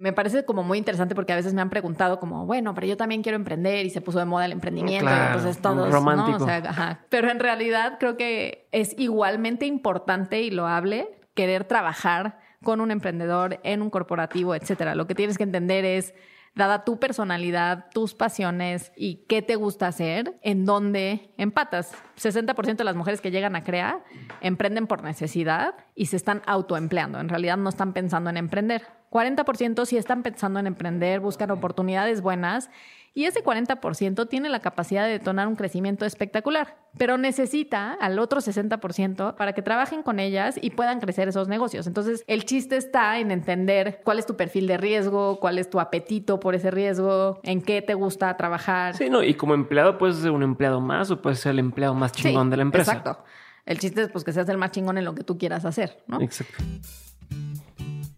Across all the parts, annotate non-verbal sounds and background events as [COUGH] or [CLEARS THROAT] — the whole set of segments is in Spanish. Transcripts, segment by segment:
Me parece como muy interesante porque a veces me han preguntado como, bueno, pero yo también quiero emprender y se puso de moda el emprendimiento y entonces todo romántico. Pero en realidad creo que es igualmente importante y loable querer trabajar con un emprendedor en un corporativo, etcétera. Lo que tienes que entender es dada tu personalidad, tus pasiones y qué te gusta hacer, en dónde empatas. 60% de las mujeres que llegan a CREA emprenden por necesidad y se están autoempleando. En realidad no están pensando en emprender. 40% sí están pensando en emprender, buscan oportunidades buenas y ese 40% tiene la capacidad de detonar un crecimiento espectacular, pero necesita al otro 60% para que trabajen con ellas y puedan crecer esos negocios. Entonces, el chiste está en entender cuál es tu perfil de riesgo, cuál es tu apetito por ese riesgo, en qué te gusta trabajar. Sí, no, y como empleado puedes ser un empleado más o puedes ser el empleado más chingón de la empresa. Exacto. El chiste es pues que seas el más chingón en lo que tú quieras hacer, ¿no? Exacto.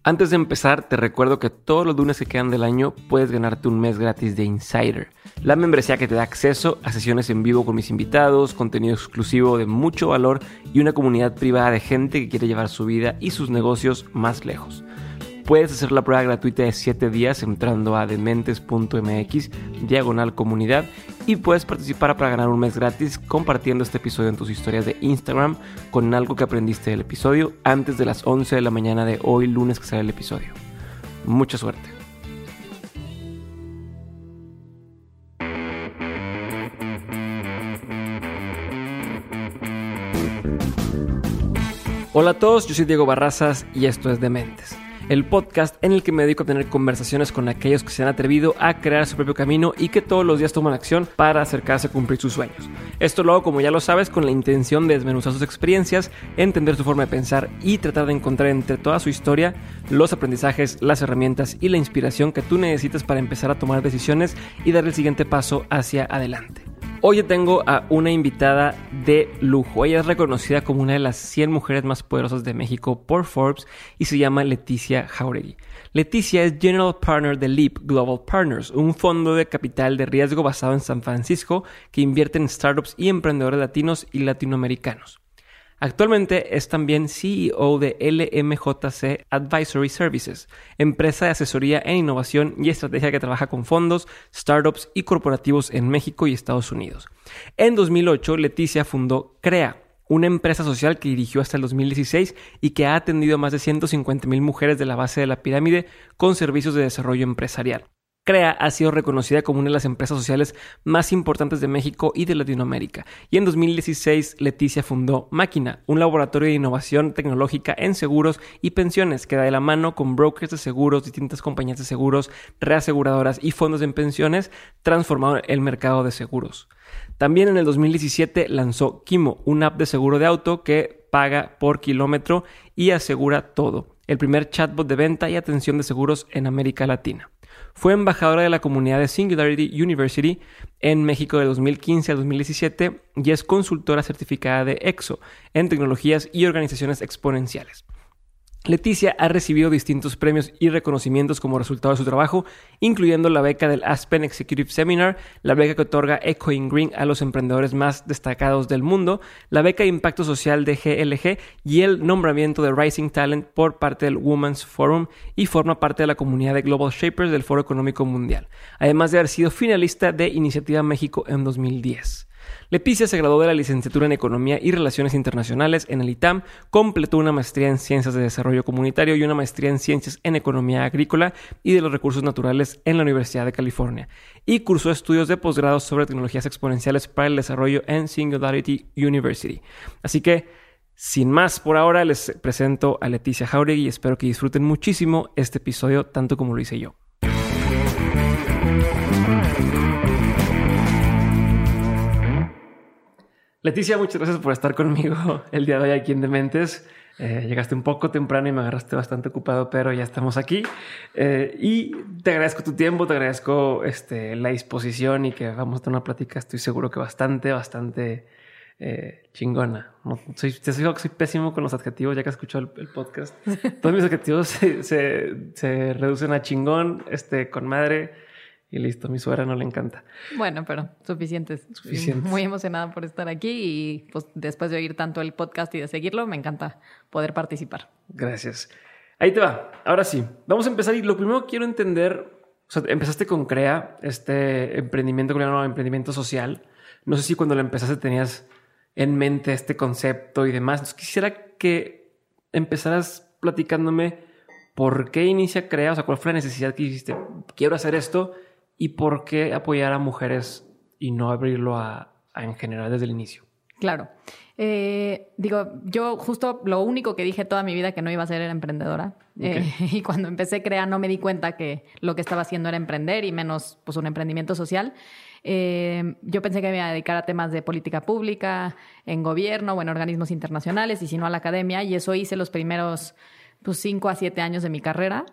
Antes de empezar, te recuerdo que todos los lunes que quedan del año puedes ganarte un mes gratis de Insider, la membresía que te da acceso a sesiones en vivo con mis invitados, contenido exclusivo de mucho valor y una comunidad privada de gente que quiere llevar su vida y sus negocios más lejos. Puedes hacer la prueba gratuita de 7 días entrando a dementes.mx, diagonal comunidad, y puedes participar para ganar un mes gratis compartiendo este episodio en tus historias de Instagram con algo que aprendiste del episodio antes de las 11 de la mañana de hoy, lunes que sale el episodio. Mucha suerte. Hola a todos, yo soy Diego Barrazas y esto es Dementes el podcast en el que me dedico a tener conversaciones con aquellos que se han atrevido a crear su propio camino y que todos los días toman acción para acercarse a cumplir sus sueños. Esto lo hago, como ya lo sabes, con la intención de desmenuzar sus experiencias, entender su forma de pensar y tratar de encontrar entre toda su historia los aprendizajes, las herramientas y la inspiración que tú necesitas para empezar a tomar decisiones y dar el siguiente paso hacia adelante. Hoy tengo a una invitada de lujo. Ella es reconocida como una de las 100 mujeres más poderosas de México por Forbes y se llama Leticia Jauregui. Leticia es General Partner de Leap Global Partners, un fondo de capital de riesgo basado en San Francisco que invierte en startups y emprendedores latinos y latinoamericanos. Actualmente es también CEO de LMJC Advisory Services, empresa de asesoría en innovación y estrategia que trabaja con fondos, startups y corporativos en México y Estados Unidos. En 2008, Leticia fundó CREA, una empresa social que dirigió hasta el 2016 y que ha atendido a más de 150 mil mujeres de la base de la pirámide con servicios de desarrollo empresarial. CREA ha sido reconocida como una de las empresas sociales más importantes de México y de Latinoamérica. Y en 2016, Leticia fundó Máquina, un laboratorio de innovación tecnológica en seguros y pensiones que da de la mano con brokers de seguros, distintas compañías de seguros, reaseguradoras y fondos de pensiones, transformando el mercado de seguros. También en el 2017 lanzó Kimo, una app de seguro de auto que paga por kilómetro y asegura todo. El primer chatbot de venta y atención de seguros en América Latina. Fue embajadora de la comunidad de Singularity University en México de 2015 a 2017 y es consultora certificada de EXO en tecnologías y organizaciones exponenciales. Leticia ha recibido distintos premios y reconocimientos como resultado de su trabajo, incluyendo la beca del Aspen Executive Seminar, la beca que otorga Echoing Green a los emprendedores más destacados del mundo, la beca de Impacto Social de GLG y el nombramiento de Rising Talent por parte del Women's Forum y forma parte de la comunidad de Global Shapers del Foro Económico Mundial, además de haber sido finalista de Iniciativa México en 2010. Leticia se graduó de la licenciatura en Economía y Relaciones Internacionales en el ITAM, completó una maestría en Ciencias de Desarrollo Comunitario y una maestría en Ciencias en Economía Agrícola y de los Recursos Naturales en la Universidad de California, y cursó estudios de posgrado sobre tecnologías exponenciales para el desarrollo en Singularity University. Así que, sin más por ahora, les presento a Leticia Jauregui y espero que disfruten muchísimo este episodio tanto como lo hice yo. Leticia, muchas gracias por estar conmigo [LAUGHS] el día de hoy aquí en Dementes. Eh, llegaste un poco temprano y me agarraste bastante ocupado, pero ya estamos aquí. Eh, y te agradezco tu tiempo, te agradezco este, la disposición y que vamos a tener una plática, estoy seguro que bastante, bastante eh, chingona. soy, te digo que soy pésimo con los adjetivos, ya que has escuchado el, podcast. [LAUGHS] Todos mis adjetivos se, se, se, reducen a chingón, este, con madre y listo, mi suegra no le encanta. Bueno, pero suficientes. Suficientes. Muy emocionada por estar aquí y pues después de oír tanto el podcast y de seguirlo, me encanta poder participar. Gracias. Ahí te va. Ahora sí, vamos a empezar y lo primero que quiero entender, o sea, empezaste con CREA, este emprendimiento que le llaman emprendimiento social. No sé si cuando lo empezaste tenías en mente este concepto y demás. Entonces quisiera que empezaras platicándome por qué inicia CREA, o sea, cuál fue la necesidad que hiciste, quiero hacer esto y por qué apoyar a mujeres y no abrirlo a, en general desde el inicio. Claro. Eh, digo, yo justo lo único que dije toda mi vida que no iba a ser era emprendedora. Eh, [LAUGHS] y cuando empecé CREA no me di cuenta que lo que estaba haciendo era emprender y menos pues un emprendimiento social. Eh, yo pensé que me iba a dedicar a temas de política pública, en gobierno o en organismos internacionales y si no a la academia. Y eso hice los primeros pues, cinco a siete años de mi carrera.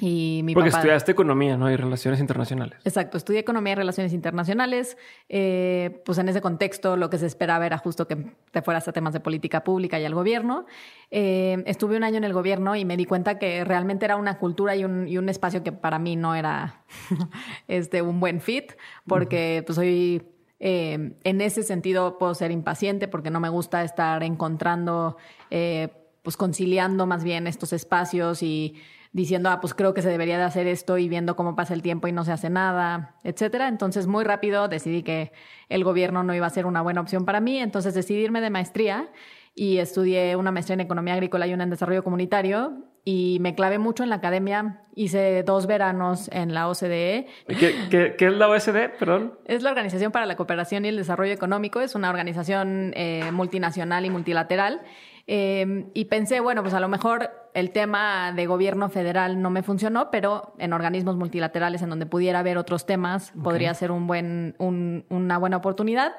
Y mi Porque estudiaste economía, ¿no? Y relaciones internacionales. Exacto, estudié economía y relaciones internacionales. Eh, pues en ese contexto lo que se esperaba era justo que te fueras a temas de política pública y al gobierno. Eh, estuve un año en el gobierno y me di cuenta que realmente era una cultura y un, y un espacio que para mí no era [LAUGHS] este, un buen fit, porque pues soy... Eh, en ese sentido puedo ser impaciente porque no me gusta estar encontrando, pues conciliando más bien estos espacios y diciendo, ah, pues creo que se debería de hacer esto y viendo cómo pasa el tiempo y no se hace nada, etcétera. Entonces, muy rápido decidí que el gobierno no iba a ser una buena opción para mí, entonces decidí irme de maestría y estudié una maestría en economía agrícola y una en desarrollo comunitario y me clavé mucho en la academia. Hice dos veranos en la OCDE. ¿Qué, es la OCDE? Perdón. Es la Organización para la Cooperación y el Desarrollo Económico. Es una organización eh, multinacional y multilateral Em, y pensé, bueno, pues a lo mejor el tema de gobierno federal no me funcionó, pero en organismos multilaterales en donde pudiera haber otros temas podría ser un buen, una buena oportunidad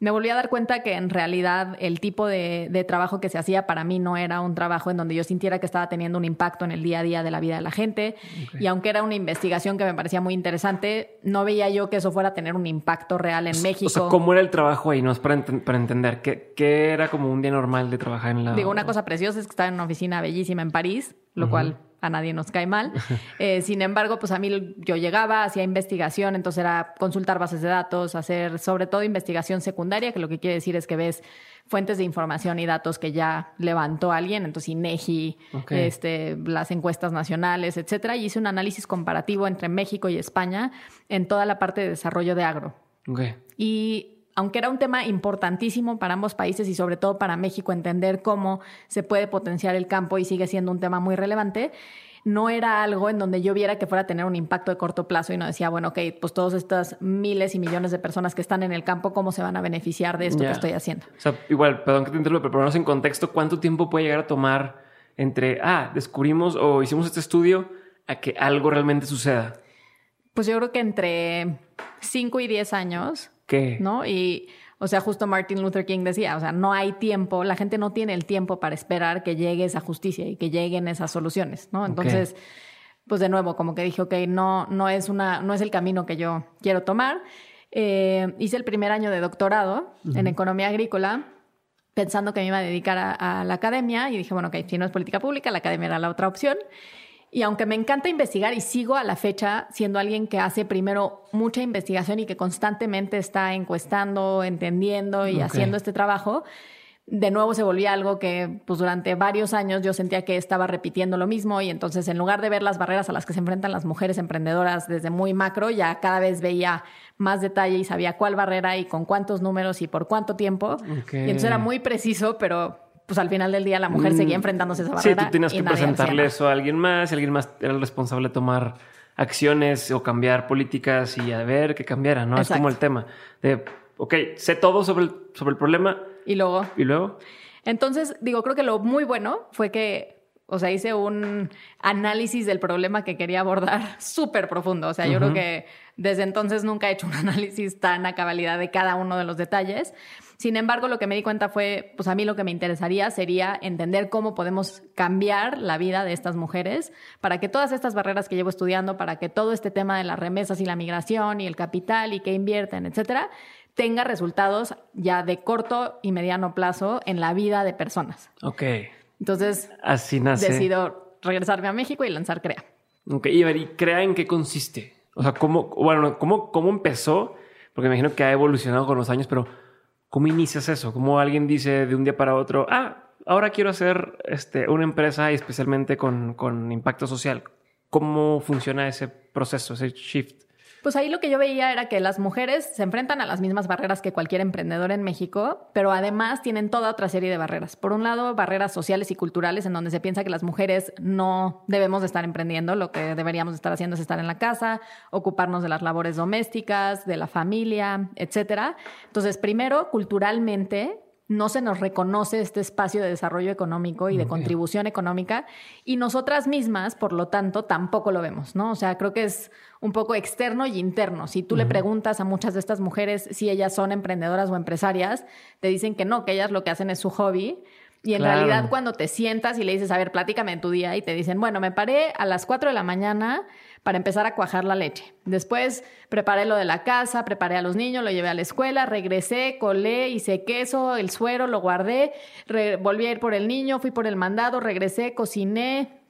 me volví a dar cuenta que en realidad el tipo de, trabajo que se hacía para mí no era un trabajo en donde yo sintiera que estaba teniendo un impacto en el día a día de la vida de la gente. Y aunque era una investigación que me parecía muy interesante, no veía yo que eso fuera a tener un impacto real en México. O sea, ¿cómo era el trabajo ahí? No es para, para entender. ¿Qué, ¿Qué, era como un día normal de trabajar en la... Digo, una cosa preciosa es que estaba en una oficina bellísima en París, lo cual a nadie nos cae mal. [LAUGHS] Eh, sin embargo, pues a mí yo llegaba, hacía investigación, entonces era consultar bases de datos, hacer sobre todo investigación secundaria, que lo que quiere decir es que ves fuentes de información y datos que ya levantó alguien, entonces INEGI, este, las encuestas nacionales, etcétera, y hice un análisis comparativo entre México y España en toda la parte de desarrollo de agro. Y aunque era un tema importantísimo para ambos países y sobre todo para México entender cómo se puede potenciar el campo y sigue siendo un tema muy relevante, no era algo en donde yo viera que fuera a tener un impacto de corto plazo y no decía, bueno, ok, pues todas estas miles y millones de personas que están en el campo, ¿cómo se van a beneficiar de esto que estoy haciendo? O sea, igual, perdón que te interrumpa, pero ponernos en contexto, ¿cuánto tiempo puede llegar a tomar entre, ah, descubrimos o hicimos este estudio a que algo realmente suceda? Pues yo creo que entre 5 y 10 años ¿Qué? ¿No? Y, o sea, justo Martin Luther King decía, o sea, no hay tiempo, la gente no tiene el tiempo para esperar que llegue esa justicia y que lleguen esas soluciones, ¿no? Entonces, pues de nuevo, como que dije, ok, no, no, es, una, no es el camino que yo quiero tomar. Eh, hice el primer año de doctorado en economía agrícola pensando que me iba a dedicar a, a, la academia y dije, bueno, ok, si no es política pública, la academia era la otra opción. Y aunque me encanta investigar y sigo a la fecha siendo alguien que hace primero mucha investigación y que constantemente está encuestando, entendiendo y haciendo este trabajo, de nuevo se volvía algo que pues durante varios años yo sentía que estaba repitiendo lo mismo y entonces en lugar de ver las barreras a las que se enfrentan las mujeres emprendedoras desde muy macro, ya cada vez veía más detalle y sabía cuál barrera y con cuántos números y por cuánto tiempo. Y entonces era muy preciso, pero pues al final del día la mujer seguía mm, enfrentándose a esa barrera. Sí, tú tienes que presentarle eso a alguien más, y alguien más era el responsable de tomar acciones o cambiar políticas y a ver qué cambiara, ¿no? Es como el tema de, ok, sé todo sobre el, sobre el problema. Y luego. Y luego. Entonces, digo, creo que lo muy bueno fue que, o sea, hice un análisis del problema que quería abordar [LAUGHS] súper profundo. O sea, yo creo que desde entonces nunca he hecho un [LAUGHS] análisis tan a cabalidad de cada uno de los detalles. Sin embargo, lo que me di cuenta fue, pues a mí lo que me interesaría sería entender cómo podemos cambiar la vida de estas mujeres para que todas estas barreras que llevo estudiando, para que todo este tema de las remesas y la migración y el capital y que invierten, etcétera, tenga resultados ya de corto y mediano plazo en la vida de personas. Ok. Entonces, así nace. Decido regresarme a México y lanzar CREA. Ok, y a ver, ¿y CREA en qué consiste? O sea, ¿cómo, bueno, cómo, cómo empezó? Porque me imagino que ha evolucionado con los años, pero ¿Cómo inicias eso? ¿Cómo alguien dice de un día para otro, ah, ahora quiero hacer este, una empresa y especialmente con, con impacto social. ¿Cómo funciona ese proceso, ese shift? Pues ahí lo que yo veía era que las mujeres se enfrentan a las mismas barreras que cualquier emprendedor en México, pero además tienen toda otra serie de barreras. Por un lado, barreras sociales y culturales en donde se piensa que las mujeres no debemos de estar emprendiendo, lo que deberíamos estar haciendo es estar en la casa, ocuparnos de las labores domésticas, de la familia, etcétera. Entonces, primero, culturalmente no se nos reconoce este espacio de desarrollo económico y de contribución económica y nosotras mismas, por lo tanto, tampoco lo vemos, ¿no? O sea, creo que es un poco externo y interno. Si tú le preguntas a muchas de estas mujeres si ellas son emprendedoras o empresarias, te dicen que no, que ellas lo que hacen es su hobby. Y en realidad cuando te sientas y le dices, a ver, platícame en tu día y te dicen, bueno, me paré a las 4 de la mañana para empezar a cuajar la leche. Después preparé lo de la casa, preparé a los niños, lo llevé a la escuela, regresé, colé, hice queso, el suero, lo guardé, volví a ir por el niño, fui por el mandado, regresé, cociné,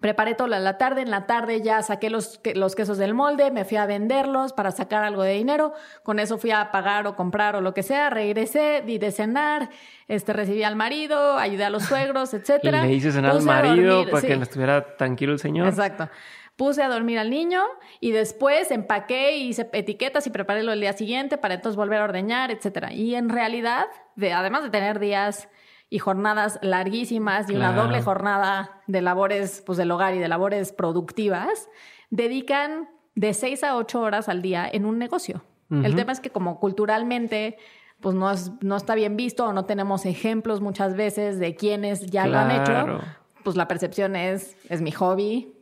Preparé toda la tarde, en la tarde ya saqué los, los, quesos del molde, me fui a venderlos para sacar algo de dinero, con eso fui a pagar o comprar o lo que sea, regresé, di de cenar, este, recibí al marido, ayudé a los suegros, [LAUGHS] etcétera. Le hice cenar al marido para que estuviera tranquilo el señor. Exacto. Puse a dormir al niño y después empaqué y hice etiquetas y preparé lo el día siguiente para entonces volver a ordeñar, etcétera. Y en realidad, de, además de tener días y jornadas larguísimas y una doble jornada de labores pues, del hogar y de labores productivas, dedican de seis a ocho horas al día en un negocio. El tema es que como culturalmente pues no, no está bien visto o no tenemos ejemplos muchas veces de quienes ya lo han hecho, pues la percepción es, es mi hobby,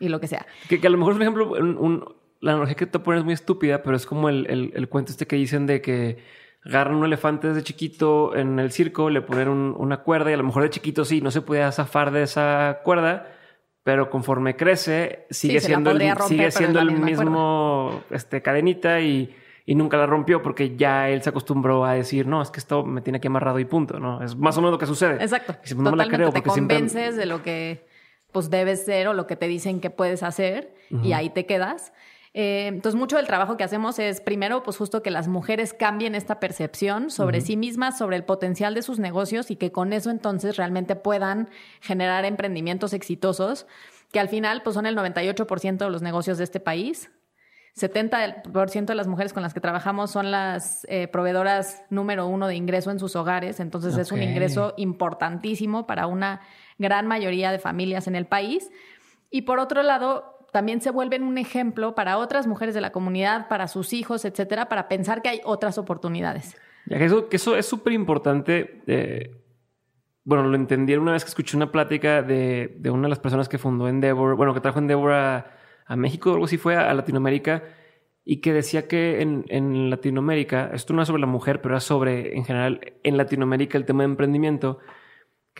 y lo que sea. Que, a lo mejor, por ejemplo, un, la analogía que te pones es muy estúpida, pero es como el, el, cuento este que dicen de que agarran un elefante desde chiquito en el circo, le ponen una cuerda y a lo mejor de chiquito sí, no se podía zafar de esa cuerda, pero conforme crece sigue siendo el, sigue siendo el mismo este, cadenita y, y, nunca la rompió porque ya él se acostumbró a decir, no, es que esto me tiene aquí amarrado y punto, ¿no? Es más o menos lo que sucede. Exacto. no me la creo porque te convences de lo que pues debes ser o lo que te dicen que puedes hacer y ahí te quedas. Eh, entonces, mucho del trabajo que hacemos es, primero, pues justo que las mujeres cambien esta percepción sobre sí mismas, sobre el potencial de sus negocios y que con eso entonces realmente puedan generar emprendimientos exitosos, que al final pues son el 98% de los negocios de este país. 70% de las mujeres con las que trabajamos son las eh, proveedoras número uno de ingreso en sus hogares, entonces es un ingreso importantísimo para una gran mayoría de familias en el país. Y por otro lado, también se vuelven un ejemplo para otras mujeres de la comunidad, para sus hijos, etcétera, para pensar que hay otras oportunidades. Ya que eso, que eso es súper importante. Eh, bueno, lo entendí una vez que escuché una plática de, de, una de las personas que fundó Endeavor, bueno, que trajo Endeavor a, a México, algo así fue, a, Latinoamérica, y que decía que en, en, Latinoamérica, esto no es sobre la mujer, pero es sobre, en general, en Latinoamérica el tema de emprendimiento,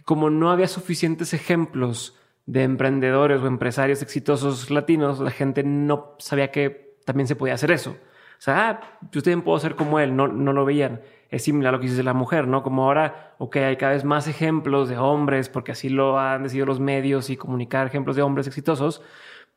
como no había suficientes ejemplos de emprendedores o empresarios exitosos latinos, la gente no sabía que también se podía hacer eso. O sea, ah, yo también puedo ser como él, no, no lo veían. Es similar a lo que dice la mujer, ¿no? Como ahora, ok, hay cada vez más ejemplos de hombres, porque así lo han decidido los medios y comunicar ejemplos de hombres exitosos.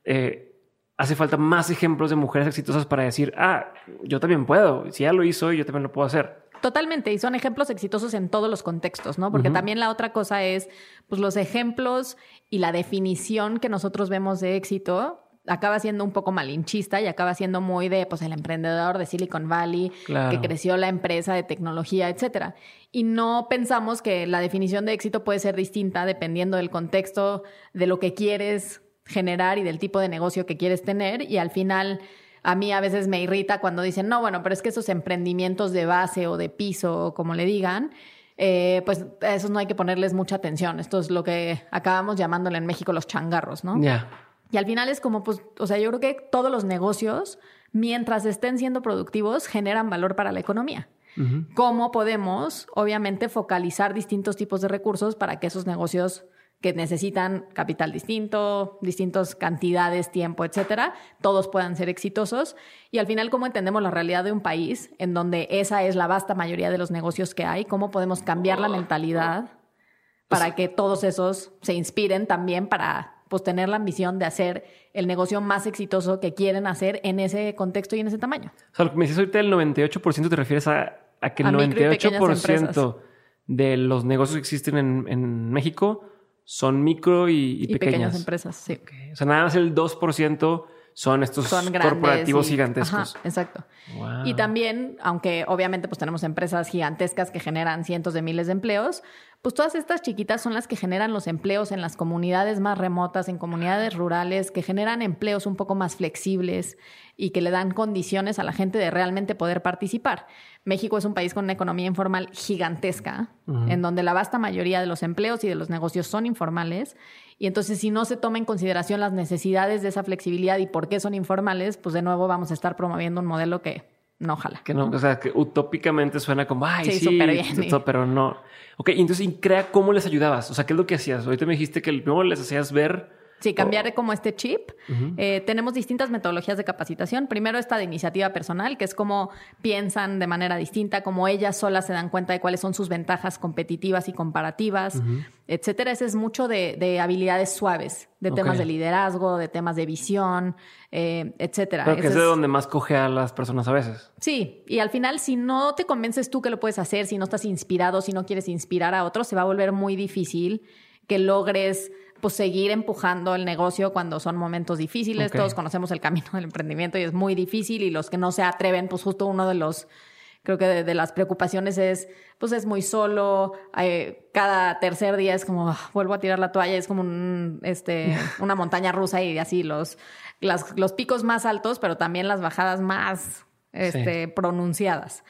Eh, hace falta más ejemplos de mujeres exitosas para decir, ah, yo también puedo. Si ella lo hizo, yo también lo puedo hacer. Totalmente, y son ejemplos exitosos en todos los contextos, ¿no? Porque también la otra cosa es, pues los ejemplos y la definición que nosotros vemos de éxito acaba siendo un poco malinchista y acaba siendo muy de, pues, el emprendedor de Silicon Valley, que creció la empresa de tecnología, etcétera. Y no pensamos que la definición de éxito puede ser distinta dependiendo del contexto, de lo que quieres generar y del tipo de negocio que quieres tener. Y al final a mí a veces me irrita cuando dicen, no, bueno, pero es que esos emprendimientos de base o de piso, o como le digan, eh, pues a esos no hay que ponerles mucha atención. Esto es lo que acabamos llamándole en México los changarros, ¿no? Ya. Y al final es como, pues, o sea, yo creo que todos los negocios, mientras estén siendo productivos, generan valor para la economía. ¿Cómo podemos, obviamente, focalizar distintos tipos de recursos para que esos negocios que necesitan capital distinto, distintas cantidades, tiempo, etcétera, todos puedan ser exitosos. Y al final, ¿cómo entendemos la realidad de un país en donde esa es la vasta mayoría de los negocios que hay? ¿Cómo podemos cambiar la mentalidad para que todos esos se inspiren también para pues, tener la ambición de hacer el negocio más exitoso que quieren hacer en ese contexto y en ese tamaño? O sea, lo que me dices ahorita del 98% te refieres a, que el 98% de los negocios que existen en, en México son micro y, y Y pequeñas. pequeñas empresas, sí. Ok. O sea, nada más el 2% son estos Son corporativos y- gigantescos. Ajá, exacto. Wow. Y también, aunque obviamente pues tenemos empresas gigantescas que generan cientos de miles de empleos, pues todas estas chiquitas son las que generan los empleos en las comunidades más remotas, en comunidades rurales, que generan empleos un poco más flexibles y que le dan condiciones a la gente de realmente poder participar. México es un país con una economía informal gigantesca, en donde la vasta mayoría de los empleos y de los negocios son informales. Y entonces, si no se toma en consideración las necesidades de esa flexibilidad y por qué son informales, pues de nuevo vamos a estar promoviendo un modelo que no jala. Que no, o sea, que utópicamente suena como, ay, Sí, bien. esto, pero no. Ok, entonces, y crea, ¿cómo les ayudabas? O sea, ¿qué es lo que hacías? Ahorita me dijiste que el primero les hacías ver. Sí, cambiar como este chip. Eh, tenemos distintas metodologías de capacitación. Primero esta de iniciativa personal, que es cómo piensan de manera distinta, cómo ellas solas se dan cuenta de cuáles son sus ventajas competitivas y comparativas, etcétera. Ese es mucho de, de habilidades suaves, de temas de liderazgo, de temas de visión, eh, etcétera. Pero que es de es- donde más coge a las personas a veces. Sí, y al final, si no te convences tú que lo puedes hacer, si no estás inspirado, si no quieres inspirar a otros, se va a volver muy difícil que logres pues, seguir empujando el negocio cuando son momentos difíciles. Todos conocemos el camino del emprendimiento y es muy difícil y los que no se atreven, pues justo uno de los, creo que de, de las preocupaciones es, pues es muy solo, eh, cada tercer día es como, "Ah, vuelvo a tirar la toalla, es como un, este, [LAUGHS] una montaña rusa y así los, las- los picos más altos, pero también las bajadas más este, pronunciadas.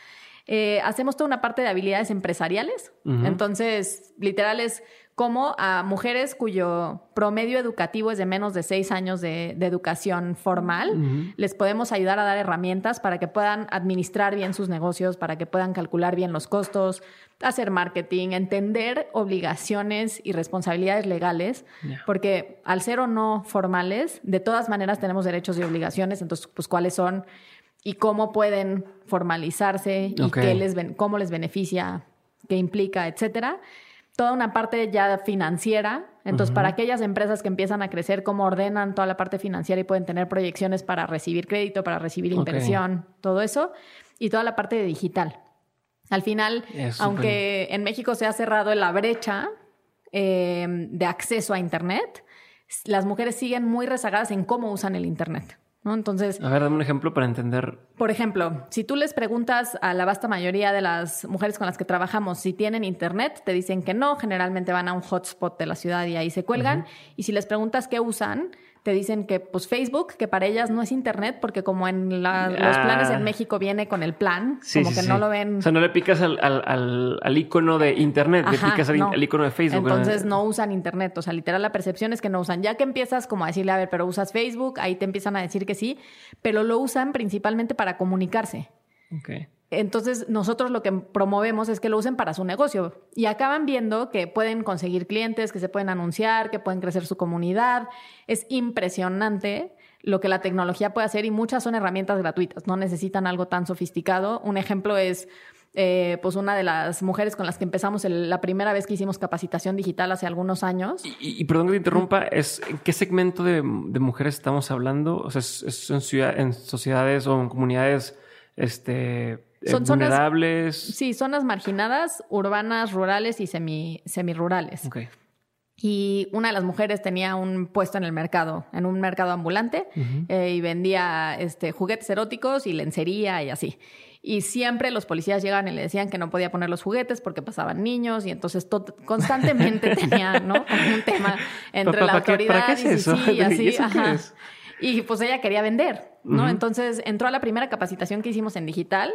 Eh, hacemos toda una parte de habilidades empresariales. Entonces, literal es como a mujeres cuyo promedio educativo es de menos de seis años de, de educación formal, les podemos ayudar a dar herramientas para que puedan administrar bien sus negocios, para que puedan calcular bien los costos, hacer marketing, entender obligaciones y responsabilidades legales, porque al ser o no formales, de todas maneras tenemos derechos y obligaciones, entonces, pues, ¿cuáles son? Y cómo pueden formalizarse y qué les cómo les beneficia, qué implica, etcétera. Toda una parte ya financiera. Entonces, para aquellas empresas que empiezan a crecer, cómo ordenan toda la parte financiera y pueden tener proyecciones para recibir crédito, para recibir inversión, todo eso. Y toda la parte de digital. Al final, Es aunque en México se ha cerrado la brecha eh, de acceso a Internet, las mujeres siguen muy rezagadas en cómo usan el Internet. ¿No? Entonces, A ver, dame un ejemplo para entender. por ejemplo, si tú les preguntas a la vasta mayoría de las mujeres con las que trabajamos si tienen internet, te dicen que no, generalmente van a un hotspot de la ciudad y ahí se cuelgan. Y si les preguntas qué usan, te dicen que pues Facebook, que para ellas no es internet, porque como en la- los Ah. planes en México viene con el plan, Sí, como sí, que sí. no lo ven. O sea, no le picas al, al, al, al icono de internet, le picas al, no. al icono de Facebook. Entonces no usan internet. O sea, literal la percepción es que no usan. Ya que empiezas como a decirle, a ver, pero usas Facebook, ahí te empiezan a decir que sí, pero lo usan principalmente para comunicarse. Ok. Entonces, nosotros lo que promovemos es que lo usen para su negocio y acaban viendo que pueden conseguir clientes, que se pueden anunciar, que pueden crecer su comunidad. Es impresionante lo que la tecnología puede hacer y muchas son herramientas gratuitas, no necesitan algo tan sofisticado. Un ejemplo es, eh, pues, una de las mujeres con las que empezamos la primera vez que hicimos capacitación digital hace algunos años. Y, perdón que te interrumpa, es, ¿en qué segmento de, mujeres estamos hablando? O sea, ¿es, es en, ciudad- en sociedades o en comunidades este, Son zonas- vulnerables? Sí, zonas marginadas, urbanas, rurales y semi, semirurales. Ok. Y una de las mujeres tenía un puesto en el mercado, en un mercado ambulante, eh, y vendía este, juguetes eróticos y lencería y así. Y siempre los policías llegaban y le decían que no podía poner los juguetes porque pasaban niños y entonces to- constantemente [LAUGHS] tenía ¿no? un tema entre la pa- ¿para qué- autoridad para qué es y sí, [LAUGHS] ¿Y así. qué es? Y pues ella quería vender, ¿no? Ujú. Entonces entró a la primera capacitación que hicimos en digital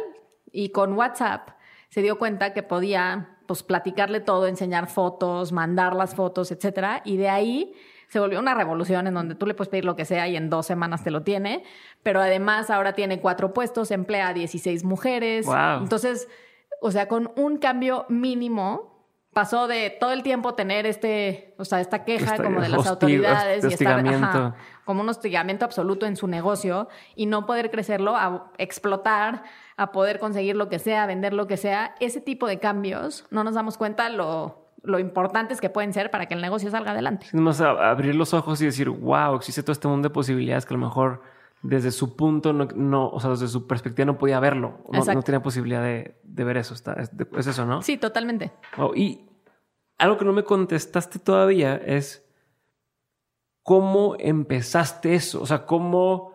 y con WhatsApp se dio cuenta que podía pues platicarle todo, enseñar fotos, mandar las fotos, etcétera, y de ahí se volvió una revolución en donde tú le puedes pedir lo que sea y en dos semanas te lo tiene, pero además ahora tiene cuatro puestos, emplea a 16 mujeres, Wow. entonces, o sea, con un cambio mínimo pasó de todo el tiempo tener este, o sea, esta queja Este como de las autoridades y estar ajá, como un hostigamiento absoluto en su negocio y no poder crecerlo, a explotar, a poder conseguir lo que sea, vender lo que sea, ese tipo de cambios no nos damos cuenta lo, lo importantes que pueden ser para que el negocio salga adelante. Es más abrir los ojos y decir, wow, existe todo este mundo de posibilidades que a lo mejor desde su punto, no, no, o sea, desde su perspectiva no podía verlo. No, no tenía posibilidad de, de ver eso. Está, es, es eso, ¿no? Sí, totalmente. Wow, Y algo que no me contestaste todavía es cómo empezaste eso. O sea, cómo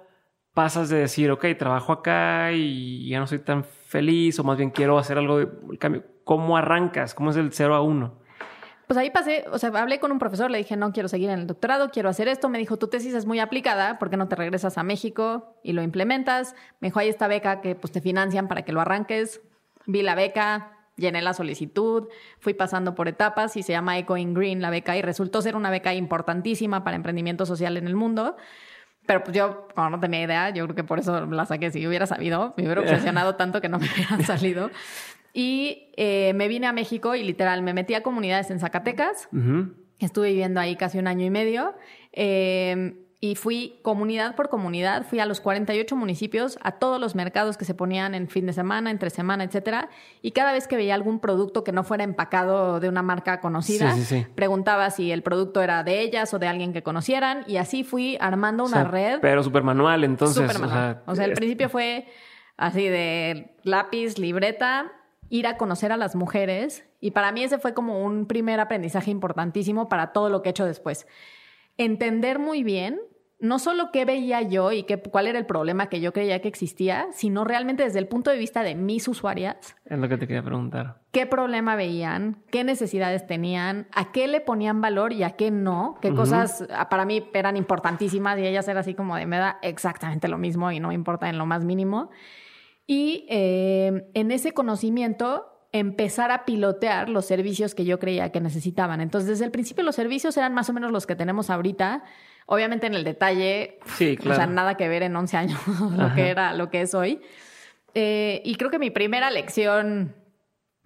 pasas de decir, ok, trabajo acá y ya no soy tan feliz, o más bien quiero hacer algo de cambio. ¿Cómo arrancas? ¿Cómo es el 0 a 1? Pues ahí pasé, o sea, hablé con un profesor, le dije, no quiero seguir en el doctorado, quiero hacer esto. Me dijo, tu tesis es muy aplicada, ¿por qué no te regresas a México y lo implementas? Me dijo, hay esta beca que pues te financian para que lo arranques. Vi la beca, llené la solicitud, fui pasando por etapas y se llama Eco in Green la beca y resultó ser una beca importantísima para emprendimiento social en el mundo. Pero pues yo, como no tenía idea, yo creo que por eso la saqué. Si yo hubiera sabido, me hubiera [LAUGHS] obsesionado tanto que no me hubieran [LAUGHS] salido. Y eh, me vine a México y literal me metí a comunidades en Zacatecas. Ujú. Estuve viviendo ahí casi un año y medio. eh, y fui comunidad por comunidad, fui a los 48 municipios, a todos los mercados que se ponían en fin de semana, entre semana, etcétera. Y cada vez que veía algún producto que no fuera empacado de una marca conocida, Sí, sí, sí. preguntaba si el producto era de ellas o de alguien que conocieran. Y así fui armando O una sea, red. Pero súper manual, entonces. Súper manual. O sea, al es- principio fue así de lápiz, libreta, ir a conocer a las mujeres. Y para mí ese fue como un primer aprendizaje importantísimo para todo lo que he hecho después. Entender muy bien no solo qué veía yo y qué, cuál era el problema que yo creía que existía, sino realmente desde el punto de vista de mis usuarias, Es lo que te quería preguntar. qué problema veían, qué necesidades tenían, a qué le ponían valor y a qué no, qué cosas ah, para mí eran importantísimas y ellas eran así como de me da exactamente lo mismo y no me importa en lo más mínimo. Y eh, en ese conocimiento empezar a pilotear los servicios que yo creía que necesitaban. Entonces, desde el principio los servicios eran más o menos los que tenemos ahorita. Obviamente en el detalle, Sí, o sea, claro. nada que ver en 11 años [LAUGHS] lo que era, lo que es hoy. Eh, y creo que mi primera lección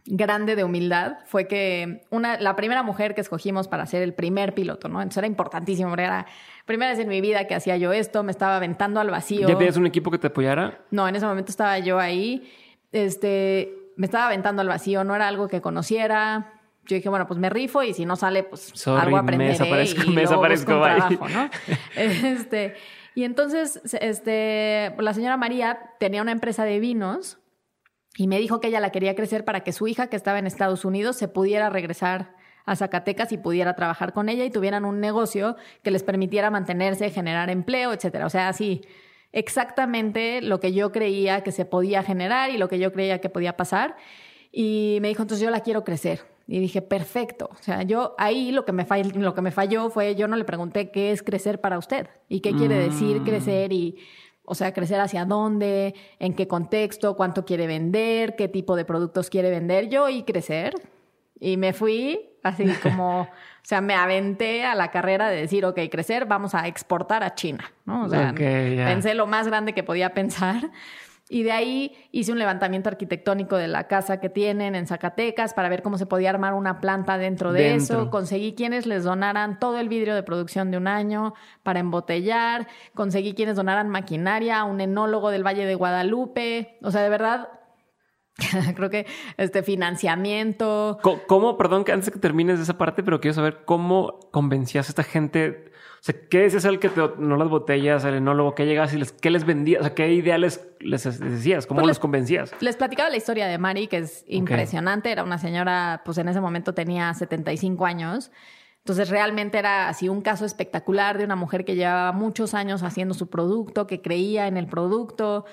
grande de humildad fue que una, la primera mujer que escogimos para ser el primer piloto, ¿no? Entonces era importantísimo, porque era primera vez en mi vida que hacía yo esto, me estaba aventando al vacío. ¿Ya tenías un equipo que te apoyara? No, en ese momento estaba yo ahí, este, me estaba aventando al vacío, no era algo que conociera. Yo dije, bueno, pues me rifo y si no sale, pues Sorry, algo me aprenderé desaparezco, y [LAUGHS] me desaparezco, un trabajo, ¿no? [LAUGHS] Este, y entonces, este, la señora María tenía una empresa de vinos y me dijo que ella la quería crecer para que su hija, que estaba en Estados Unidos, se pudiera regresar a Zacatecas y pudiera trabajar con ella y tuvieran un negocio que les permitiera mantenerse, generar empleo, etcétera. O sea, así exactamente lo que yo creía que se podía generar y lo que yo creía que podía pasar. Y me dijo, entonces yo la quiero crecer. Y dije, perfecto. O sea, yo ahí lo que me, fall- lo que me falló fue, yo no le pregunté qué es crecer para usted y qué quiere decir Mm. crecer y, o sea, crecer hacia dónde, en qué contexto, cuánto quiere vender, qué tipo de productos quiere vender. Yo y crecer. Y me fui así como, [LAUGHS] o sea, me aventé a la carrera de decir, ok, crecer, vamos a exportar a China, ¿no? O sea, Ok, ya. pensé lo más grande que podía pensar. Y de ahí hice un levantamiento arquitectónico de la casa que tienen en Zacatecas para ver cómo se podía armar una planta dentro de Dentro. eso. Conseguí quienes les donaran todo el vidrio de producción de un año para embotellar. Conseguí quienes donaran maquinaria a un enólogo del Valle de Guadalupe. O sea, de verdad, [LAUGHS] creo que este financiamiento. ¿Cómo, perdón que antes que termines de esa parte, pero quiero saber cómo convencías a esta gente? Sea, ¿qué decías al que te no las botellas, al enólogo? ¿Qué llegabas y les, qué les vendías? O sea, ¿qué ideales les, les decías? ¿Cómo Pues los les- convencías? Les platicaba la historia de Mari, que es impresionante. Era una señora, pues en ese momento tenía 75 años. Entonces realmente era así un caso espectacular de una mujer que llevaba muchos años haciendo su producto, que creía en el producto.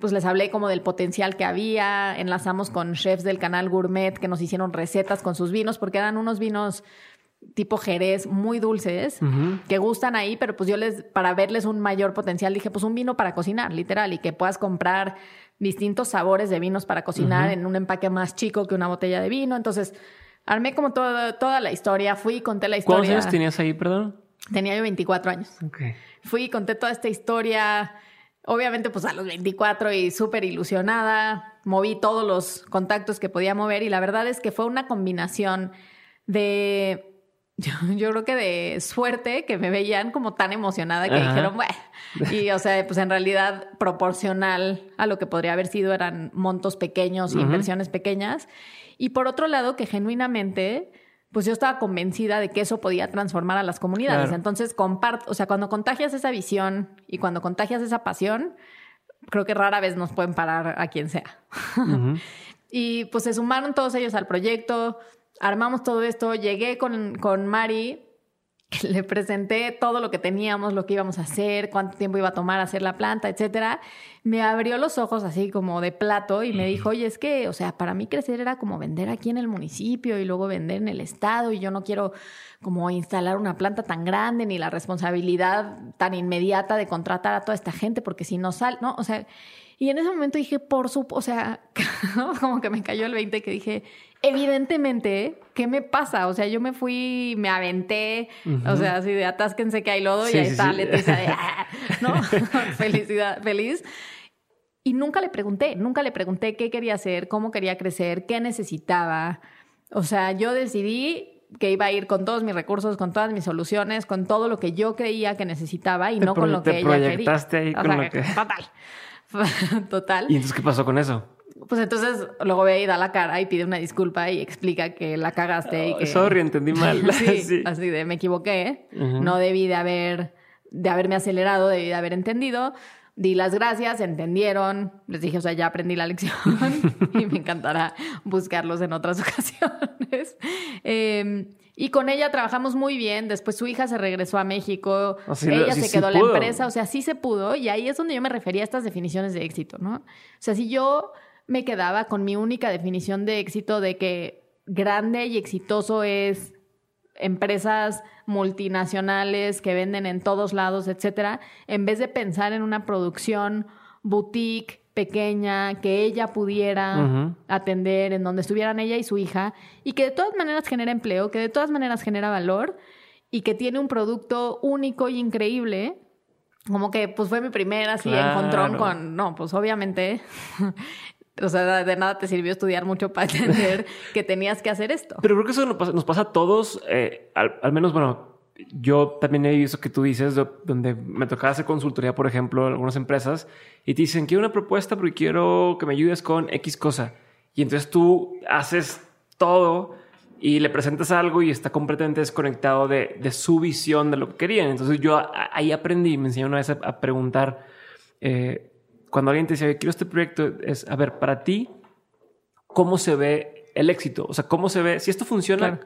Pues les hablé como del potencial que había. Enlazamos con chefs del canal Gourmet que nos hicieron recetas con sus vinos, porque eran unos vinos tipo Jerez muy dulces que gustan ahí, pero pues yo les, para verles un mayor potencial, dije, pues un vino para cocinar, literal, y que puedas comprar distintos sabores de vinos para cocinar en un empaque más chico que una botella de vino. Entonces, armé como todo- toda la historia, fui y conté la ¿Cuántos historia. años tenías ahí, perdón? Tenía yo 24 años. Ok. Fui y conté toda esta historia. Obviamente, pues a los 24 y súper ilusionada. Moví todos los contactos que podía mover y la verdad es que fue una combinación de. Yo, [LAUGHS] yo creo que de suerte que me veían como tan emocionada que Ajá. dijeron, bueno. Y o sea, pues en realidad proporcional a lo que podría haber sido eran montos pequeños y inversiones pequeñas. Y por otro lado, que genuinamente pues yo estaba convencida de que eso podía transformar a las comunidades. Entonces, comparto, o sea, cuando contagias esa visión y cuando contagias esa pasión, creo que rara vez nos pueden parar a quien sea. [LAUGHS] y pues se sumaron todos ellos al proyecto, armamos todo esto, llegué con, con Mari [LAUGHS] le presenté todo lo que teníamos, lo que íbamos a hacer, cuánto tiempo iba a tomar hacer la planta, etcétera. Me abrió los ojos así como de plato y me dijo, oye, es que, o sea, para mí crecer era como vender aquí en el municipio y luego vender en el estado y yo no quiero como instalar una planta tan grande ni la responsabilidad tan inmediata de contratar a toda esta gente porque si no sale, ¿no? O sea, y en ese momento dije, por su, o sea, [LAUGHS] como que me cayó el 20 que dije, evidentemente, ¿qué me pasa? O sea, yo me fui, me aventé, o sea, así de atásquense que hay lodo y ahí está Leticia de, [LAUGHS] ah", ¿no? [LAUGHS] Felicidad, feliz. Y nunca le pregunté, nunca le pregunté qué quería hacer, cómo quería crecer, qué necesitaba. O sea, yo decidí que iba a ir con todos mis recursos, con todas mis soluciones, con todo lo que yo creía que necesitaba y no con lo que ella quería. Ahí con lo que... Total. [LAUGHS] Total. ¿Y entonces qué pasó con eso? Pues entonces luego ve y da la cara y pide una disculpa y explica que la cagaste y que... Sorry, entendí mal. [LAUGHS] [LAUGHS] sí, así de me equivoqué. No debí de haber de haberme acelerado, debí de haber entendido. Di las gracias, entendieron. Les dije, o sea, ya aprendí la lección [LAUGHS] y me encantará buscarlos en otras ocasiones. Eh, y con ella trabajamos muy bien. Después su hija se regresó a México. ella se quedó la empresa. O sea, sí se pudo. Y ahí es donde yo me refería a estas definiciones de éxito, ¿no? O sea, si yo me quedaba con mi única definición de éxito de que grande y exitoso es empresas multinacionales que venden en todos lados, etcétera, en vez de pensar en una producción boutique pequeña que ella pudiera atender, en donde estuvieran ella y su hija, y que de todas maneras genera empleo, que de todas maneras genera valor y que tiene un producto único y increíble. Como que pues fue mi primera así encontrón con, no, pues obviamente, o sea, de nada te sirvió estudiar mucho para entender [LAUGHS] que tenías que hacer esto. Pero creo que eso nos pasa, a todos, eh, al menos, bueno, yo también he visto que tú dices, donde me tocaba hacer consultoría, por ejemplo, en algunas empresas, y te dicen, quiero una propuesta porque quiero que me ayudes con X cosa. Y entonces tú haces todo y le presentas algo y está completamente desconectado de, su visión de lo que querían. Entonces yo ahí aprendí, me enseñó una vez a, preguntar, eh, cuando alguien te decía, quiero este proyecto, es, a ver, para ti, ¿cómo se ve el éxito? O sea, ¿cómo se ve? Si esto funciona...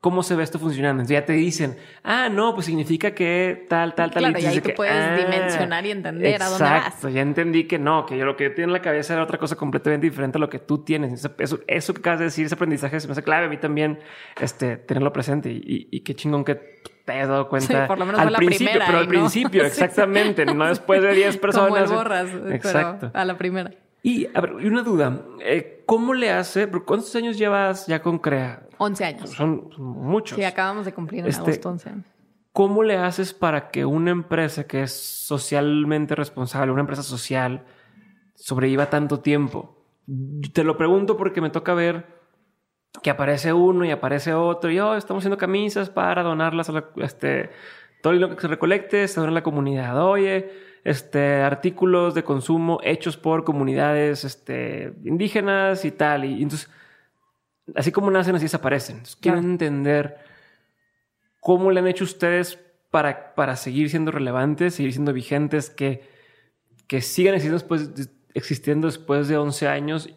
¿Cómo se ve esto funcionando? Entonces ya te dicen, ah, no, pues significa que tal, tal, tal. Claro, y, ahí tú puedes ah, dimensionar y entender a dónde vas. Exacto, ya entendí que no, que yo lo que yo tenía en la cabeza era otra cosa completamente diferente a lo que tú tienes. Eso, eso que acabas de decir, ese aprendizaje se me hace clave a mí también, este, tenerlo presente y, y, qué chingón que te hayas dado cuenta. Sí, por lo menos al principio, pero al principio, [LAUGHS] exactamente, no después de 10 [LAUGHS] personas. Como el borras, Exacto. a la primera. Y, a ver, una duda. Eh, ¿Cómo le hace? ¿Cuántos años llevas ya con CREA? 11 años. Son, muchos. Sí, acabamos de cumplir en este, agosto 11 años. ¿Cómo le haces para que una empresa que es socialmente responsable, una empresa social, sobreviva tanto tiempo? Te lo pregunto porque me toca ver que aparece uno y aparece otro y oh, estamos haciendo camisas para donarlas a la, este, todo lo que se recolecte se dona a la comunidad. Oye, este, artículos de consumo hechos por comunidades este, indígenas y tal. Y, entonces, así como nacen, así desaparecen. quiero entender cómo le han hecho ustedes para, para seguir siendo relevantes, seguir siendo vigentes, que, que sigan existiendo después, existiendo después de 11 años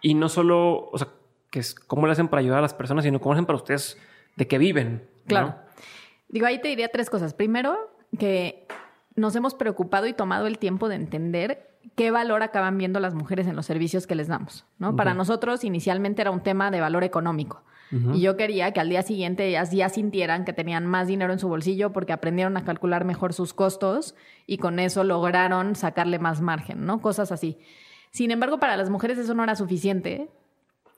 y no solo, o sea, que es cómo le hacen para ayudar a las personas, sino cómo hacen para ustedes de que viven. Claro. Digo, ahí te diría tres cosas. Primero, que nos hemos preocupado y tomado el tiempo de entender qué valor acaban viendo las mujeres en los servicios que les damos. ¿no? Para nosotros inicialmente era un tema de valor económico. Y yo quería que al día siguiente ellas ya sintieran que tenían más dinero en su bolsillo porque aprendieron a calcular mejor sus costos y con eso lograron sacarle más margen, ¿no? Cosas así. Sin embargo, para las mujeres eso no era suficiente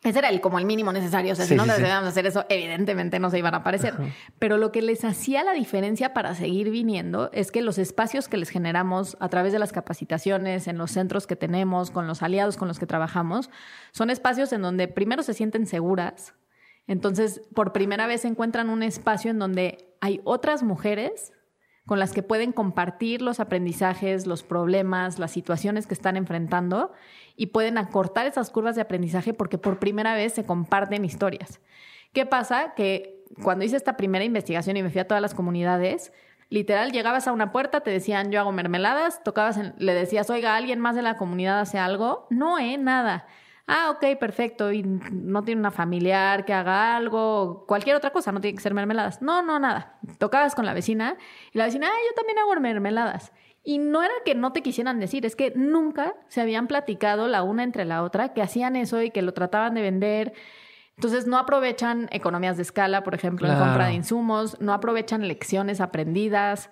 ese era el, como el mínimo necesario. O sea, si no debíamos hacer eso, evidentemente no se iban a aparecer. Pero lo que les hacía la diferencia para seguir viniendo es que los espacios que les generamos a través de las capacitaciones, en los centros que tenemos, con los aliados con los que trabajamos, son espacios en donde primero se sienten seguras. Entonces, por primera vez encuentran un espacio en donde hay otras mujeres con las que pueden compartir los aprendizajes, los problemas, las situaciones que están enfrentando y pueden acortar esas curvas de aprendizaje porque por primera vez se comparten historias. ¿Qué pasa? Que cuando hice esta primera investigación y me fui a todas las comunidades, literal llegabas a una puerta, te decían yo hago mermeladas, tocabas, le decías, oiga, ¿alguien más de la comunidad hace algo? No, eh, nada. Ah, ok, perfecto. Y no tiene una familiar que haga algo, cualquier otra cosa, no tiene que ser mermeladas. No, no, nada. Tocabas con la vecina y la vecina, ah, yo también hago mermeladas. Y no era que no te quisieran decir, es que nunca se habían platicado la una entre la otra, que hacían eso y que lo trataban de vender. Entonces no aprovechan economías de escala, por ejemplo, en compra de insumos, no aprovechan lecciones aprendidas.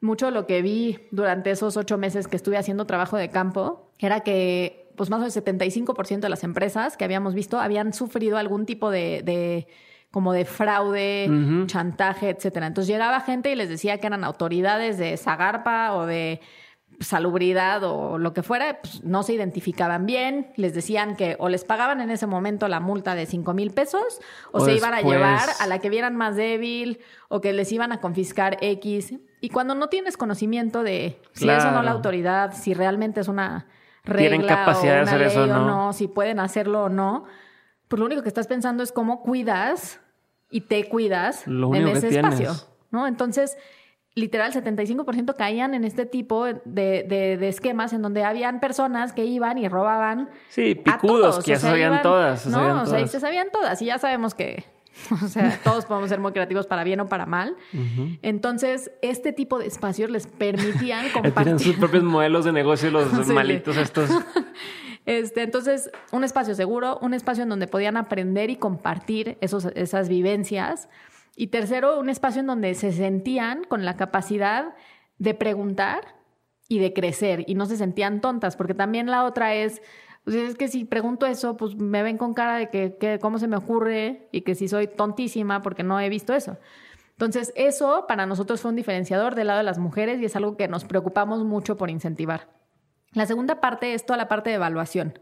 Mucho lo que vi durante esos ocho meses que estuve haciendo trabajo de campo era que pues más del 75% de las empresas que habíamos visto habían sufrido algún tipo de, como de fraude, chantaje, etcétera. Entonces llegaba gente y les decía que eran autoridades de Zagarpa o de salubridad o lo que fuera, pues no se identificaban bien, les decían que o les pagaban en ese momento la multa de 5 mil pesos o, se iban a llevar a la que vieran más débil o que les iban a confiscar X. Y cuando no tienes conocimiento de si es o no la autoridad, si realmente es una tienen capacidad de hacer eso o no. si pueden hacerlo o no, pues lo único que estás pensando es cómo cuidas y te cuidas en ese espacio, ¿no? Entonces, literal, 75% caían en este tipo de, de, esquemas en donde habían personas que iban y robaban. Sí, picudos, que ya se sabían todas. no, o sea, se sabían todas y ya sabemos que [LAUGHS] O sea, todos podemos ser muy creativos para bien o para mal. Entonces, este tipo de espacios les permitían [LAUGHS] compartir. Tienen sus propios [LAUGHS] modelos de negocio los malitos estos. Este, entonces, un espacio seguro, un espacio en donde podían aprender y compartir esos, esas vivencias. Y tercero, un espacio en donde se sentían con la capacidad de preguntar y de crecer y no se sentían tontas, porque también la otra es pues es que si pregunto eso, pues me ven con cara de que, cómo se me ocurre y que si soy tontísima porque no he visto eso. Entonces, eso para nosotros fue un diferenciador del lado de las mujeres y es algo que nos preocupamos mucho por incentivar. La segunda parte es toda la parte de evaluación.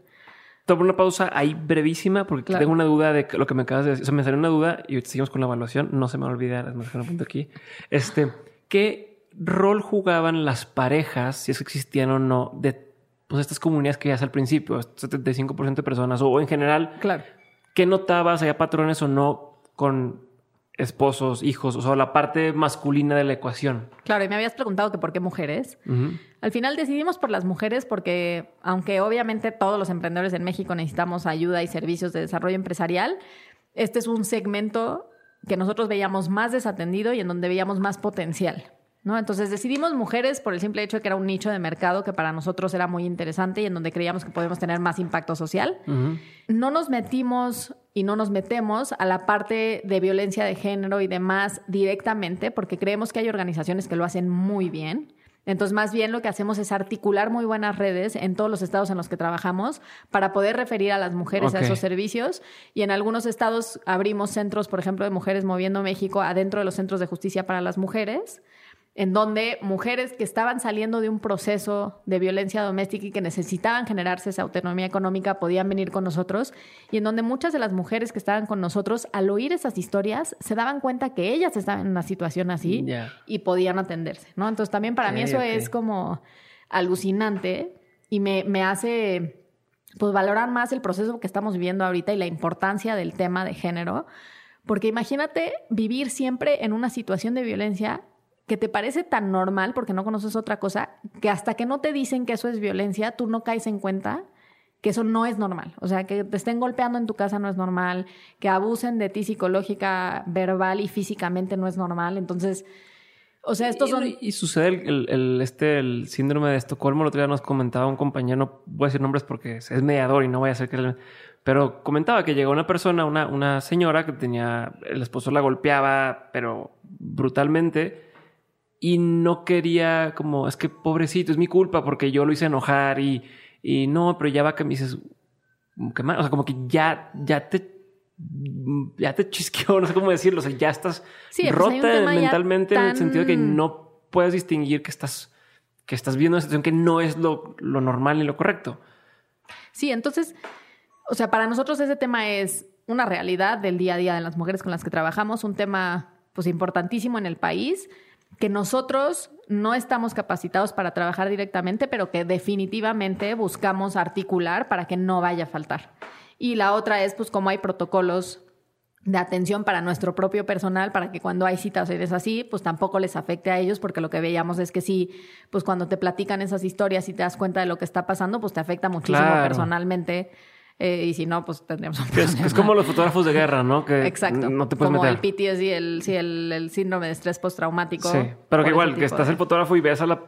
Tomo una pausa ahí brevísima porque tengo una duda de lo que me acabas de decir. O sea, me salió una duda y seguimos con la evaluación. No se me va a olvidar, es más que punto aquí. Este, ¿qué rol jugaban las parejas, si eso existían o no, de pues estas comunidades que ya al principio, 75% de personas, o en general, claro. ¿qué notabas? ¿Había patrones o no con esposos, hijos, o sea, la parte masculina de la ecuación? Claro, y me habías preguntado que por qué mujeres. Al final decidimos por las mujeres porque, aunque obviamente todos los emprendedores en México necesitamos ayuda y servicios de desarrollo empresarial, este es un segmento que nosotros veíamos más desatendido y en donde veíamos más potencial. ¿No? Entonces decidimos mujeres por el simple hecho de que era un nicho de mercado que para nosotros era muy interesante y en donde creíamos que podemos tener más impacto social. No nos metimos y no nos metemos a la parte de violencia de género y demás directamente porque creemos que hay organizaciones que lo hacen muy bien. Entonces, más bien lo que hacemos es articular muy buenas redes en todos los estados en los que trabajamos para poder referir a las mujeres a esos servicios. Y en algunos estados abrimos centros, por ejemplo, de Mujeres Moviendo México adentro de los centros de justicia para las mujeres en donde mujeres que estaban saliendo de un proceso de violencia doméstica y que necesitaban generarse esa autonomía económica podían venir con nosotros y en donde muchas de las mujeres que estaban con nosotros al oír esas historias se daban cuenta que ellas estaban en una situación así y podían atenderse, ¿no? Entonces también para mí eso es como alucinante y me, me hace pues valorar más el proceso que estamos viviendo ahorita y la importancia del tema de género, porque imagínate vivir siempre en una situación de violencia que te parece tan normal porque no conoces otra cosa, que hasta que no te dicen que eso es violencia, tú no caes en cuenta que eso no es normal. O sea, que te estén golpeando en tu casa no es normal, que abusen de ti psicológica, verbal y físicamente no es normal. Entonces, o sea, estos son... Y, sucede el, este, el síndrome de Estocolmo. El otro día nos comentaba un compañero, no voy a decir nombres porque es mediador y no voy a hacer que... Pero comentaba que llegó una persona, una, una señora que tenía... El esposo la golpeaba, pero brutalmente y no quería como, es que pobrecito, es mi culpa porque yo lo hice enojar y, y no, pero ya va que me dices, ¿qué más? O sea, como que ya, ya te ya te [LAUGHS] chisqueó, no sé cómo decirlo, o sea, ya estás pues, rota mentalmente en el sentido de que no puedes distinguir que estás, que estás viendo una situación que no es lo, lo normal ni lo correcto. Sí, entonces, o sea, para nosotros ese tema es una realidad del día a día de las mujeres con las que trabajamos, un tema pues importantísimo en el país que nosotros no estamos capacitados para trabajar directamente, pero que definitivamente buscamos articular para que no vaya a faltar. Y la otra es, pues, cómo hay protocolos de atención para nuestro propio personal, para que cuando hay citas eres así, pues tampoco les afecte a ellos, porque lo que veíamos es que sí, pues cuando te platican esas historias y te das cuenta de lo que está pasando, pues te afecta muchísimo personalmente. Eh, y si no, pues tendríamos un es, es, como los fotógrafos de guerra, ¿no? Que Exacto. No te puedes como el PTSD, el, sí, el, el síndrome de estrés postraumático. Sí, pero que igual, que estás el fotógrafo y ves a la...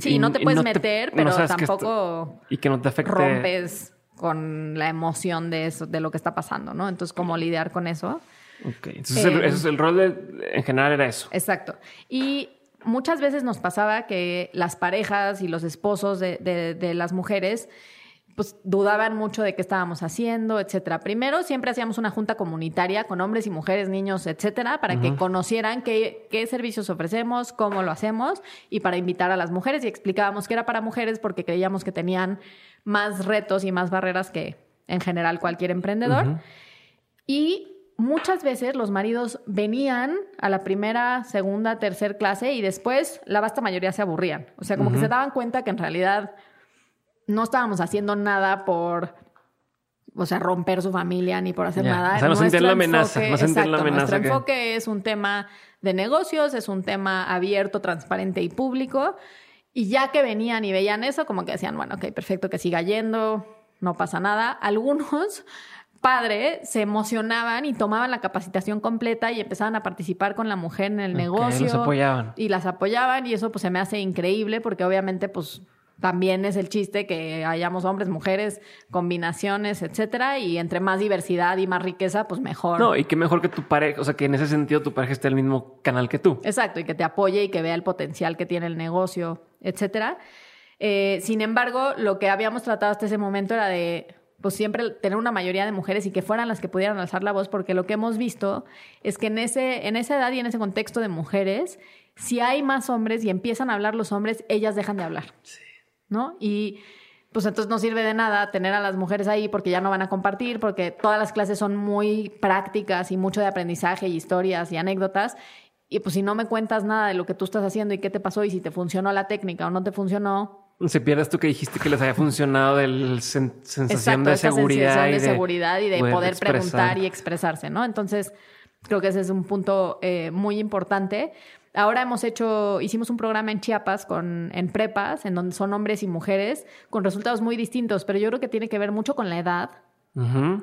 sí, no te puedes meter, pero tampoco... y que no te afecte... Rompes con la emoción de eso, de lo que está pasando, ¿no? Entonces, ¿cómo lidiar con eso? Ok, entonces el, eso es el rol de, en general era eso. Exacto. Y muchas veces nos pasaba que las parejas y los esposos de, de, las mujeres pues dudaban mucho de qué estábamos haciendo, etcétera. Primero, siempre hacíamos una junta comunitaria con hombres y mujeres, niños, etcétera, para que conocieran qué, qué, servicios ofrecemos, cómo lo hacemos y para invitar a las mujeres y explicábamos que era para mujeres porque creíamos que tenían más retos y más barreras que en general cualquier emprendedor. Y muchas veces los maridos venían a la primera, segunda, tercera clase y después la vasta mayoría se aburrían. O sea, como que se daban cuenta que en realidad no estábamos haciendo nada por, o sea, romper su familia ni por hacer nada. O sea, no sentían la amenaza. No sentían la amenaza. Nuestro enfoque es un tema de negocios, es un tema abierto, transparente y público. Y ya que venían y veían eso, como que decían, bueno, ok, perfecto, que siga yendo, no pasa nada. Algunos [LAUGHS] padres se emocionaban y tomaban la capacitación completa y empezaban a participar con la mujer en el negocio. Los apoyaban. Y las apoyaban y eso pues se me hace increíble porque obviamente pues también es el chiste que hayamos hombres, mujeres, combinaciones, etcétera, y entre más diversidad y más riqueza, pues mejor. No, y que mejor que tu pareja, o sea, que en ese sentido tu pareja esté en el mismo canal que tú. Exacto, y que te apoye y que vea el potencial que tiene el negocio, etcétera. Eh, sin embargo, lo que habíamos tratado hasta ese momento era de pues siempre tener una mayoría de mujeres y que fueran las que pudieran alzar la voz, porque lo que hemos visto es que en, ese, en esa edad y en ese contexto de mujeres, si hay más hombres y empiezan a hablar los hombres, ellas dejan de hablar. Sí. ¿No? Y pues entonces no sirve de nada tener a las mujeres ahí porque ya no van a compartir, porque todas las clases son muy prácticas y mucho de aprendizaje y historias y anécdotas. Y pues si no me cuentas nada de lo que tú estás haciendo y qué te pasó y si te funcionó la técnica o no te funcionó. Se pierdes tú que dijiste que les había funcionado el sensación de seguridad. y de, seguridad y de poder, preguntar y expresarse, ¿no? Entonces, creo que ese es un punto eh, muy importante. Ahora hemos hecho, hicimos un programa en Chiapas con, en prepas, en donde son hombres y mujeres, con resultados muy distintos, pero yo creo que tiene que ver mucho con la edad.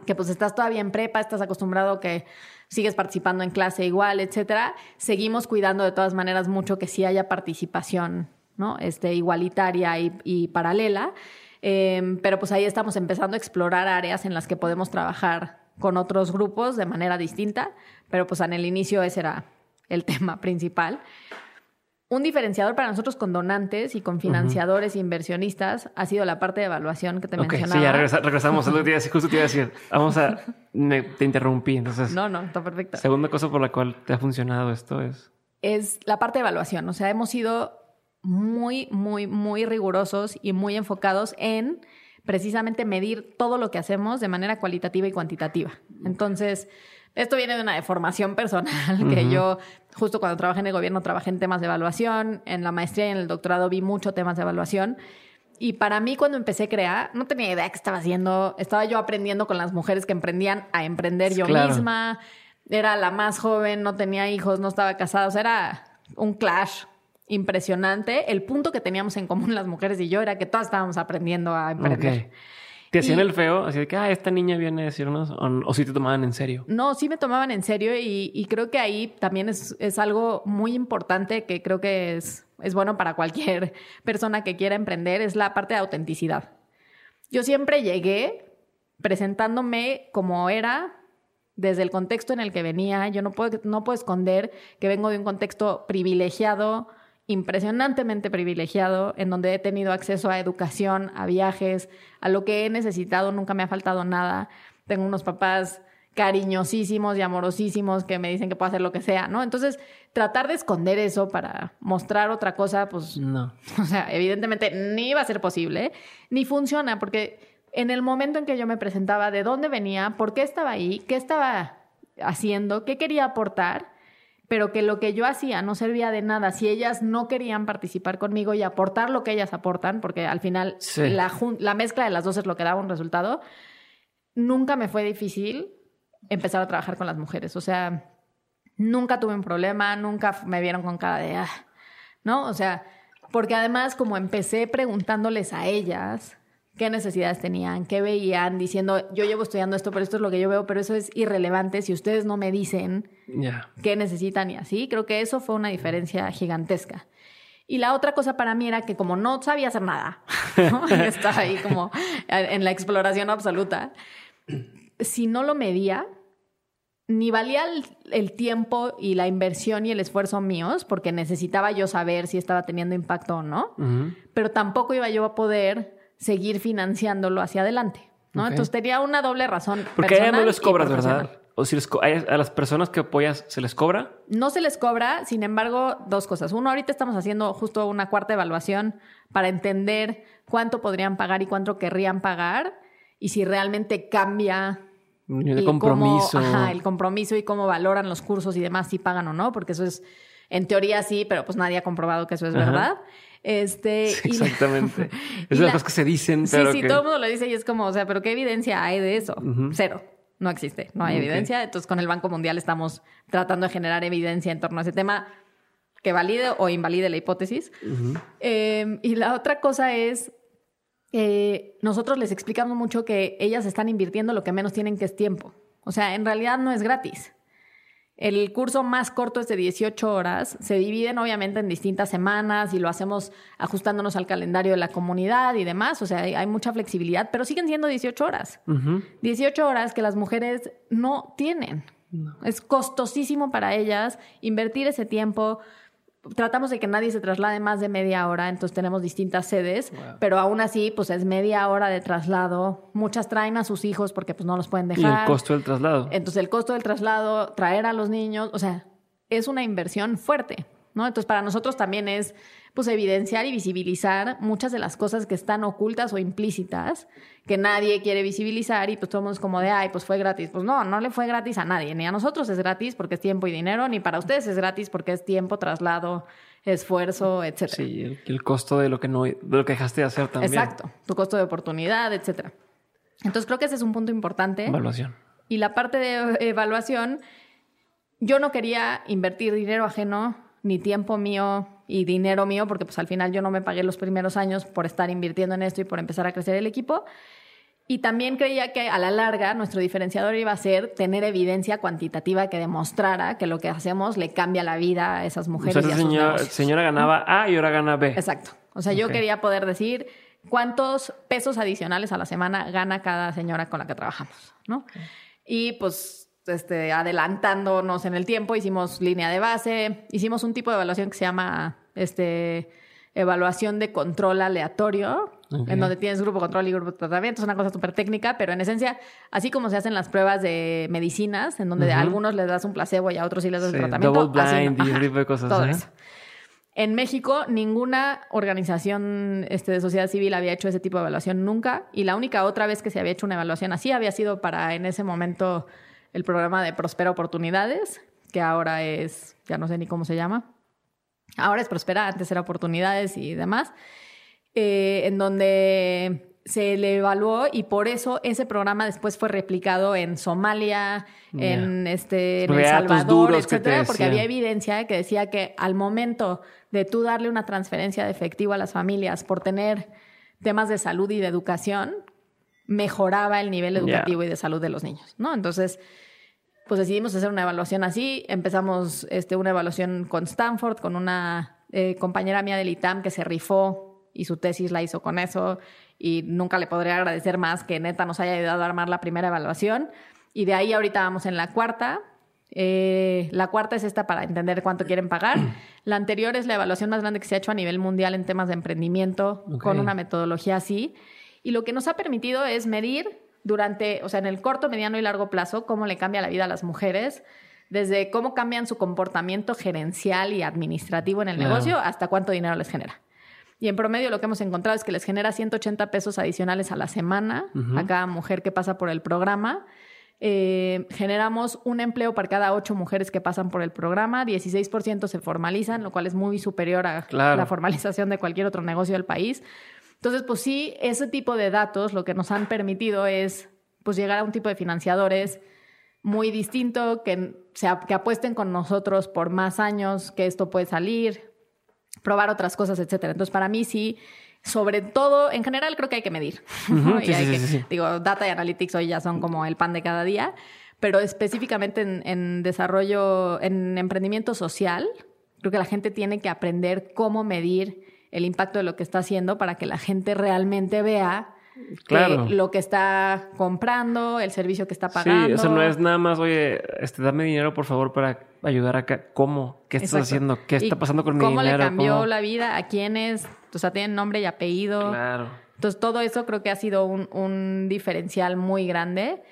Que pues estás todavía en prepa, estás acostumbrado que sigues participando en clase igual, etcétera. Seguimos cuidando de todas maneras mucho que sí haya participación, ¿no? Este, igualitaria y, paralela. Em, pero pues ahí estamos empezando a explorar áreas en las que podemos trabajar con otros grupos de manera distinta. Pero pues en el inicio ese era el [LAUGHS] tema principal. Un diferenciador para nosotros con donantes y con financiadores e inversionistas ha sido la parte de evaluación que te okay, mencionaba. Sí, ya regresamos a lo que justo te iba a decir. [LAUGHS] Vamos a... te interrumpí, entonces... No, no, está perfecto. Segunda cosa por la cual te ha funcionado esto es... Es la parte de evaluación. O sea, hemos sido muy, muy, muy rigurosos y muy enfocados en precisamente medir todo lo que hacemos de manera cualitativa y cuantitativa. Entonces... Esto viene de una deformación personal, que yo justo cuando trabajé en el gobierno trabajé en temas de evaluación, en la maestría y en el doctorado vi mucho temas de evaluación. Y para mí cuando empecé a crear, no tenía idea qué estaba haciendo. Estaba yo aprendiendo con las mujeres que emprendían a emprender yo misma. Era la más joven, no tenía hijos, no estaba casada. O sea, era un clash impresionante. El punto que teníamos en común las mujeres y yo era que todas estábamos aprendiendo a emprender. ¿Te hacían el feo? Así de que, ah, esta niña viene a decirnos, o, si te tomaban en serio. No, sí me tomaban en serio y, creo que ahí también es, es, algo muy importante que creo que es, es bueno para cualquier [LAUGHS] persona que quiera emprender, es la parte de autenticidad. Yo siempre llegué presentándome como era, desde el contexto en el que venía. Yo no puedo, no puedo esconder que vengo de un contexto privilegiado, impresionantemente privilegiado, en donde he tenido acceso a educación, a viajes, a lo que he necesitado, nunca me ha faltado nada. Tengo unos papás cariñosísimos y amorosísimos que me dicen que puedo hacer lo que sea, ¿no? Entonces, tratar de esconder eso para mostrar otra cosa, pues no. [LAUGHS] O sea, evidentemente ni iba a ser posible, ni funciona, porque en el momento en que yo me presentaba de dónde venía, por qué estaba ahí, qué estaba haciendo, qué quería aportar, pero que lo que yo hacía no servía de nada si ellas no querían participar conmigo y aportar lo que ellas aportan, porque al final la, la, mezcla de las dos es lo que daba un resultado, nunca me fue difícil empezar a trabajar con las mujeres. O sea, nunca tuve un problema, nunca me vieron con cara de, ah", ¿no? O sea, porque además como empecé preguntándoles a ellas qué necesidades tenían, qué veían, diciendo, yo llevo estudiando esto, pero esto es lo que yo veo, pero eso es irrelevante si ustedes no me dicen qué necesitan y así. Creo que eso fue una diferencia gigantesca. Y la otra cosa para mí era que como no sabía hacer nada, [LAUGHS] estaba ahí como en la exploración absoluta, si no lo medía, ni valía el, tiempo y la inversión y el esfuerzo míos, porque necesitaba yo saber si estaba teniendo impacto o no, pero tampoco iba yo a poder seguir financiándolo hacia adelante. ¿no? Entonces tenía una doble razón. Porque a ella no les cobras, ¿verdad? O si a las personas que apoyas, ¿se les cobra? No se les cobra, sin embargo, dos cosas. Uno, ahorita estamos haciendo justo una cuarta evaluación para entender cuánto podrían pagar y cuánto querrían pagar y si realmente cambia el compromiso. ajá, el compromiso y cómo valoran los cursos y demás, si pagan o no, porque eso es, en teoría sí, pero pues nadie ha comprobado que eso es verdad. Este, exactamente. [LAUGHS] es de las cosas que se dicen, pero. Sí, sí, todo el mundo lo dice y es como, o sea, pero ¿qué evidencia hay de eso? Cero. No existe, no hay evidencia. Entonces, con el Banco Mundial estamos tratando de generar evidencia en torno a ese tema que valide o invalide la hipótesis. Em, y la otra cosa es, eh, nosotros les explicamos mucho que ellas están invirtiendo lo que menos tienen que es tiempo. O sea, en realidad no es gratis. El curso más corto es de 18 horas. Se dividen obviamente en distintas semanas y lo hacemos ajustándonos al calendario de la comunidad y demás. O sea, hay, mucha flexibilidad, pero siguen siendo 18 horas. 18 horas que las mujeres no tienen. Es costosísimo para ellas invertir ese tiempo tratamos de que nadie se traslade más de media hora, entonces tenemos distintas sedes, pero aún así, pues es media hora de traslado. Muchas traen a sus hijos porque pues no los pueden dejar. Y el costo del traslado. Entonces el costo del traslado, traer a los niños, o sea, es una inversión fuerte, ¿no? Entonces para nosotros también es pues evidenciar y visibilizar muchas de las cosas que están ocultas o implícitas que nadie quiere visibilizar y pues todos como de, ay, pues fue gratis. Pues no, no le fue gratis a nadie, ni a nosotros es gratis porque es tiempo y dinero, ni para ustedes es gratis porque es tiempo, traslado, esfuerzo, etcétera. Sí, el, costo de lo que no, de lo que dejaste de hacer también. Exacto, tu costo de oportunidad, etcétera. Entonces creo que ese es un punto importante. Evaluación. Y la parte de evaluación, yo no quería invertir dinero ajeno, ni tiempo mío, y dinero mío, porque pues al final yo no me pagué los primeros años por estar invirtiendo en esto y por empezar a crecer el equipo. Y también creía que a la larga nuestro diferenciador iba a ser tener evidencia cuantitativa que demostrara que lo que hacemos le cambia la vida a esas mujeres. O sea, señora, señora ganaba A y ahora gana B. Exacto. O sea, yo quería poder decir cuántos pesos adicionales a la semana gana cada señora con la que trabajamos, ¿no? Y pues este, adelantándonos en el tiempo, hicimos línea de base, hicimos un tipo de evaluación que se llama este, evaluación de control aleatorio, en donde tienes grupo control y grupo de tratamiento. Es una cosa súper técnica, pero en esencia, así como se hacen las pruebas de medicinas, en donde a algunos les das un placebo y a otros sí les das el tratamiento. Double blind y tipo de cosas. Todo eso. En México, ninguna organización este, de sociedad civil había hecho ese tipo de evaluación nunca. Y la única otra vez que se había hecho una evaluación así había sido para, en ese momento, el programa de Prospera Oportunidades, que ahora es, ya no sé ni cómo se llama. Ahora es Prospera, antes era Oportunidades y demás, eh, en donde se le evaluó y por eso ese programa después fue replicado en Somalia, en este El Salvador, etcétera, porque había evidencia que decía que al momento de tú darle una transferencia de efectivo a las familias por tener temas de salud y de educación, mejoraba el nivel educativo y de salud de los niños, ¿no? Entonces, pues decidimos hacer una evaluación así. Empezamos este, una evaluación con Stanford, con una eh, compañera mía del ITAM que se rifó y su tesis la hizo con eso. Y nunca le podría agradecer más que neta nos haya ayudado a armar la primera evaluación. Y de ahí ahorita vamos en la cuarta. Eh, la cuarta es esta para entender cuánto quieren pagar. La anterior es la evaluación más grande que se ha hecho a nivel mundial en temas de emprendimiento con una metodología así. Y lo que nos ha permitido es medir durante, o sea, en el corto, mediano y largo plazo, cómo le cambia la vida a las mujeres, desde cómo cambian su comportamiento gerencial y administrativo en el negocio hasta cuánto dinero les genera. Y en promedio lo que hemos encontrado es que les genera 180 pesos adicionales a la semana a cada mujer que pasa por el programa. Eh, generamos un empleo para cada ocho mujeres que pasan por el programa, 16% se formalizan, lo cual es muy superior a la formalización de cualquier otro negocio del país. Entonces, pues sí, ese tipo de datos lo que nos han permitido es pues llegar a un tipo de financiadores muy distinto, que, que apuesten con nosotros por más años, que esto puede salir, probar otras cosas, etcétera. Entonces, para mí sí, sobre todo, en general creo que hay que medir. digo, data y analytics hoy ya son como el pan de cada día, pero específicamente en, desarrollo, en emprendimiento social, creo que la gente tiene que aprender cómo medir el impacto de lo que está haciendo para que la gente realmente vea lo que está comprando, el servicio que está pagando. Sí, eso no es nada más, oye, este, dame dinero por favor para ayudar acá. ¿Cómo? ¿Qué estás haciendo? ¿Qué está pasando con mi dinero? ¿Cómo le cambió la vida? ¿A quiénes? O sea, tienen nombre y apellido. Claro. Entonces, todo eso creo que ha sido un, diferencial muy grande.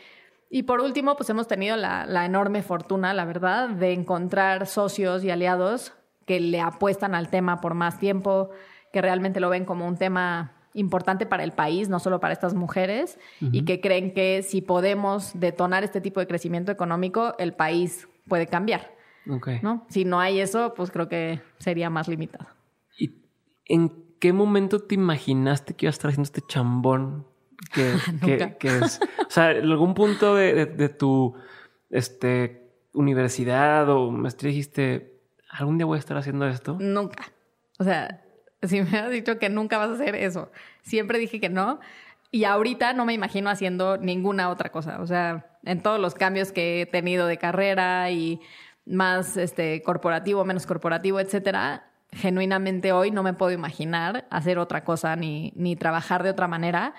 Y por último, pues hemos tenido la, la enorme fortuna, la verdad, de encontrar socios y aliados que le apuestan al tema por más tiempo, que realmente lo ven como un tema importante para el país, no solo para estas mujeres, y que creen que si podemos detonar este tipo de crecimiento económico, el país puede cambiar. ¿no? Si no hay eso, pues creo que sería más limitado. ¿Y en qué momento te imaginaste que iba a estar haciendo este chambón? [LAUGHS] Que, es, o sea, en algún punto de, tu este, universidad o maestría dijiste, ¿algún día voy a estar haciendo esto? Nunca. O sea, si me has dicho que nunca vas a hacer eso. Siempre dije que no. Y ahorita no me imagino haciendo ninguna otra cosa. O sea, en todos los cambios que he tenido de carrera y más este, corporativo, menos corporativo, etcétera, genuinamente hoy no me puedo imaginar hacer otra cosa ni, ni trabajar de otra manera.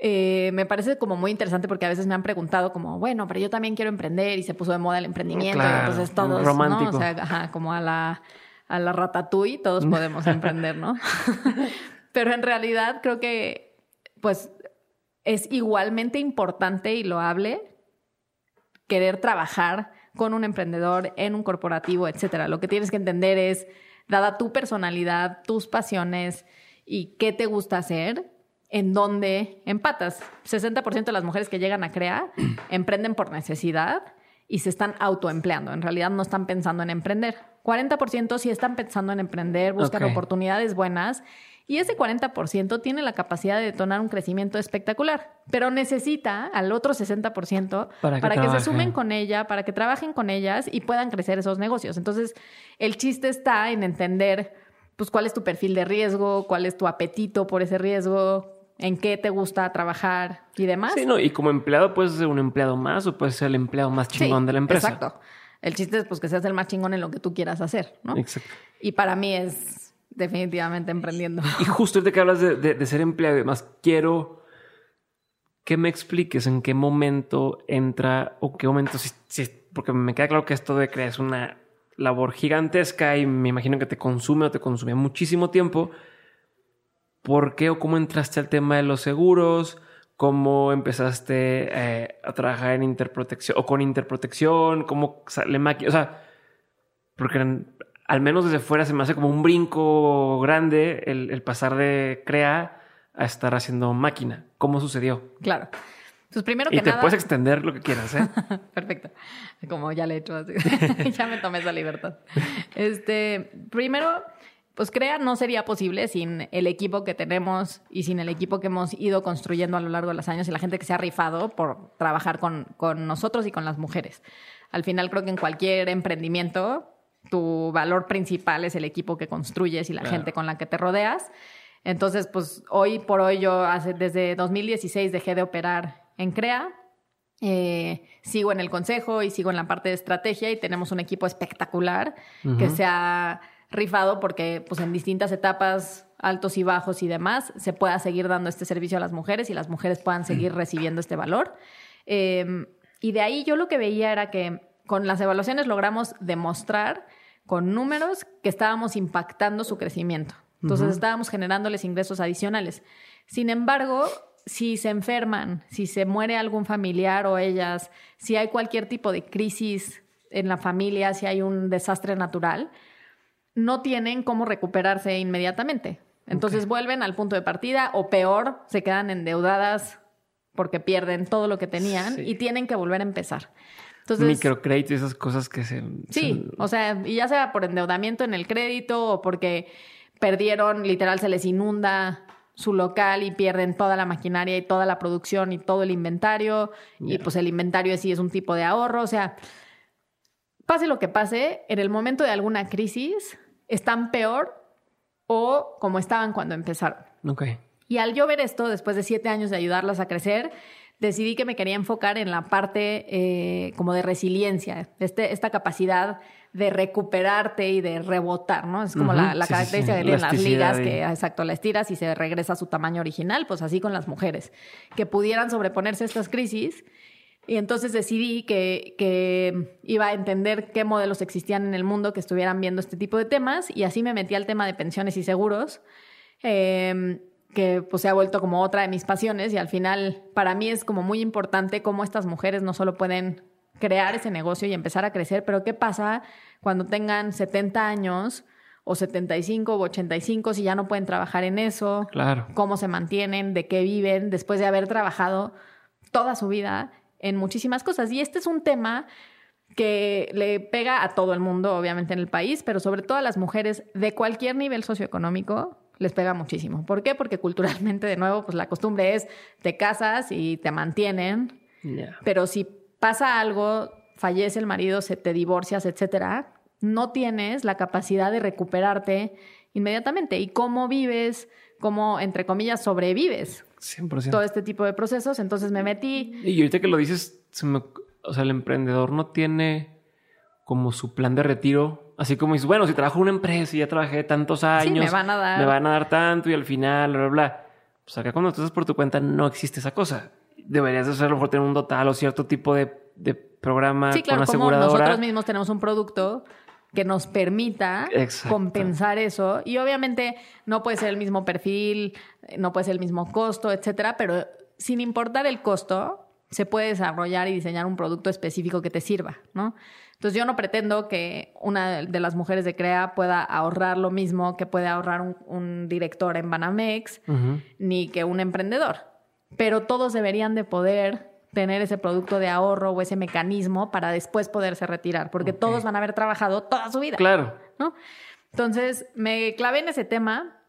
Eh, me parece como muy interesante porque a veces me han preguntado como, bueno, pero yo también quiero emprender y se puso de moda el emprendimiento. entonces todos, romántico. ¿no? O sea, ajá, como a la a la ratatouille, todos [LAUGHS] podemos emprender, ¿no? [LAUGHS] Pero en realidad creo que, pues, es igualmente importante y loable querer trabajar con un emprendedor en un corporativo, etcétera. Lo que tienes que entender es, dada tu personalidad, tus pasiones y qué te gusta hacer, en dónde empatas. 60% de las mujeres que llegan a crear [CLEARS THROAT] emprenden por necesidad y se están autoempleando. En realidad no están pensando en emprender. 40% sí están pensando en emprender, buscan oportunidades buenas y ese 40% tiene la capacidad de detonar un crecimiento espectacular, pero necesita al otro 60% para, que, se sumen con ella, para que trabajen con ellas y puedan crecer esos negocios. Entonces, el chiste está en entender pues cuál es tu perfil de riesgo, cuál es tu apetito por ese riesgo, en qué te gusta trabajar y demás. Sí, no, y como empleado puedes ser un empleado más o puedes ser el empleado más chingón de la empresa. Exacto. El chiste es pues que seas el más chingón en lo que tú quieras hacer, ¿no? Exacto. Y para mí es definitivamente emprendiendo. Y justo de que hablas de, ser empleado, además quiero que me expliques en qué momento entra o qué momento, si, porque me queda claro que esto de crear es una labor gigantesca y me imagino que te consume o te consume muchísimo tiempo ¿Por qué o cómo entraste al tema de los seguros? ¿Cómo empezaste eh, a trabajar en interprotección o con interprotección? ¿Cómo sale máquina? O sea, porque al menos desde fuera se me hace como un brinco grande el, pasar de crea a estar haciendo máquina. ¿Cómo sucedió? Claro. Pues primero que y te puedes extender lo que quieras, ¿eh? [LAUGHS] Perfecto. Como ya le he hecho así. [LAUGHS] ya me tomé esa libertad. Este, primero, pues crea no sería posible sin el equipo que tenemos y sin el equipo que hemos ido construyendo a lo largo de los años y la gente que se ha rifado por trabajar con, nosotros y con las mujeres. Al final creo que en cualquier emprendimiento tu valor principal es el equipo que construyes y la gente con la que te rodeas. Entonces, pues hoy por hoy yo hace, desde 2016 dejé de operar en CREA. Eh, sigo en el consejo y sigo en la parte de estrategia y tenemos un equipo espectacular que se ha rifado porque pues en distintas etapas altos y bajos y demás se pueda seguir dando este servicio a las mujeres y las mujeres puedan seguir recibiendo este valor. Em, y de ahí yo lo que veía era que con las evaluaciones logramos demostrar con números que estábamos impactando su crecimiento. Entonces estábamos generándoles ingresos adicionales. Sin embargo, si se enferman, si se muere algún familiar o ellas, si hay cualquier tipo de crisis en la familia, si hay un desastre natural, no tienen cómo recuperarse inmediatamente. Entonces vuelven al punto de partida o peor, se quedan endeudadas porque pierden todo lo que tenían y tienen que volver a empezar. Entonces, Microcrédito y esas cosas que se... Sí, o sea, y ya sea por endeudamiento en el crédito o porque perdieron, literal, se les inunda su local y pierden toda la maquinaria y toda la producción y todo el inventario. Y pues el inventario sí es un tipo de ahorro. O sea, pase lo que pase, en el momento de alguna crisis están peor o como estaban cuando empezaron. Y al yo ver esto, después de siete años de ayudarlas a crecer, decidí que me quería enfocar en la parte eh, como de resiliencia, este, esta capacidad de recuperarte y de rebotar, ¿no? Es como la, característica de las ligas, que exacto, la estiras y se regresa a su tamaño original, pues así con las mujeres, que pudieran sobreponerse a estas crisis. Y entonces decidí que, que, iba a entender qué modelos existían en el mundo que estuvieran viendo este tipo de temas y así me metí al tema de pensiones y seguros. Eh, que pues se ha vuelto como otra de mis pasiones y al final para mí es como muy importante cómo estas mujeres no solo pueden crear ese negocio y empezar a crecer, pero qué pasa cuando tengan 70 años o 75 o 85 si ya no pueden trabajar en eso, claro. cómo se mantienen, de qué viven después de haber trabajado toda su vida en muchísimas cosas. Y este es un tema que le pega a todo el mundo, obviamente en el país, pero sobre todo a las mujeres de cualquier nivel socioeconómico, les pega muchísimo. ¿Por qué? Porque culturalmente, de nuevo, pues la costumbre es te casas y te mantienen. Pero si pasa algo, fallece el marido, se te divorcias, etcétera, no tienes la capacidad de recuperarte inmediatamente. ¿Y cómo vives? ¿Cómo, entre comillas, sobrevives? 100%. Todo este tipo de procesos. Entonces me metí. Y ahorita que lo dices, o sea, el emprendedor no tiene como su plan de retiro Así como dices, bueno, si trabajo en una empresa y ya trabajé tantos años, me van a dar. Me van a dar tanto y al final, bla, bla, bla. Pues acá cuando tú estás por tu cuenta no existe esa cosa. Deberías de hacer, mejor tener un total o cierto tipo de, de programa sí, claro, como nosotros mismos tenemos un producto que nos permita compensar eso. Y obviamente no puede ser el mismo perfil, no puede ser el mismo costo, etcétera, pero sin importar el costo, se puede desarrollar y diseñar un producto específico que te sirva, ¿no? Entonces yo no pretendo que una de las mujeres de CREA pueda ahorrar lo mismo que puede ahorrar un, director en Banamex, ni que un emprendedor. Pero todos deberían de poder tener ese producto de ahorro o ese mecanismo para después poderse retirar, porque todos van a haber trabajado toda su vida. Claro. ¿no? Entonces me clavé en ese tema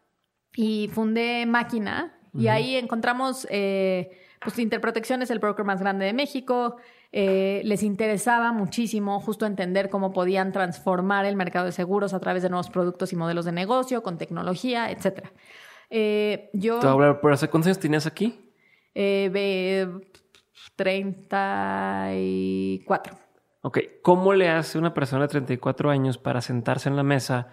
y fundé Máquina y ahí encontramos, eh, pues Interprotección es el broker más grande de México, eh, les interesaba muchísimo justo entender cómo podían transformar el mercado de seguros a través de nuevos productos y modelos de negocio, con tecnología, etc. Eh, yo... ¿Pero hace cuántos años tenías aquí? Eh, 34. Ok, ¿cómo le hace una persona de 34 años para sentarse en la mesa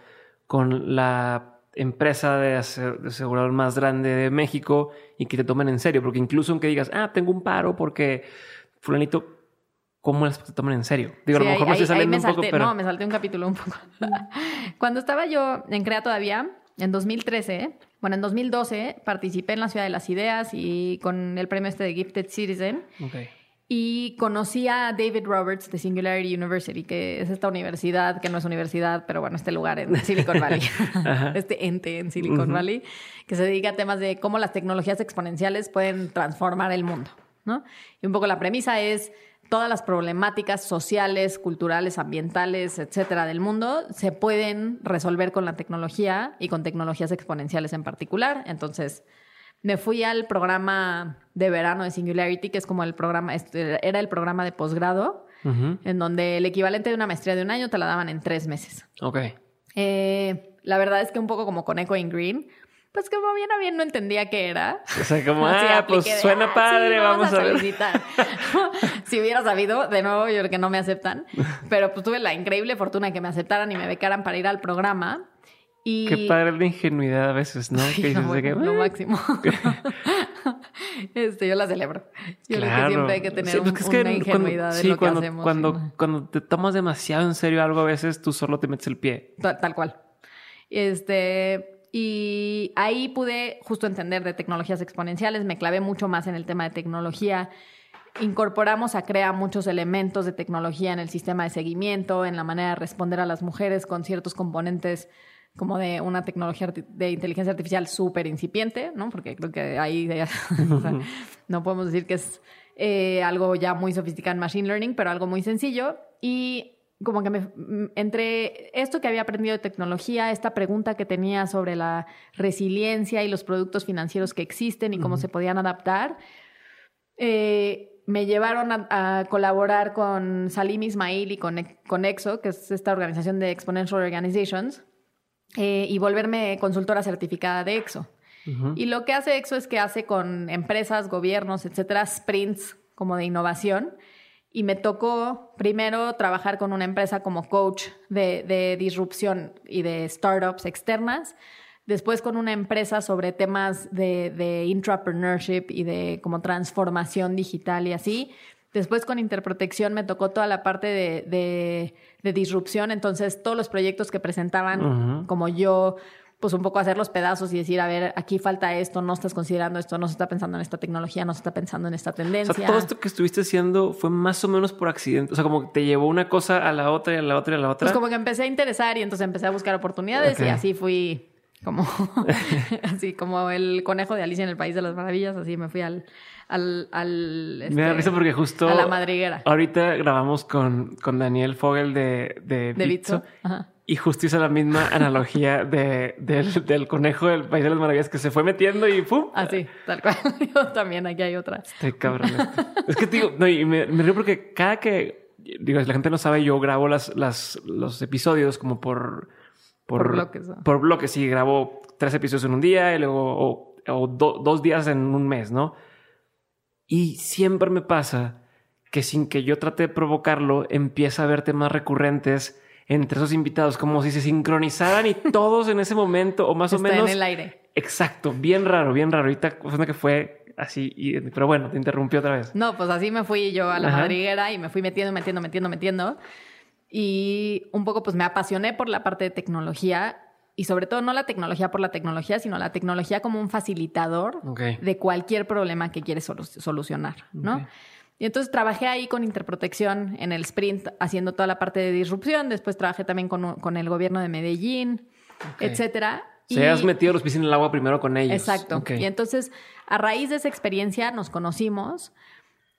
con la empresa de, asegurador más grande de México y que te tomen en serio? Porque incluso aunque digas, ah, tengo un paro porque fulanito cómo las te toman en serio. Digo, a lo mejor me estoy saliendo un poco, pero... No, me salté un capítulo un poco. Cuando estaba yo en CREA todavía, en 2013, bueno, en 2012 participé en la Ciudad de las Ideas y con el premio este de Gifted Citizen. Okay. Y conocí a David Roberts de Singularity University, que es esta universidad, que no es universidad, pero bueno, este lugar en Silicon Valley, [LAUGHS] este ente en Silicon Valley, que se dedica a temas de cómo las tecnologías exponenciales pueden transformar el mundo. ¿no? Y un poco la premisa es todas las problemáticas sociales, culturales, ambientales, etcétera, del mundo se pueden resolver con la tecnología y con tecnologías exponenciales en particular. Entonces, me fui al programa de verano de Singularity, que es como el programa, este, era el programa de posgrado, en donde el equivalente de una maestría de un año te la daban en tres meses. Ok. Eh, la verdad es que un poco como con Echo in Green, pues como bien a bien no entendía qué era. O sea, como, [LAUGHS] ah, pues suena ah, padre, vamos, a, ver. [LAUGHS] si hubiera sabido, de nuevo, yo creo que no me aceptan. Pero pues tuve la increíble fortuna de que me aceptaran y me becaran para ir al programa. Y... Qué padre la ingenuidad a veces, ¿no? [LAUGHS] que dices de que, lo máximo. este, yo la celebro. Yo creo que siempre hay que tener pues es que una ingenuidad cuando, lo cuando, que hacemos. Cuando, cuando te tomas demasiado en serio algo, a veces tú solo te metes el pie. Tal, tal cual. Este, y ahí pude justo entender de tecnologías exponenciales, me clavé mucho más en el tema de tecnología. Incorporamos a CREA muchos elementos de tecnología en el sistema de seguimiento, en la manera de responder a las mujeres con ciertos componentes como de una tecnología de inteligencia artificial súper incipiente, ¿no? Porque creo que ahí [LAUGHS] [LAUGHS] no podemos decir que es eh, algo ya muy sofisticado en Machine Learning, pero algo muy sencillo. Y como que me, entre esto que había aprendido de tecnología, esta pregunta que tenía sobre la resiliencia y los productos financieros que existen y cómo se podían adaptar, eh, me llevaron a, colaborar con Salim Ismail y con, con EXO, que es esta organización de Exponential Organizations, eh, y volverme consultora certificada de EXO. Y lo que hace EXO es que hace con empresas, gobiernos, etcétera, sprints como de innovación y me tocó primero trabajar con una empresa como coach de, disrupción y de startups externas, después con una empresa sobre temas de, de intrapreneurship y de como transformación digital y así. Después con Interprotección me tocó toda la parte de, disrupción, entonces todos los proyectos que presentaban como yo pues un poco hacer los pedazos y decir, a ver, aquí falta esto, no estás considerando esto, no se está pensando en esta tecnología, no se está pensando en esta tendencia. O sea, todo esto que estuviste haciendo fue más o menos por accidente. O sea, como que te llevó una cosa a la otra y a la otra y a la otra. Pues como que empecé a interesar y entonces empecé a buscar oportunidades y así fui como, [LAUGHS] [LAUGHS] así como el conejo de Alicia en el País de las Maravillas, así me fui al, al, al me da risa porque justo a la madriguera. Ahorita grabamos con, con Daniel Fogel de, de, de Ajá. Y justo hizo la misma [LAUGHS] analogía de, del, conejo del País de las Maravillas que se fue metiendo y ¡pum! Así, tal cual. [LAUGHS] Yo también, aquí hay otra. Este cabrón. es que digo, no, y me, río porque cada que, digo, si la gente no sabe, yo grabo las, las, los episodios como por... Por, bloques. Por bloques, sí, grabo tres episodios en un día y luego, o, dos días en un mes, ¿no? Y siempre me pasa que sin que yo trate de provocarlo, empieza a haber temas recurrentes entre esos invitados, como si se sincronizaran y [LAUGHS] todos en ese momento, o más o menos. en el aire. Exacto, bien raro, bien raro. Ahorita que fue así, pero bueno, te interrumpió otra vez. No, pues así me fui yo a la madriguera y me fui metiendo, metiendo, metiendo, metiendo. Y un poco pues me apasioné por la parte de tecnología y sobre todo no la tecnología por la tecnología, sino la tecnología como un facilitador de cualquier problema que quieres solucionar, ¿no? Y entonces trabajé ahí con Interprotección en el sprint haciendo toda la parte de disrupción. Después trabajé también con, el gobierno de Medellín, etcétera. Se y... has metido los pies en el agua primero con ellos. Exacto. Y entonces, a raíz de esa experiencia, nos conocimos.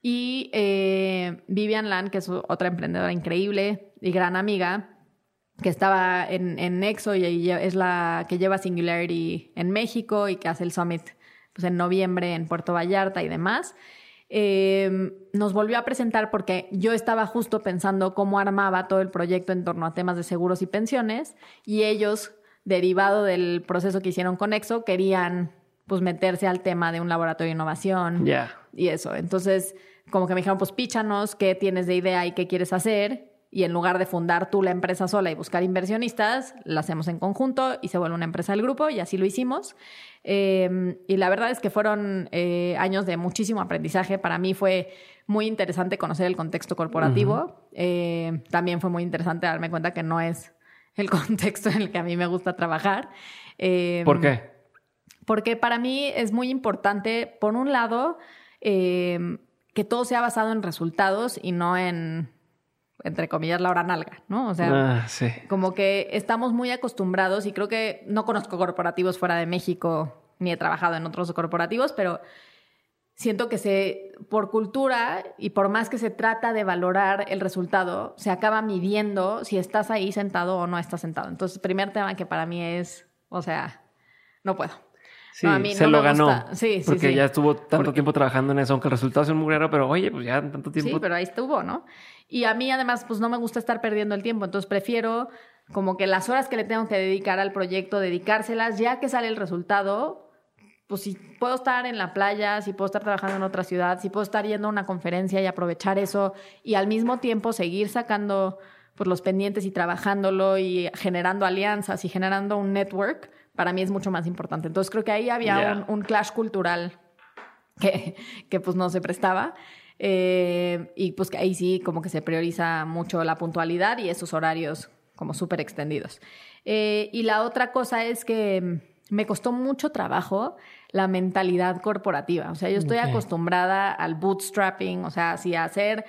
Y eh, Vivian Lan, que es otra emprendedora increíble y gran amiga, que estaba en, en Nexo y es la que lleva Singularity en México y que hace el Summit pues, en noviembre en Puerto Vallarta y demás. Em, nos volvió a presentar porque yo estaba justo pensando cómo armaba todo el proyecto en torno a temas de seguros y pensiones y ellos, derivado del proceso que hicieron con Exo, querían pues meterse al tema de un laboratorio de innovación y eso. Entonces, como que me dijeron, pues píchanos qué tienes de idea y qué quieres hacer y en lugar de fundar tú la empresa sola y buscar inversionistas, la hacemos en conjunto y se vuelve una empresa del grupo y así lo hicimos. Em, y la verdad es que fueron eh, años de muchísimo aprendizaje. Para mí fue muy interesante conocer el contexto corporativo. Eh, también fue muy interesante darme cuenta que no es el [LAUGHS] contexto en el que a mí me gusta trabajar. Em, ¿Por qué? Porque para mí es muy importante, por un lado, em, que todo sea basado en resultados y no en entre comillas, la hora nalga, ¿no? O sea, ah, como que estamos muy acostumbrados y creo que no conozco corporativos fuera de México ni he trabajado en otros corporativos, pero siento que se, por cultura y por más que se trata de valorar el resultado, se acaba midiendo si estás ahí sentado o no estás sentado. Entonces, primer tema que para mí es, o sea, no puedo. Sí, se lo ganó. Sí, sí, porque ya estuvo tanto tiempo trabajando en eso, aunque el resultado es un mugrero, pero oye, pues ya tanto tiempo. Sí, pero ahí estuvo, ¿no? Y a mí además, pues no me gusta estar perdiendo el tiempo, entonces prefiero como que las horas que le tengo que dedicar al proyecto, dedicárselas, ya que sale el resultado, pues si puedo estar en la playa, si puedo estar trabajando en otra ciudad, si puedo estar yendo a una conferencia y aprovechar eso y al mismo tiempo seguir sacando pues, los pendientes y trabajándolo y generando alianzas y generando un network, para mí es mucho más importante. Entonces creo que ahí había un, clash cultural que, que pues no se prestaba. Eh, y pues ahí sí como que se prioriza mucho la puntualidad y esos horarios como súper extendidos. Eh, y la otra cosa es que me costó mucho trabajo la mentalidad corporativa. O sea, yo estoy acostumbrada al bootstrapping, o sea, si hacer...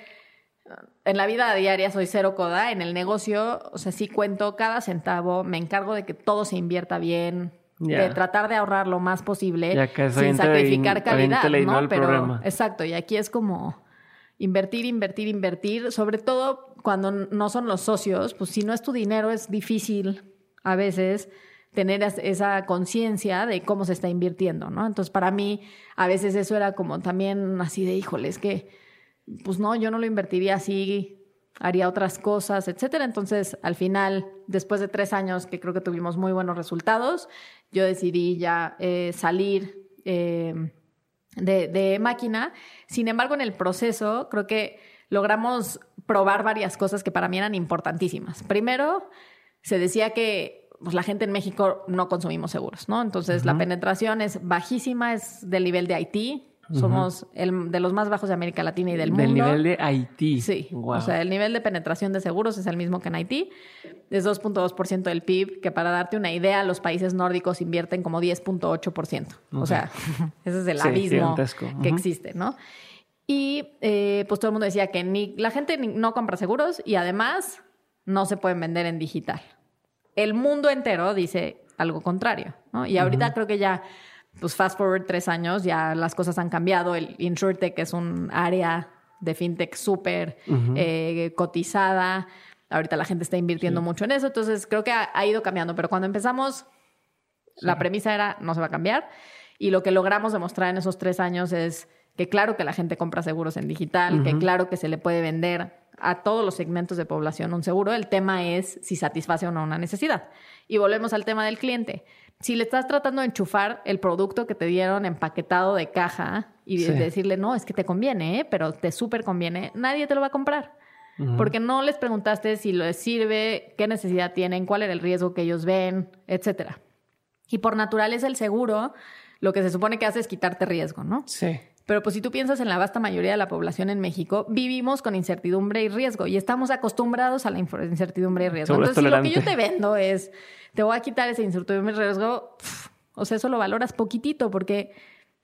En la vida diaria soy cero coda, en el negocio, o sea, sí cuento cada centavo, me encargo de que todo se invierta bien, de tratar de ahorrar lo más posible sin sacrificar calidad, ¿no? Pero exacto, y aquí es como invertir, invertir, invertir, sobre todo cuando no son los socios, pues si no es tu dinero es difícil a veces tener esa conciencia de cómo se está invirtiendo, ¿no? Entonces, para mí, a veces eso era como también así de, híjole, es que, pues no, yo no lo invertiría así, haría otras cosas, etcétera. Entonces, al final, después de tres años que creo que tuvimos muy buenos resultados, yo decidí ya eh, salir eh, de, de máquina. Sin embargo, en el proceso, creo que logramos probar varias cosas que para mí eran importantísimas. Primero, se decía que pues la gente en México no consumimos seguros, ¿no? Entonces la penetración es bajísima, es del nivel de Haití. Somos el, de los más bajos de América Latina y del, mundo. Del nivel de Haití. Sí. O sea, el nivel de penetración de seguros es el mismo que en Haití. Es 2.2% del PIB, que para darte una idea, los países nórdicos invierten como 10.8%. O sea, ese es el abismo que existe, ¿no? Y eh, pues todo el mundo decía que ni, la gente no compra seguros y además no se pueden vender en digital el mundo entero dice algo contrario, ¿no? Y ahorita creo que ya, pues fast forward tres años, ya las cosas han cambiado. El InsurTech es un área de fintech súper eh, cotizada. Ahorita la gente está invirtiendo mucho en eso, entonces creo que ha, ido cambiando. Pero cuando empezamos, la premisa era no se va a cambiar. Y lo que logramos demostrar en esos tres años es que claro que la gente compra seguros en digital, que claro que se le puede vender a todos los segmentos de población un seguro. El tema es si satisface o no una necesidad. Y volvemos al tema del cliente. Si le estás tratando de enchufar el producto que te dieron empaquetado de caja y decirle, no, es que te conviene, ¿eh? pero te súper conviene, nadie te lo va a comprar. Porque no les preguntaste si les sirve, qué necesidad tienen, cuál era el riesgo que ellos ven, etcétera. Y por naturaleza el seguro lo que se supone que hace es quitarte riesgo, ¿no? Sí. Pero pues si tú piensas en la vasta mayoría de la población en México, vivimos con incertidumbre y riesgo y estamos acostumbrados a la incertidumbre y riesgo. Entonces, si lo que yo te vendo es, te voy a quitar esa incertidumbre y riesgo, o sea, eso lo valoras poquitito porque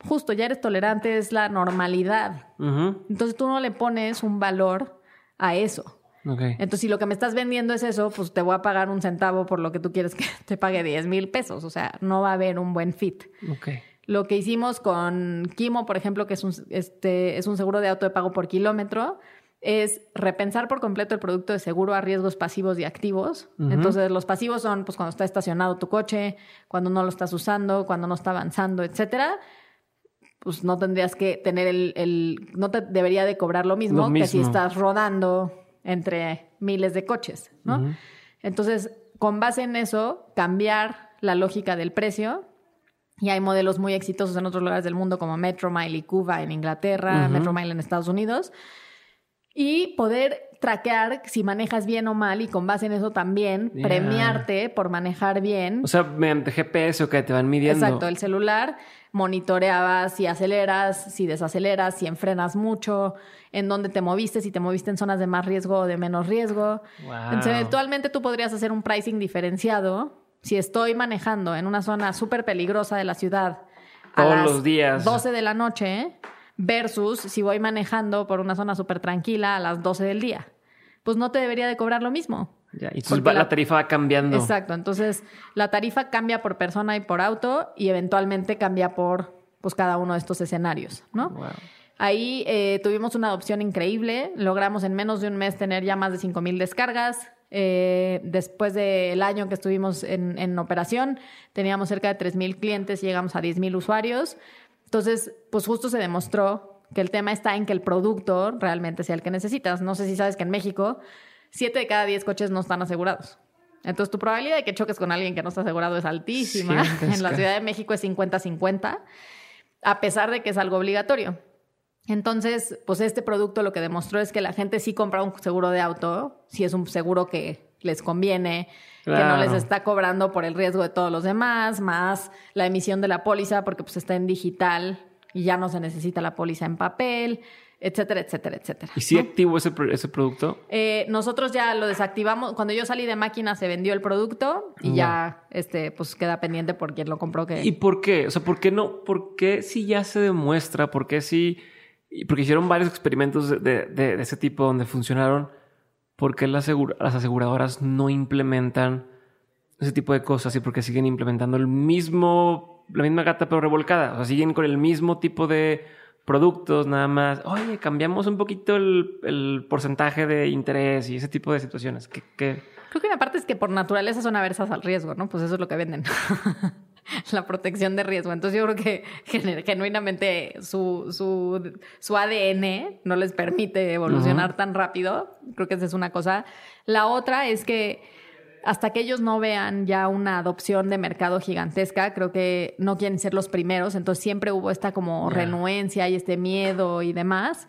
justo ya eres tolerante, es la normalidad. Entonces tú no le pones un valor a eso. Entonces, si lo que me estás vendiendo es eso, pues te voy a pagar un centavo por lo que tú quieres que [LAUGHS] te pague 10 mil pesos. O sea, no va a haber un buen fit. Okay. Lo que hicimos con Kimo, por ejemplo, que es un, este, es un seguro de auto de pago por kilómetro, es repensar por completo el producto de seguro a riesgos pasivos y activos. Entonces, los pasivos son pues cuando está estacionado tu coche, cuando no lo estás usando, cuando no está avanzando, etcétera. Pues no tendrías que tener el, el no te debería de cobrar lo mismo, que si estás rodando entre miles de coches, ¿no? Entonces, con base en eso, cambiar la lógica del precio y hay modelos muy exitosos en otros lugares del mundo como Metromile y Cuba en Inglaterra, Metromile en Estados Unidos. Y poder traquear si manejas bien o mal y con base en eso también premiarte por manejar bien. O sea, mediante GPS o que te van midiendo. Exacto, el celular monitoreaba si aceleras, si desaceleras, si enfrenas mucho, en dónde te moviste, si te moviste en zonas de más riesgo o de menos riesgo. Entonces, eventualmente tú podrías hacer un pricing diferenciado si estoy manejando en una zona súper peligrosa de la ciudad a Todos las los días. 12 de la noche versus si voy manejando por una zona súper tranquila a las 12 del día, pues no te debería de cobrar lo mismo. Ya, y la, la, tarifa va cambiando. Exacto, entonces la tarifa cambia por persona y por auto y eventualmente cambia por pues, cada uno de estos escenarios, ¿no? Ahí eh, tuvimos una adopción increíble, logramos en menos de un mes tener ya más de 5.000 descargas, eh, después del año que estuvimos en, operación, teníamos cerca de 3.000 clientes y llegamos a 10.000 usuarios. Entonces, pues justo se demostró que el tema está en que el producto realmente sea el que necesitas. No sé si sabes que en México, 7 de cada 10 coches no están asegurados. Entonces, tu probabilidad de que choques con alguien que no está asegurado es altísima. [LAUGHS] en la Ciudad de México es 50-50, a pesar de que es algo obligatorio. Entonces, pues este producto lo que demostró es que la gente sí compra un seguro de auto, si es un seguro que les conviene, que no les está cobrando por el riesgo de todos los demás, más la emisión de la póliza porque pues está en digital y ya no se necesita la póliza en papel, etcétera, etcétera, etcétera. ¿Y si activo ese, ese producto? Eh, nosotros ya lo desactivamos. Cuando yo salí de máquina se vendió el producto y ya este, pues queda pendiente por quien lo compró. Que... ¿Y por qué? O sea, ¿por qué no? ¿Por qué si ya se demuestra? ¿Por qué si porque hicieron varios experimentos de, de, ese tipo donde funcionaron, ¿por qué las, las aseguradoras no implementan ese tipo de cosas y porque siguen implementando el mismo, la misma gata pero revolcada? O sea, siguen con el mismo tipo de productos nada más. Oye, cambiamos un poquito el, porcentaje de interés y ese tipo de situaciones. Que, Creo que una parte es que por naturaleza son aversas al riesgo, ¿no? Pues eso es lo que venden. [LAUGHS] [LAUGHS] la protección de riesgo. Entonces yo creo que genuinamente su, su, su ADN no les permite evolucionar tan rápido. Creo que esa es una cosa. La otra es que hasta que ellos no vean ya una adopción de mercado gigantesca, creo que no quieren ser los primeros, entonces siempre hubo esta como renuencia y este miedo y demás.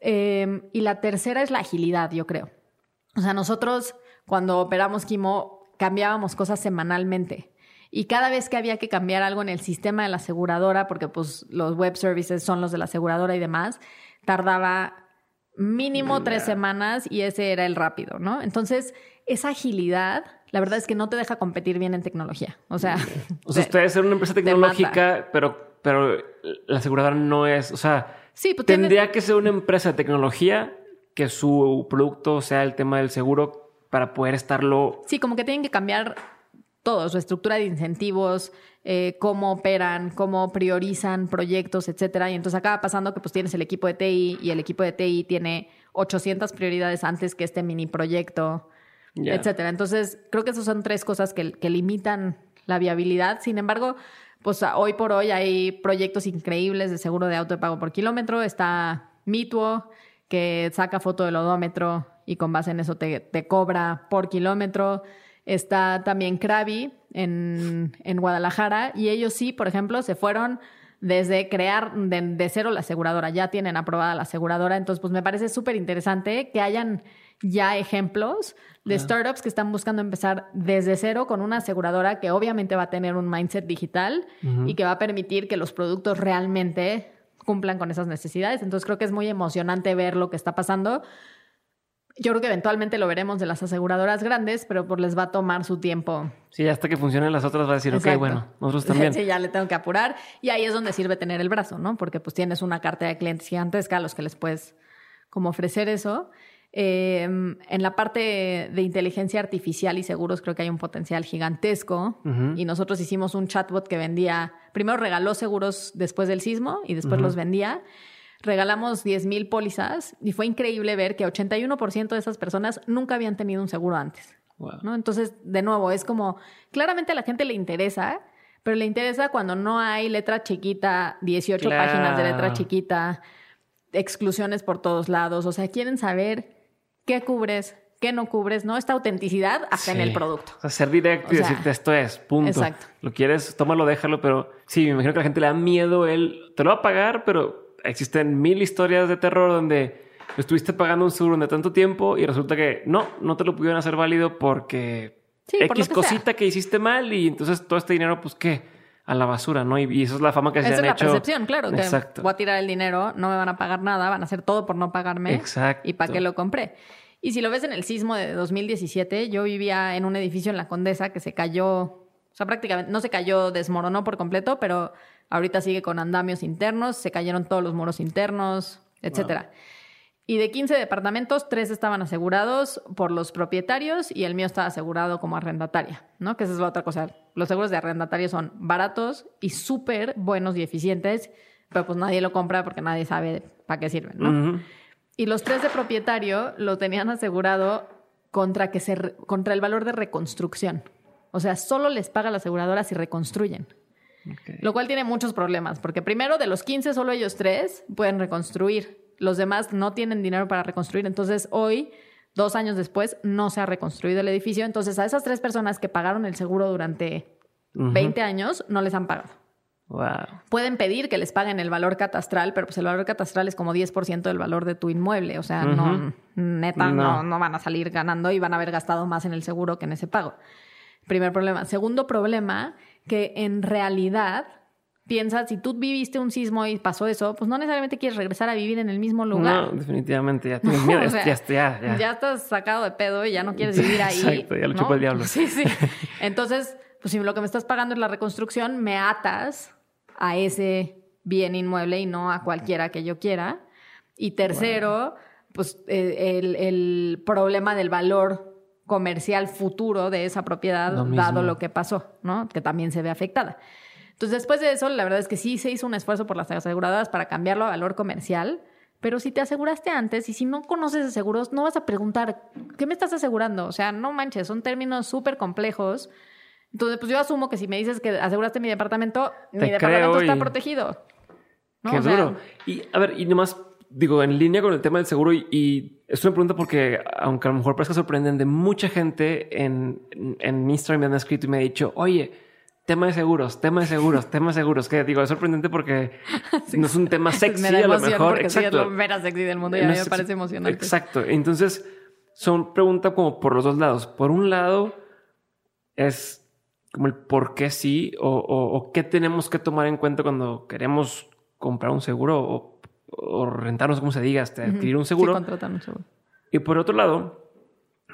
Em, y la tercera es la agilidad, yo creo. O sea, nosotros cuando operamos Kimo cambiábamos cosas semanalmente. Y cada vez que había que cambiar algo en el sistema de la aseguradora, porque pues los web services son los de la aseguradora y demás, tardaba mínimo tres semanas y ese era el rápido, ¿no? Entonces, esa agilidad, la verdad es que no te deja competir bien en tecnología. O sea, [LAUGHS] o sea, ustedes ser una empresa tecnológica, pero, pero la aseguradora no es, o sea, sí, pues tendría que ser una empresa de tecnología que su producto sea el tema del seguro para poder estarlo. Sí, como que tienen que cambiar todo, su estructura de incentivos, eh, cómo operan, cómo priorizan proyectos, etcétera. Y entonces acaba pasando que pues tienes el equipo de TI y el equipo de TI tiene 800 prioridades antes que este mini proyecto, etcétera. Entonces creo que esas son tres cosas que, que limitan la viabilidad. Sin embargo, pues hoy por hoy hay proyectos increíbles de seguro de auto de pago por kilómetro. Está Mituo, que saca foto del odómetro y con base en eso te, te cobra por kilómetro. Está también Krabi en, Guadalajara y ellos sí, por ejemplo, se fueron desde crear de, cero la aseguradora, ya tienen aprobada la aseguradora, entonces pues me parece súper interesante que hayan ya ejemplos de startups que están buscando empezar desde cero con una aseguradora que obviamente va a tener un mindset digital y que va a permitir que los productos realmente cumplan con esas necesidades. Entonces creo que es muy emocionante ver lo que está pasando. Yo creo que eventualmente lo veremos de las aseguradoras grandes, pero pues les va a tomar su tiempo. Sí, hasta que funcionen las otras va a decir, ok, bueno, nosotros también. [LAUGHS] sí, ya le tengo que apurar. Y ahí es donde sirve tener el brazo, ¿no? Porque pues tienes una cartera de clientes gigantesca a los que les puedes como ofrecer eso. Em, en la parte de inteligencia artificial y seguros creo que hay un potencial gigantesco. Y nosotros hicimos un chatbot que vendía, primero regaló seguros después del sismo y después los vendía regalamos 10 mil pólizas y fue increíble ver que 81% de esas personas nunca habían tenido un seguro antes. ¿no? Entonces, de nuevo, es como, claramente a la gente le interesa, pero le interesa cuando no hay letra chiquita, 18 páginas de letra chiquita, exclusiones por todos lados, o sea, quieren saber qué cubres, qué no cubres, ¿no? Esta autenticidad hasta en el producto. O sea, ser directo y decirte esto es, punto. Exacto. Lo quieres, tómalo, déjalo, pero sí, me imagino que a la gente le da miedo él, te lo va a pagar, pero existen mil historias de terror donde estuviste pagando un seguro de tanto tiempo y resulta que no, no te lo pudieron hacer válido porque X cosita que hiciste mal y entonces todo este dinero, pues qué, a la basura, ¿no? Y, eso es la fama que se han hecho. es la percepción, claro. Exacto. voy a tirar el dinero, no me van a pagar nada, van a hacer todo por no pagarme. Exacto. ¿Y para qué lo compré? Y si lo ves en el sismo de 2017, yo vivía en un edificio en La Condesa que se cayó, o sea, prácticamente no se cayó, desmoronó por completo, pero Ahorita sigue con andamios internos, se cayeron todos los muros internos, etcétera. Y de 15 departamentos, tres estaban asegurados por los propietarios y el mío estaba asegurado como arrendataria, ¿no? Que esa es la otra cosa. Los seguros de arrendatario son baratos y súper buenos y eficientes, pero pues nadie lo compra porque nadie sabe para qué sirven, ¿no? Y los tres de propietario lo tenían asegurado contra, que se, contra el valor de reconstrucción. O sea, solo les paga la aseguradora si reconstruyen. Lo cual tiene muchos problemas, porque primero de los 15 solo ellos tres pueden reconstruir. Los demás no tienen dinero para reconstruir. Entonces hoy, dos años después, no se ha reconstruido el edificio. Entonces a esas tres personas que pagaron el seguro durante 20 años, no les han pagado. Pueden pedir que les paguen el valor catastral, pero pues el valor catastral es como 10% del valor de tu inmueble. O sea, no, neta, no. no van a salir ganando y van a haber gastado más en el seguro que en ese pago. Primer problema. Segundo problema que en realidad piensas, si tú viviste un sismo y pasó eso, pues no necesariamente quieres regresar a vivir en el mismo lugar. No, definitivamente, ya [LAUGHS] tienes miedo, ya, estás sacado de pedo y ya no quieres vivir ahí. Exacto, ya lo chupa el diablo. Sí, sí. [LAUGHS] Entonces, pues si lo que me estás pagando es la reconstrucción, me atas a ese bien inmueble y no a cualquiera que yo quiera. Y tercero, pues eh, el, el problema del valor comercial futuro de esa propiedad, dado lo que pasó, ¿no? Que también se ve afectada. Entonces, después de eso, la verdad es que sí se hizo un esfuerzo por las aseguradoras para cambiarlo a valor comercial. Pero si te aseguraste antes y si no conoces de seguros, no vas a preguntar, ¿qué me estás asegurando? O sea, no manches, son términos súper complejos. Entonces, pues yo asumo que si me dices que aseguraste mi departamento, mi departamento está protegido. Qué duro. Y a ver, y nomás digo, en línea con el tema del seguro, y, es una pregunta porque, aunque a lo mejor parezca sorprendente, mucha gente en, en Instagram me han escrito y me ha dicho, oye, tema de seguros, tema de seguros, tema de seguros, que digo, es sorprendente porque [LAUGHS] no es un tema sexy a lo mejor. Exacto. es lo sexy del mundo y a mí me parece emocionante. Exacto. Entonces, son preguntas como por los dos lados. Por un lado, es como el por qué sí o, o, qué tenemos que tomar en cuenta cuando queremos comprar un seguro o, o rentarnos, como se diga, hasta adquirir un seguro. Sí, contratar un seguro. Y por otro lado,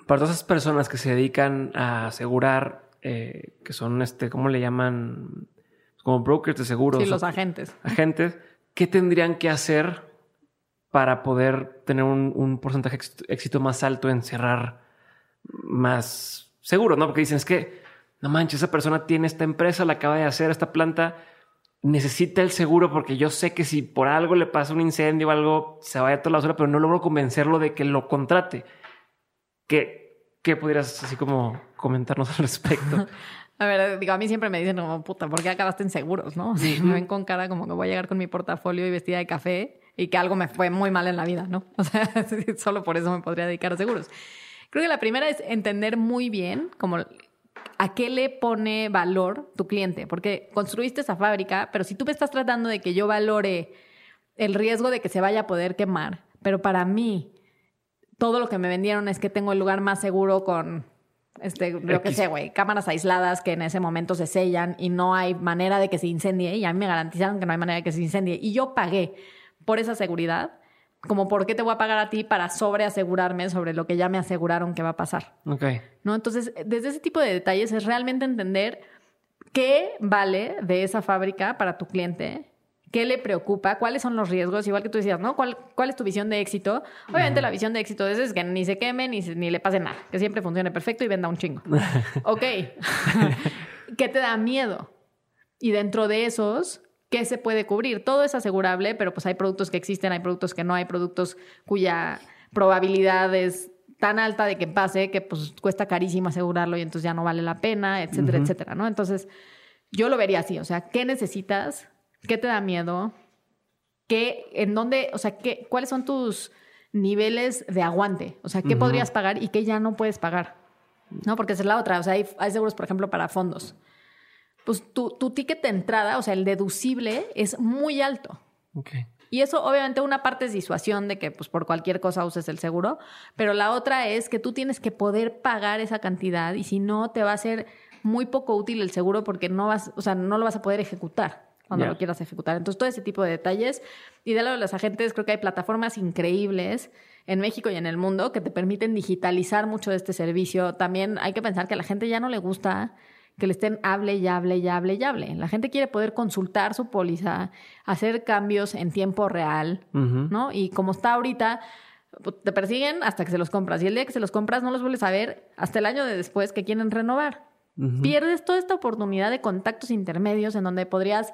para todas esas personas que se dedican a asegurar eh, que son, este, ¿cómo le llaman? Como brokers de seguros. Sí, los agentes. Agentes. ¿Qué tendrían que hacer para poder tener un, porcentaje de éxito más alto en cerrar más seguro? ¿no? Porque dicen, es que, no manches, esa persona tiene esta empresa, la acaba de hacer, esta planta, necesita el seguro porque yo sé que si por algo le pasa un incendio o algo, se vaya a toda la basura, pero no logro convencerlo de que lo contrate. ¿Qué, qué pudieras así como comentarnos al respecto? [LAUGHS] A ver, digo, a mí siempre me dicen como, puta, ¿por qué acabaste en seguros, no? me ven con cara como que voy a llegar con mi portafolio y vestida de café y que algo me fue muy mal en la vida, ¿no? [LAUGHS] O sea, [LAUGHS] solo por eso me podría dedicar a seguros. Creo que la primera es entender muy bien como a qué le pone valor tu cliente, porque construiste esa fábrica, pero si tú me estás tratando de que yo valore el riesgo de que se vaya a poder quemar, pero para mí todo lo que me vendieron es que tengo el lugar más seguro con, este, lo que sé, güey, cámaras aisladas que en ese momento se sellan y no hay manera de que se incendie. Y a mí me garantizaron que no hay manera de que se incendie. Y yo pagué por esa seguridad. Como, ¿por qué te voy a pagar a ti para sobreasegurarme sobre lo que ya me aseguraron que va a pasar? Ok. ¿No? Entonces, desde ese tipo de detalles es realmente entender qué vale de esa fábrica para tu cliente ¿Qué le preocupa? ¿Cuáles son los riesgos? Igual que tú decías, ¿no? ¿Cuál, cuál es tu visión de éxito? Obviamente la visión de éxito es, que ni se queme ni, ni le pase nada, que siempre funcione perfecto y venda un chingo. [LAUGHS] ok. [LAUGHS] ¿Qué te da miedo? Y dentro de esos, ¿qué se puede cubrir? Todo es asegurable, pero pues hay productos que existen, hay productos que no, hay productos cuya probabilidad es tan alta de que pase que pues cuesta carísimo asegurarlo y entonces ya no vale la pena, etcétera, etcétera, ¿no? Entonces, yo lo vería así, o sea, ¿qué necesitas? ¿Qué te da miedo? ¿Qué, en dónde, o sea, qué, cuáles son tus niveles de aguante? O sea, ¿qué podrías pagar y qué ya no puedes pagar? ¿No? Porque esa es la otra. O sea, hay, seguros, por ejemplo, para fondos. Pues tu, tu, ticket de entrada, o sea, el deducible, es muy alto. Okay. Y eso, obviamente, una parte es disuasión de que, pues, por cualquier cosa uses el seguro, pero la otra es que tú tienes que poder pagar esa cantidad y si no, te va a ser muy poco útil el seguro porque no vas, o sea, no lo vas a poder ejecutar cuando lo quieras ejecutar. Entonces, todo ese tipo de detalles. Y de lado de los agentes, creo que hay plataformas increíbles en México y en el mundo que te permiten digitalizar mucho de este servicio. También hay que pensar que a la gente ya no le gusta que le estén hable y hable y hable y hable. La gente quiere poder consultar su póliza, hacer cambios en tiempo real, ¿no? Y como está ahorita, pues, te persiguen hasta que se los compras. Y el día que se los compras no los vuelves a ver hasta el año de después que quieren renovar. Pierdes toda esta oportunidad de contactos intermedios en donde podrías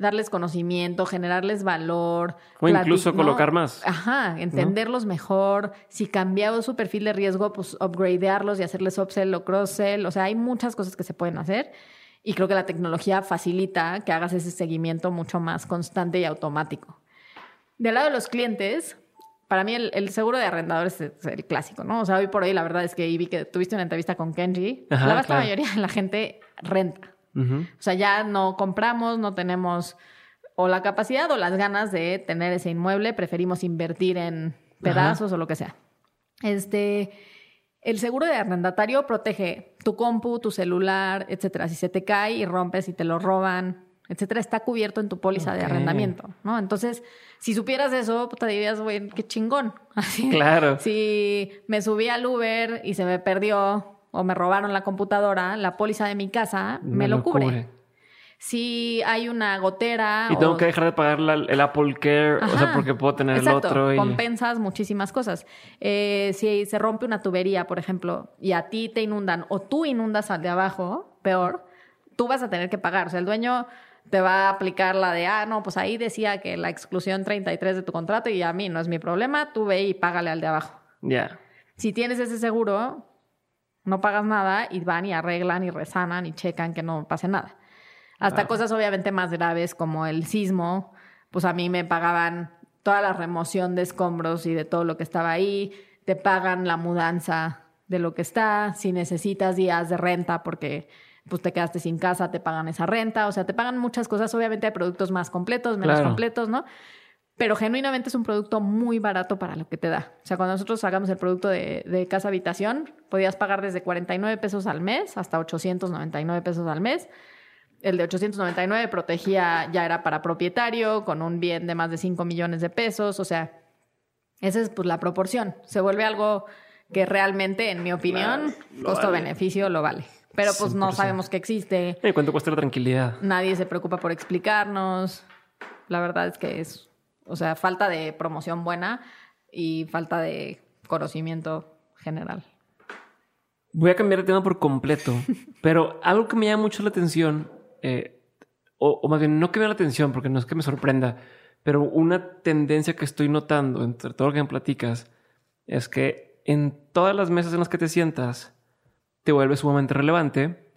darles conocimiento, generarles valor. O incluso colocar más. Ajá, entenderlos mejor. Si cambiado su perfil de riesgo, pues upgradearlos y hacerles upsell o cross-sell. O sea, hay muchas cosas que se pueden hacer. Y creo que la tecnología facilita que hagas ese seguimiento mucho más constante y automático. Del lado de los clientes, para mí el, seguro de arrendadores es el clásico, ¿no? O sea, hoy por hoy la verdad es que vi que tuviste una entrevista con Kenji. la vasta mayoría de la gente renta. O sea, ya no compramos, no tenemos o la capacidad o las ganas de tener ese inmueble, preferimos invertir en pedazos o lo que sea. Este, el seguro de arrendatario protege tu compu, tu celular, etcétera. Si se te cae y rompes y te lo roban, etcétera, está cubierto en tu póliza de arrendamiento, ¿no? Entonces, si supieras eso, te dirías, güey, qué chingón. [LAUGHS] Así. Claro. Si me subí al Uber y se me perdió o me robaron la computadora, la póliza de mi casa me, lo, cubre. Si hay una gotera. Y tengo que dejar de pagar el Apple Care, o sea, porque puedo tener el otro. Y... Compensas muchísimas cosas. Eh, si se rompe una tubería, por ejemplo, y a ti te inundan, o tú inundas al de abajo, peor, tú vas a tener que pagar. O sea, el dueño te va a aplicar la de, ah, no, pues ahí decía que la exclusión 33 de tu contrato y a mí no es mi problema, tú ve y págale al de abajo. Ya. Si tienes ese seguro, no pagas nada y van y arreglan y resanan y checan que no pase nada. Hasta cosas obviamente más graves como el sismo, pues a mí me pagaban toda la remoción de escombros y de todo lo que estaba ahí, te pagan la mudanza de lo que está, si necesitas días de renta porque pues te quedaste sin casa, te pagan esa renta, o sea, te pagan muchas cosas, obviamente hay productos más completos, menos completos, ¿no? Pero genuinamente es un producto muy barato para lo que te da. O sea, cuando nosotros sacamos el producto de, de casa habitación, podías pagar desde 49 pesos al mes hasta 899 pesos al mes. El de 899 protegía, ya era para propietario, con un bien de más de 5 millones de pesos. O sea, esa es pues la proporción. Se vuelve algo que realmente, en mi opinión, costo-beneficio lo vale. Pero pues no sabemos que existe. ¿Y cuánto cuesta la tranquilidad? Nadie se preocupa por explicarnos. La verdad es que es, o sea, falta de promoción buena y falta de conocimiento general. Voy a cambiar de tema por completo, [LAUGHS] pero algo que me llama mucho la atención, eh, o, o, más bien no que me llame la atención porque no es que me sorprenda, pero una tendencia que estoy notando entre todo lo que me platicas es que en todas las mesas en las que te sientas, te vuelve sumamente relevante,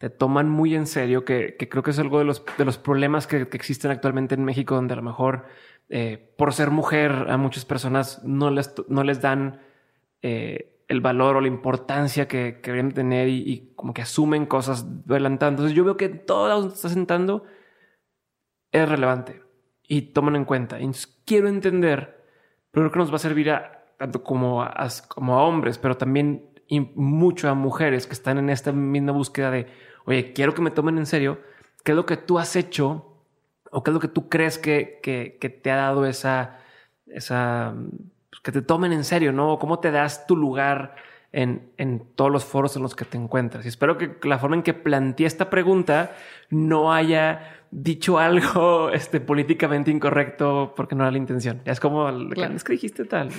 te toman muy en serio, que, creo que es algo de los, de los problemas que, existen actualmente en México, donde a lo mejor eh, por ser mujer a muchas personas no les, no les dan eh, el valor o la importancia que, deberían tener y, como que asumen cosas adelantando. Entonces yo veo que todo que está sentando es relevante y toman en cuenta. Y quiero entender, pero creo que nos va a servir a, tanto como como a hombres, pero también mucho a mujeres que están en esta misma búsqueda de, oye, quiero que me tomen en serio, ¿qué es lo que tú has hecho o qué es lo que tú crees que, que, te ha dado esa, esa, pues, que te tomen en serio, ¿no? ¿Cómo te das tu lugar en, en, todos los foros en los que te encuentras? Y espero que la forma en que planteé esta pregunta no haya dicho algo [LAUGHS] este, políticamente incorrecto porque no era la intención. Es como, es que dijiste tal.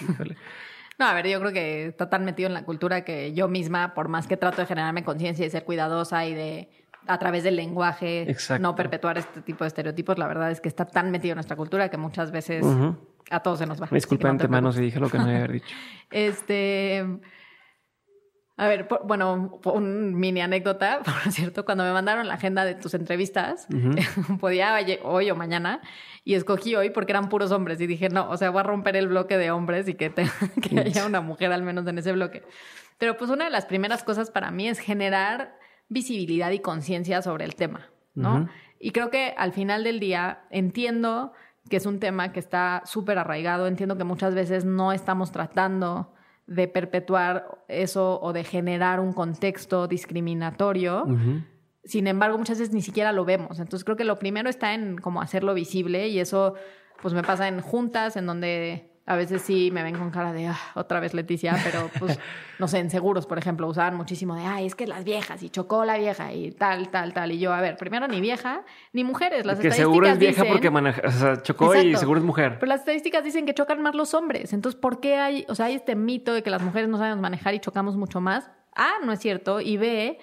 No, a ver, yo creo que está tan metido en la cultura que yo misma, por más que trato de generarme conciencia y ser cuidadosa y de a través del lenguaje no perpetuar este tipo de estereotipos, la verdad es que está tan metido en nuestra cultura que muchas veces a todos se nos va. Disculpa antemano si dije lo que no había [LAUGHS] dicho. este a ver, bueno, un mini anécdota, [LAUGHS] por cierto, cuando me mandaron la agenda de tus entrevistas, podía [LAUGHS] hoy o mañana, y escogí hoy porque eran puros hombres, y dije, no, o sea, voy a romper el bloque de hombres y que, [LAUGHS] que haya una mujer al menos en ese bloque. Pero pues una de las primeras cosas para mí es generar visibilidad y conciencia sobre el tema, ¿no? Y creo que al final del día entiendo que es un tema que está súper arraigado, entiendo que muchas veces no estamos tratando de perpetuar eso o de generar un contexto discriminatorio. Sin embargo, muchas veces ni siquiera lo vemos. Entonces creo que lo primero está en como hacerlo visible y eso pues me pasa en juntas en donde a veces sí me ven con cara de ah, otra vez Leticia, pero pues [LAUGHS] no sé, en seguros, por ejemplo, usaban muchísimo de ay, es que las viejas y chocó la vieja y tal, tal, tal. Y yo, a ver, primero ni vieja ni mujeres. Las que seguro es vieja porque maneja, o sea, chocó y seguro es mujer. Pero las estadísticas dicen que chocan más los hombres. Entonces, ¿por qué hay, o sea, hay este mito de que las mujeres no sabemos manejar y chocamos mucho más? A, no es cierto. Y B,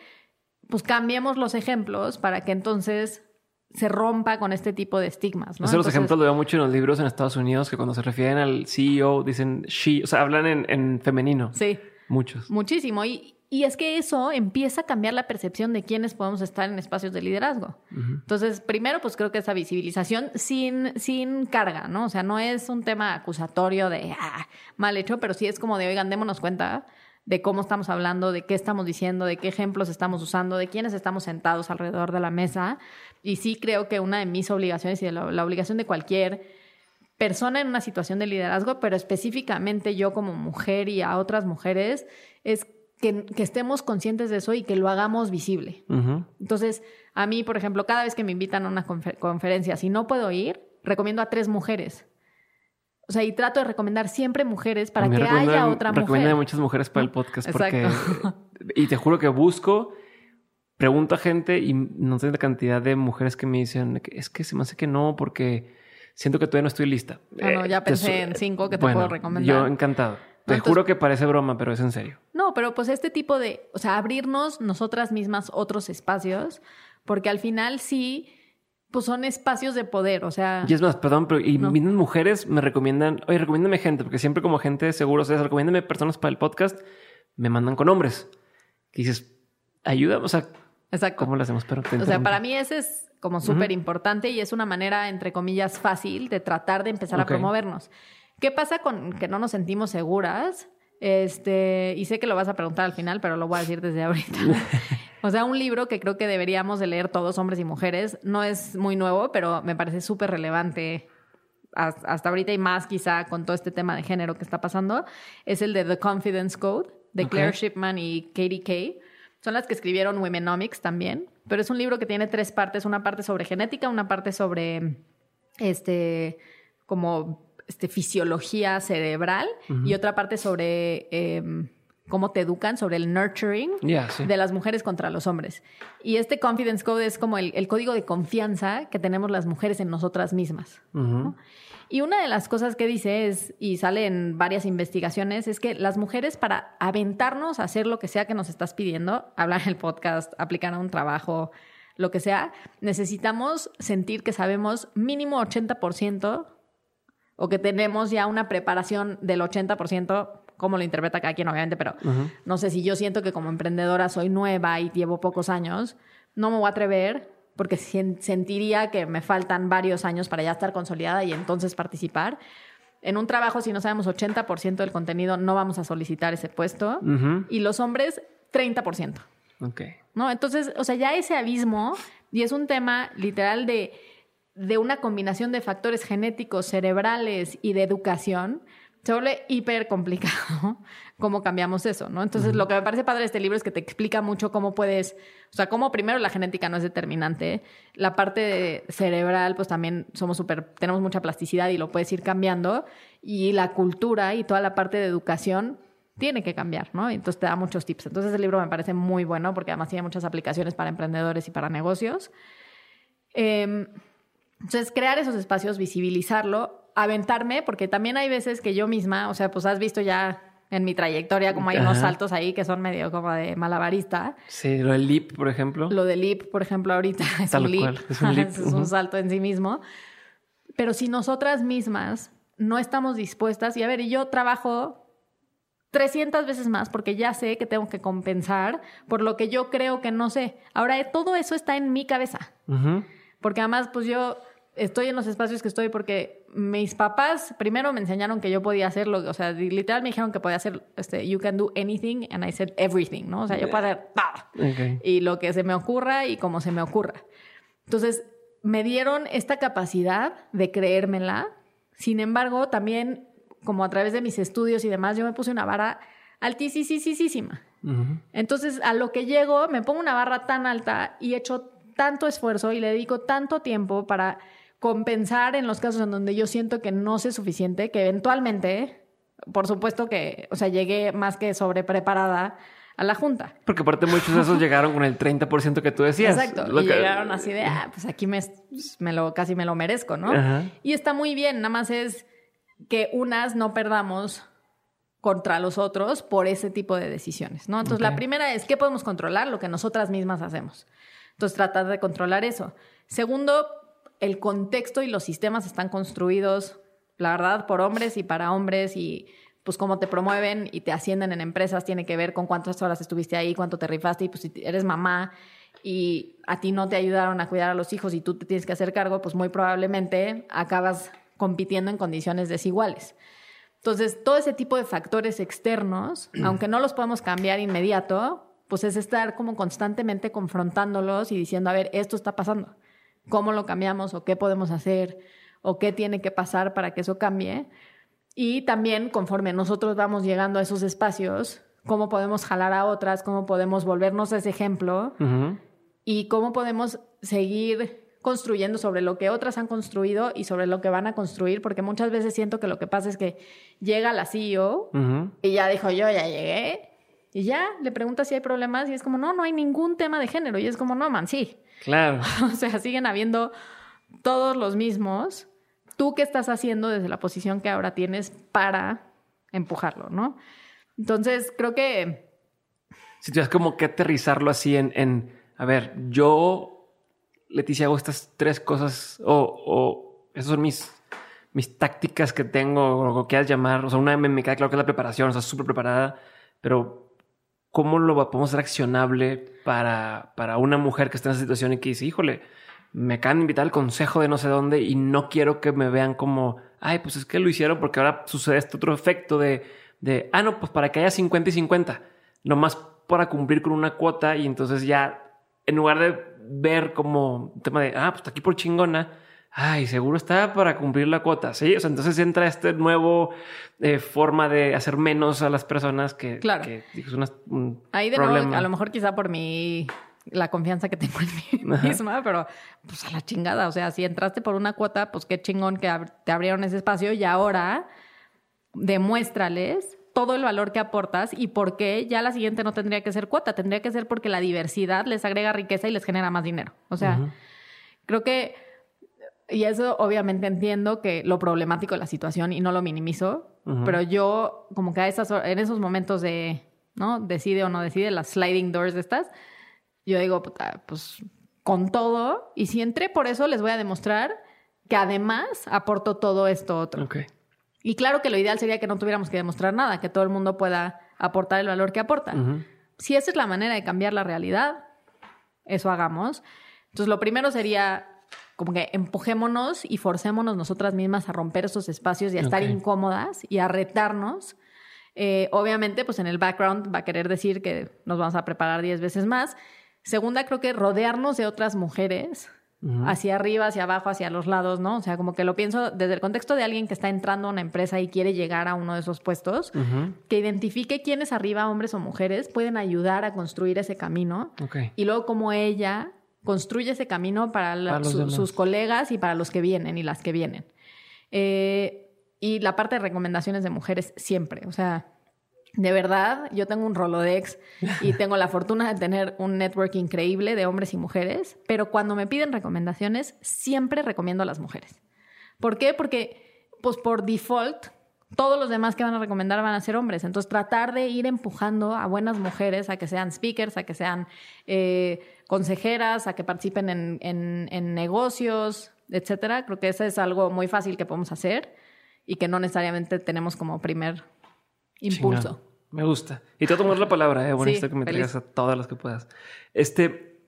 pues cambiemos los ejemplos para que entonces se rompa con este tipo de estigmas. ¿no? los ejemplos lo veo mucho en los libros en Estados Unidos que cuando se refieren al CEO dicen she, o sea, hablan en, femenino. Sí. Muchos. Muchísimo. Y, y, es que eso empieza a cambiar la percepción de quiénes podemos estar en espacios de liderazgo. Entonces, primero, pues creo que esa visibilización sin, sin carga, ¿no? O sea, no es un tema acusatorio de ah, mal hecho, pero sí es como de, oigan, démonos cuenta de cómo estamos hablando, de qué estamos diciendo, de qué ejemplos estamos usando, de quiénes estamos sentados alrededor de la mesa. Y sí creo que una de mis obligaciones y de la, obligación de cualquier persona en una situación de liderazgo, pero específicamente yo como mujer y a otras mujeres, es que, estemos conscientes de eso y que lo hagamos visible. Entonces, a mí, por ejemplo, cada vez que me invitan a una conferencia, si no puedo ir, recomiendo a tres mujeres o sea, y trato de recomendar siempre mujeres para que haya otra mujer. Recomiendo a muchas mujeres para el podcast porque... [LAUGHS] y te juro que busco, pregunto a gente y no sé la cantidad de mujeres que me dicen es que se me hace que no porque siento que todavía no estoy lista. Bueno, ya eh, pensé en cinco que te puedo recomendar. Yo encantado. Te juro que parece broma, pero es en serio. No, pero pues este tipo de, o sea, abrirnos nosotras mismas otros espacios, porque al final sí pues son espacios de poder, o sea... Y es más, perdón, pero y mismas mujeres me recomiendan, oye, recomiéndame gente, porque siempre como gente seguro, o sea, recomiéndame personas para el podcast, me mandan con hombres. Y dices, ayuda, o sea, Exacto. ¿cómo lo hacemos? Pero o sea, para mí ese es como súper importante y es una manera, entre comillas, fácil de tratar de empezar a promovernos. ¿Qué pasa con que no nos sentimos seguras? Este, y sé que lo vas a preguntar al final, pero lo voy a decir desde ahorita. [LAUGHS] o sea, un libro que creo que deberíamos de leer todos, hombres y mujeres, no es muy nuevo, pero me parece súper relevante hasta ahorita y más quizá con todo este tema de género que está pasando, es el de The Confidence Code de Claire Shipman y Katie Kay. Son las que escribieron Womenomics también, pero es un libro que tiene tres partes, una parte sobre genética, una parte sobre este como este, fisiología cerebral y otra parte sobre em, cómo te educan, sobre el nurturing de las mujeres contra los hombres. Y este Confidence Code es como el, código de confianza que tenemos las mujeres en nosotras mismas. Y una de las cosas que dice es, y sale en varias investigaciones, es que las mujeres para aventarnos a hacer lo que sea que nos estás pidiendo, hablar en el podcast, aplicar a un trabajo, lo que sea, necesitamos sentir que sabemos mínimo 80% o que tenemos ya una preparación del 80%, como lo interpreta cada quien obviamente, pero no sé si yo siento que como emprendedora soy nueva y llevo pocos años, no me voy a atrever porque sentiría que me faltan varios años para ya estar consolidada y entonces participar. En un trabajo, si no sabemos 80% del contenido, no vamos a solicitar ese puesto. Y los hombres, 30%. Ok. ¿No? Entonces, o sea, ya ese abismo, y es un tema literal de de una combinación de factores genéticos, cerebrales y de educación, se vuelve hiper complicado [LAUGHS] cómo cambiamos eso, ¿no? Entonces, lo que me parece padre de este libro es que te explica mucho cómo puedes, o sea, cómo primero la genética no es determinante, la parte cerebral, pues también somos súper, tenemos mucha plasticidad y lo puedes ir cambiando, y la cultura y toda la parte de educación tiene que cambiar, ¿no? Entonces te da muchos tips. Entonces, el libro me parece muy bueno porque además tiene muchas aplicaciones para emprendedores y para negocios. Eh, entonces, crear esos espacios, visibilizarlo, aventarme, porque también hay veces que yo misma, o sea, pues has visto ya en mi trayectoria como hay unos saltos ahí que son medio como de malabarista. Sí, lo del lip, por ejemplo. Lo del lip, por ejemplo, ahorita [LAUGHS] es un lip. [LAUGHS] es un es un salto en sí mismo. Pero si nosotras mismas no estamos dispuestas, y a ver, y yo trabajo 300 veces más porque ya sé que tengo que compensar por lo que yo creo que no sé. Ahora, todo eso está en mi cabeza. Porque además, pues yo estoy en los espacios que estoy porque mis papás primero me enseñaron que yo podía hacerlo, o sea, literal me dijeron que podía hacer, este, you can do anything, and I said everything, ¿no? O sea, yo puedo hacer todo. Y lo que se me ocurra y como se me ocurra. Entonces, me dieron esta capacidad de creérmela. Sin embargo, también, como a través de mis estudios y demás, yo me puse una vara altísima. Entonces, a lo que llego, me pongo una barra tan alta y echo tanto esfuerzo y le dedico tanto tiempo para compensar en los casos en donde yo siento que no sé suficiente, que eventualmente, por supuesto que, o sea, llegué más que sobrepreparada a la junta. Porque aparte muchos de esos [LAUGHS] llegaron con el 30% que tú decías. Exacto. y llegaron así de, ah, pues aquí me, me, lo, casi me lo merezco, ¿no? Y está muy bien, nada más es que unas no perdamos contra los otros por ese tipo de decisiones, ¿no? Entonces, la primera es, ¿qué podemos controlar? Lo que nosotras mismas hacemos. Entonces, tratar de controlar eso. Segundo, el contexto y los sistemas están construidos, la verdad, por hombres y para hombres y pues cómo te promueven y te ascienden en empresas tiene que ver con cuántas horas estuviste ahí, cuánto te rifaste y pues si eres mamá y a ti no te ayudaron a cuidar a los hijos y tú te tienes que hacer cargo, pues muy probablemente acabas compitiendo en condiciones desiguales. Entonces, todo ese tipo de factores externos, [CLEARS THROAT] aunque no los podemos cambiar inmediato, pues es estar como constantemente confrontándolos y diciendo, a ver, esto está pasando cómo lo cambiamos o qué podemos hacer o qué tiene que pasar para que eso cambie. Y también conforme nosotros vamos llegando a esos espacios, cómo podemos jalar a otras, cómo podemos volvernos ese ejemplo y cómo podemos seguir construyendo sobre lo que otras han construido y sobre lo que van a construir, porque muchas veces siento que lo que pasa es que llega la CEO y ya dijo yo, ya llegué, y ya le pregunta si hay problemas y es como, no, no hay ningún tema de género. Y es como, no, man, sí. Claro. [LAUGHS] o sea, siguen habiendo todos los mismos. ¿Tú qué estás haciendo desde la posición que ahora tienes para empujarlo, no? Entonces, creo que... Si tuvieras como que aterrizarlo así en, en, a ver, yo Leticia, hago estas tres cosas o, o esas son mis, mis tácticas que tengo, o lo que quieras llamar. O sea, una me, me queda claro que es la preparación, o sea, súper preparada, pero ¿cómo lo podemos hacer accionable para, para una mujer que está en esa situación y que dice, híjole, me acaban de invitar al consejo de no sé dónde y no quiero que me vean como, ay, pues es que lo hicieron porque ahora sucede este otro efecto de, de ah, no, pues para que haya 50 y 50, nomás para cumplir con una cuota y entonces ya, en lugar de ver como tema de, ah, pues está aquí por chingona, ay, seguro está para cumplir la cuota, ¿sí? O sea, entonces entra este nuevo eh, forma de hacer menos a las personas que, Claro. que es una, un Ahí de nuevo, a lo mejor quizá por mi la confianza que tengo en mí Ajá. misma, pero pues a la chingada. O sea, si entraste por una cuota, pues qué chingón que ab- te abrieron ese espacio y ahora demuéstrales todo el valor que aportas y por qué ya la siguiente no tendría que ser cuota, tendría que ser porque la diversidad les agrega riqueza y les genera más dinero. O sea, creo que, y eso obviamente entiendo que lo problemático de la situación y no lo minimizo, Ujú. pero yo como que a esas, en esos momentos de, ¿no? Decide o no decide, las sliding doors de estas, yo digo, puta, pues con todo, y si entré por eso, les voy a demostrar que además aporto todo esto otro. Ok. Y claro que lo ideal sería que no tuviéramos que demostrar nada, que todo el mundo pueda aportar el valor que aporta. Ujú. Si esa es la manera de cambiar la realidad, eso hagamos. Entonces, lo primero sería como que empujémonos y forcémonos nosotras mismas a romper esos espacios y a estar Ok. incómodas y a retarnos. Eh, obviamente, pues en el background va a querer decir que nos vamos a preparar 10 veces más. Segunda, creo que rodearnos de otras mujeres Ujú. hacia arriba, hacia abajo, hacia los lados, ¿no? O sea, como que lo pienso desde el contexto de alguien que está entrando a una empresa y quiere llegar a uno de esos puestos, Ujú. que identifique quiénes arriba, hombres o mujeres, pueden ayudar a construir ese camino Ok. y luego cómo ella construye ese camino para, la- Para los su- demás. sus colegas y para los que vienen y las que vienen. Eh, y la parte de recomendaciones de mujeres siempre, o sea, de verdad, yo tengo un Rolodex y tengo la fortuna de tener un network increíble de hombres y mujeres, pero cuando me piden recomendaciones, siempre recomiendo a las mujeres. ¿Por qué? Porque, pues por default, todos los demás que van a recomendar van a ser hombres. Entonces, tratar de ir empujando a buenas mujeres a que sean speakers, a que sean eh, consejeras, a que participen en, en- en negocios, etcétera. Creo que eso es algo muy fácil que podemos hacer y que no necesariamente tenemos como primer impulso. Me gusta. Y te voy a tomar la palabra, eh. Bueno, Sí, que me traigas a todas las que puedas. Este,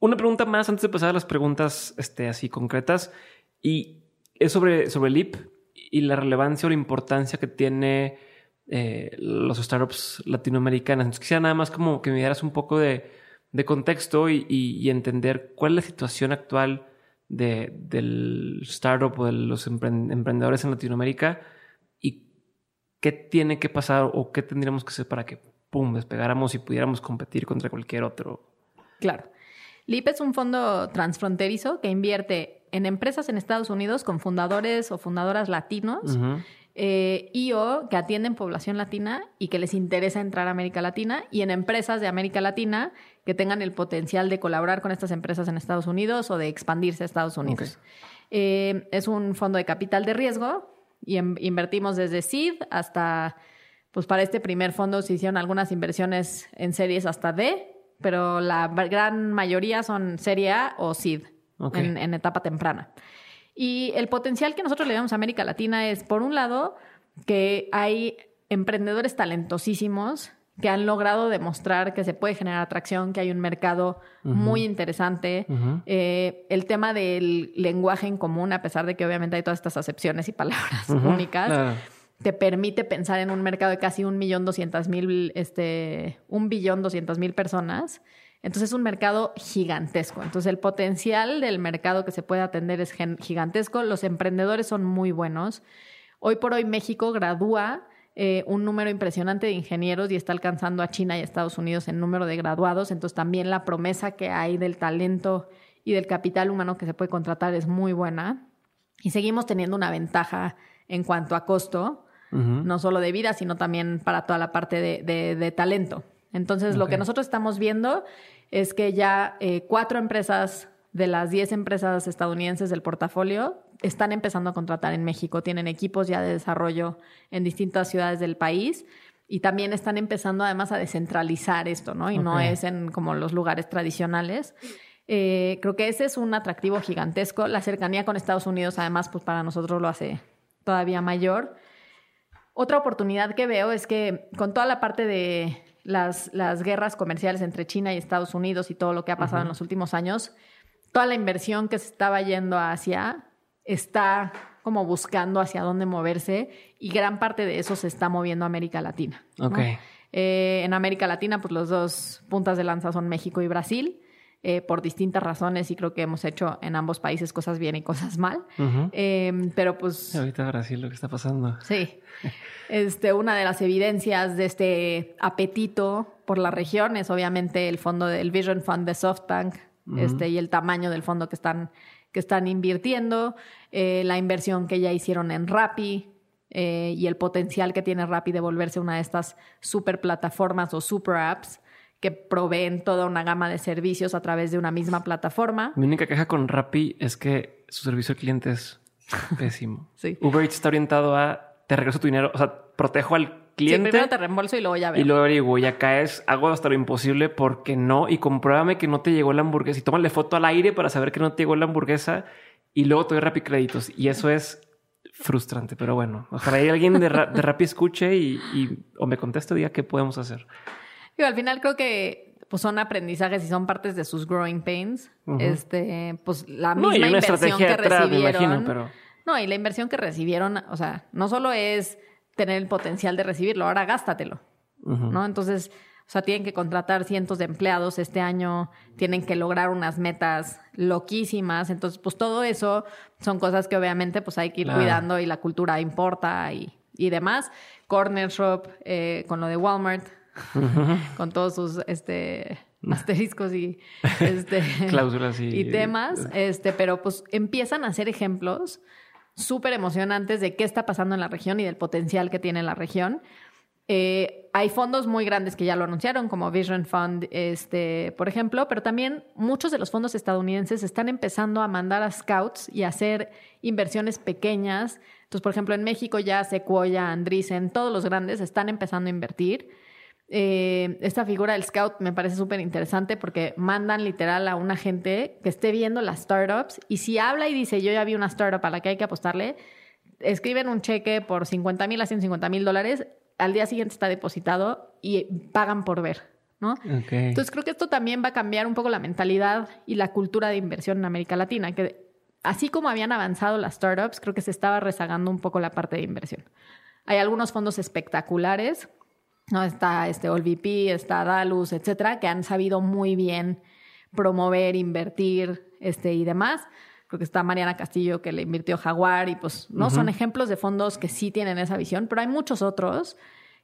una pregunta más antes de pasar a las preguntas este, así concretas. Y es sobre, sobre LIP y la relevancia o la importancia que tiene eh, los startups latinoamericanas. Entonces, quisiera nada más como que me dieras un poco de, de contexto y, entender cuál es la situación actual de, del startup o de los empren- emprendedores en Latinoamérica y qué tiene que pasar o qué tendríamos que hacer para que, pum, despegáramos y pudiéramos competir contra cualquier otro. Claro. LIP es un fondo transfronterizo que invierte en empresas en Estados Unidos con fundadores o fundadoras latinos eh, y o que atienden población latina y que les interesa entrar a América Latina y en empresas de América Latina que tengan el potencial de colaborar con estas empresas en Estados Unidos o de expandirse a Estados Unidos. Eh, es un fondo de capital de riesgo y invertimos desde seed hasta, pues para este primer fondo se hicieron algunas inversiones en series hasta D, pero la gran mayoría son serie A o seed En, en etapa temprana. Y el potencial que nosotros le damos a América Latina es, por un lado, que hay emprendedores talentosísimos que han logrado demostrar que se puede generar atracción, que hay un mercado muy interesante. Eh, el tema del lenguaje en común, a pesar de que obviamente hay todas estas acepciones y palabras únicas, claro. te permite pensar en un mercado de casi un millón doscientas mil, este, un billón doscientas mil personas. Entonces es un mercado gigantesco. Entonces el potencial del mercado que se puede atender es gigantesco. Los emprendedores son muy buenos. Hoy por hoy México gradúa eh, un número impresionante de ingenieros y está alcanzando a China y a Estados Unidos en número de graduados. Entonces también la promesa que hay del talento y del capital humano que se puede contratar es muy buena. Y seguimos teniendo una ventaja en cuanto a costo, no solo de vida, sino también para toda la parte de, de- de talento. Entonces, lo que nosotros estamos viendo es que ya eh, cuatro empresas de las diez empresas estadounidenses del portafolio están empezando a contratar en México, tienen equipos ya de desarrollo en distintas ciudades del país y también están empezando además a descentralizar esto, ¿no? Y no es en como los lugares tradicionales. Eh, creo que ese es un atractivo gigantesco. La cercanía con Estados Unidos, además, pues para nosotros lo hace todavía mayor. Otra oportunidad que veo es que con toda la parte de las, las guerras comerciales entre China y Estados Unidos y todo lo que ha pasado en los últimos años, toda la inversión que se estaba yendo hacia está como buscando hacia dónde moverse y gran parte de eso se está moviendo a América Latina. Eh, en América Latina, pues los dos puntas de lanza son México y Brasil. Eh, por distintas razones y creo que hemos hecho en ambos países cosas bien y cosas mal. Em, pero pues... Ahorita Brasil lo que está pasando. Sí. Este, una de las evidencias de este apetito por la región es obviamente el fondo del Vision Fund de SoftBank este, y el tamaño del fondo que están, que están invirtiendo, eh, la inversión que ya hicieron en Rappi, eh, y el potencial que tiene Rappi de volverse una de estas super plataformas o super apps que proveen toda una gama de servicios a través de una misma plataforma. Mi única queja con Rappi es que su servicio al cliente es [LAUGHS] pésimo. sí. Uber Eats está orientado a te regreso tu dinero, o sea, protejo al cliente. Sí, primero te reembolso y luego ya veo. Y luego averiguo, y acá es, hago hasta lo imposible porque no, y compruébame que no te llegó la hamburguesa y tómale foto al aire para saber que no te llegó la hamburguesa y luego te doy Rappi créditos. Y eso es frustrante, pero bueno, ojalá alguien de, de Rappi escuche y, o me conteste, diga qué podemos hacer. Digo, al final creo que pues son aprendizajes y son partes de sus growing pains. Este, pues la misma inversión que recibieron. pero... No, y la inversión que recibieron, o sea, no solo es tener el potencial de recibirlo, ahora gástatelo. ¿No? Entonces, o sea, tienen que contratar cientos de empleados este año, tienen que lograr unas metas loquísimas. Entonces, pues todo eso son cosas que obviamente pues hay que ir cuidando y la cultura importa y, y demás. Corner Shop, eh, con lo de Walmart, con todos sus este asteriscos y [LAUGHS] este cláusulas y, temas, este, pero pues empiezan a ser ejemplos súper emocionantes de qué está pasando en la región y del potencial que tiene la región. Eh, hay fondos muy grandes que ya lo anunciaron, como Vision Fund, este, por ejemplo, pero también muchos de los fondos estadounidenses están empezando a mandar a scouts y a hacer inversiones pequeñas. Entonces, por ejemplo, en México ya Sequoia, Andreessen, todos los grandes están empezando a invertir. Eh, esta figura del scout me parece súper interesante porque mandan literal a una gente que esté viendo las startups y si habla y dice yo ya vi una startup a la que hay que apostarle, escriben un cheque por 50 mil a 150 mil dólares, al día siguiente está depositado y pagan por ver. ¿no? Entonces creo que esto también va a cambiar un poco la mentalidad y la cultura de inversión en América Latina, que así como habían avanzado las startups, creo que se estaba rezagando un poco la parte de inversión. Hay algunos fondos espectaculares ¿no? Está este OLVP, está Dalus, etcétera, que han sabido muy bien promover, invertir este, y demás. Creo que está Mariana Castillo que le invirtió Jaguar y pues no son ejemplos de fondos que sí tienen esa visión, pero hay muchos otros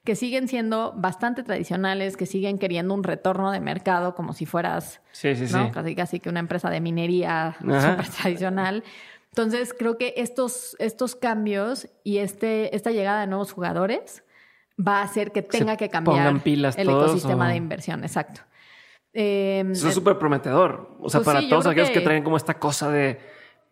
que siguen siendo bastante tradicionales, que siguen queriendo un retorno de mercado como si fueras sí, sí, casi casi que una empresa de minería súper tradicional. Entonces creo que estos, estos cambios y este, esta llegada de nuevos jugadores va a hacer que tenga que cambiar el ecosistema de inversión. Exacto. Em, Eso es súper prometedor. O sea, pues para todos aquellos que... traen como esta cosa de,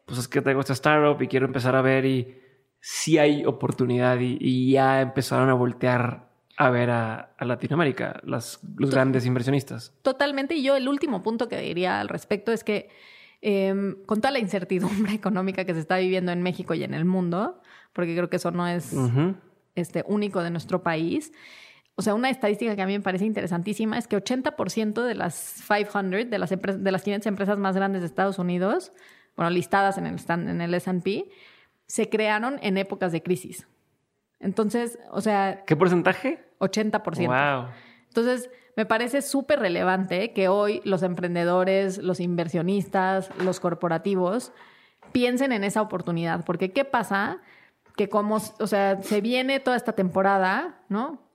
pues es que tengo esta startup y quiero empezar a ver y sí hay oportunidad y, ya empezaron a voltear a ver a, Latinoamérica, las, los grandes inversionistas. Totalmente. Y yo el último punto que diría al respecto es que em, con toda la incertidumbre [LAUGHS] económica que se está viviendo en México y en el mundo, porque creo que eso no es este, único de nuestro país. O sea, una estadística que a mí me parece interesantísima es que 80% de las 500, de las, de las 500 empresas más grandes de Estados Unidos, bueno, listadas en el, en el S&P, se crearon en épocas de crisis. Entonces, o sea... ¿Qué porcentaje? 80%. Wow. Entonces, me parece súper relevante que hoy los emprendedores, los inversionistas, los corporativos piensen en esa oportunidad. Porque, ¿qué pasa que como, o sea, se viene toda esta temporada, ¿no?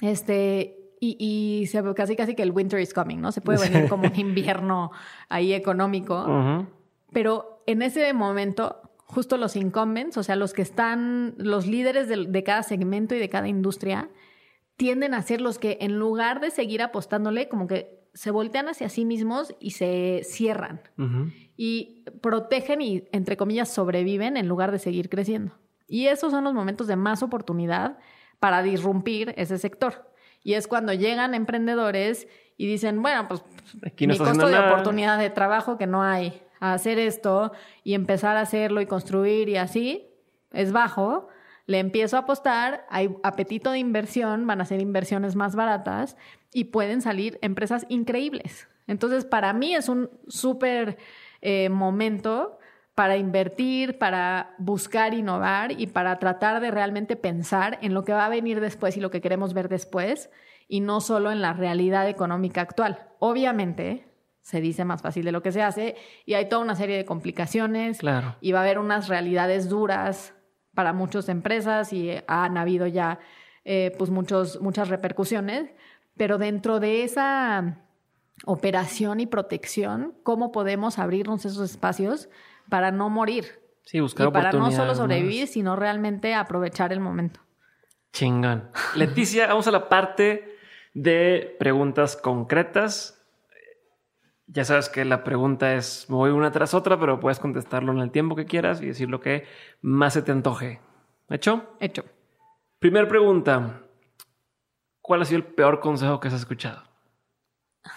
Este, y, y se, casi casi que el winter is coming, ¿no? Se puede venir como un invierno ahí económico. Pero en ese momento, justo los incumbents, o sea, los que están, los líderes de, cada segmento y de cada industria, tienden a ser los que en lugar de seguir apostándole, como que se voltean hacia sí mismos y se cierran. Y protegen y, entre comillas, sobreviven en lugar de seguir creciendo. Y esos son los momentos de más oportunidad para disrumpir ese sector. Y es cuando llegan emprendedores y dicen, bueno, pues Aquí no mi costo de nada. oportunidad de trabajo que no hay a hacer esto y empezar a hacerlo y construir y así es bajo. Le empiezo a apostar, hay apetito de inversión, van a ser inversiones más baratas y pueden salir empresas increíbles. Entonces, para mí es un súper eh, momento para invertir, para buscar innovar y para tratar de realmente pensar en lo que va a venir después y lo que queremos ver después y no solo en la realidad económica actual. Obviamente, se dice más fácil de lo que se hace y hay toda una serie de complicaciones Claro. y va a haber unas realidades duras para muchas empresas y han habido ya eh, pues muchos, muchas repercusiones, pero dentro de esa operación y protección, ¿cómo podemos abrirnos esos espacios para no morir? Sí, buscar y para no solo sobrevivir, sino realmente aprovechar el momento. Chingón. Leticia, [LAUGHS] vamos a la parte de preguntas concretas. Ya sabes que la pregunta es, me voy una tras otra, pero puedes contestarlo en el tiempo que quieras y decir lo que más se te antoje. ¿Hecho? Hecho. Primer pregunta. ¿Cuál ha sido el peor consejo que has escuchado? [LAUGHS]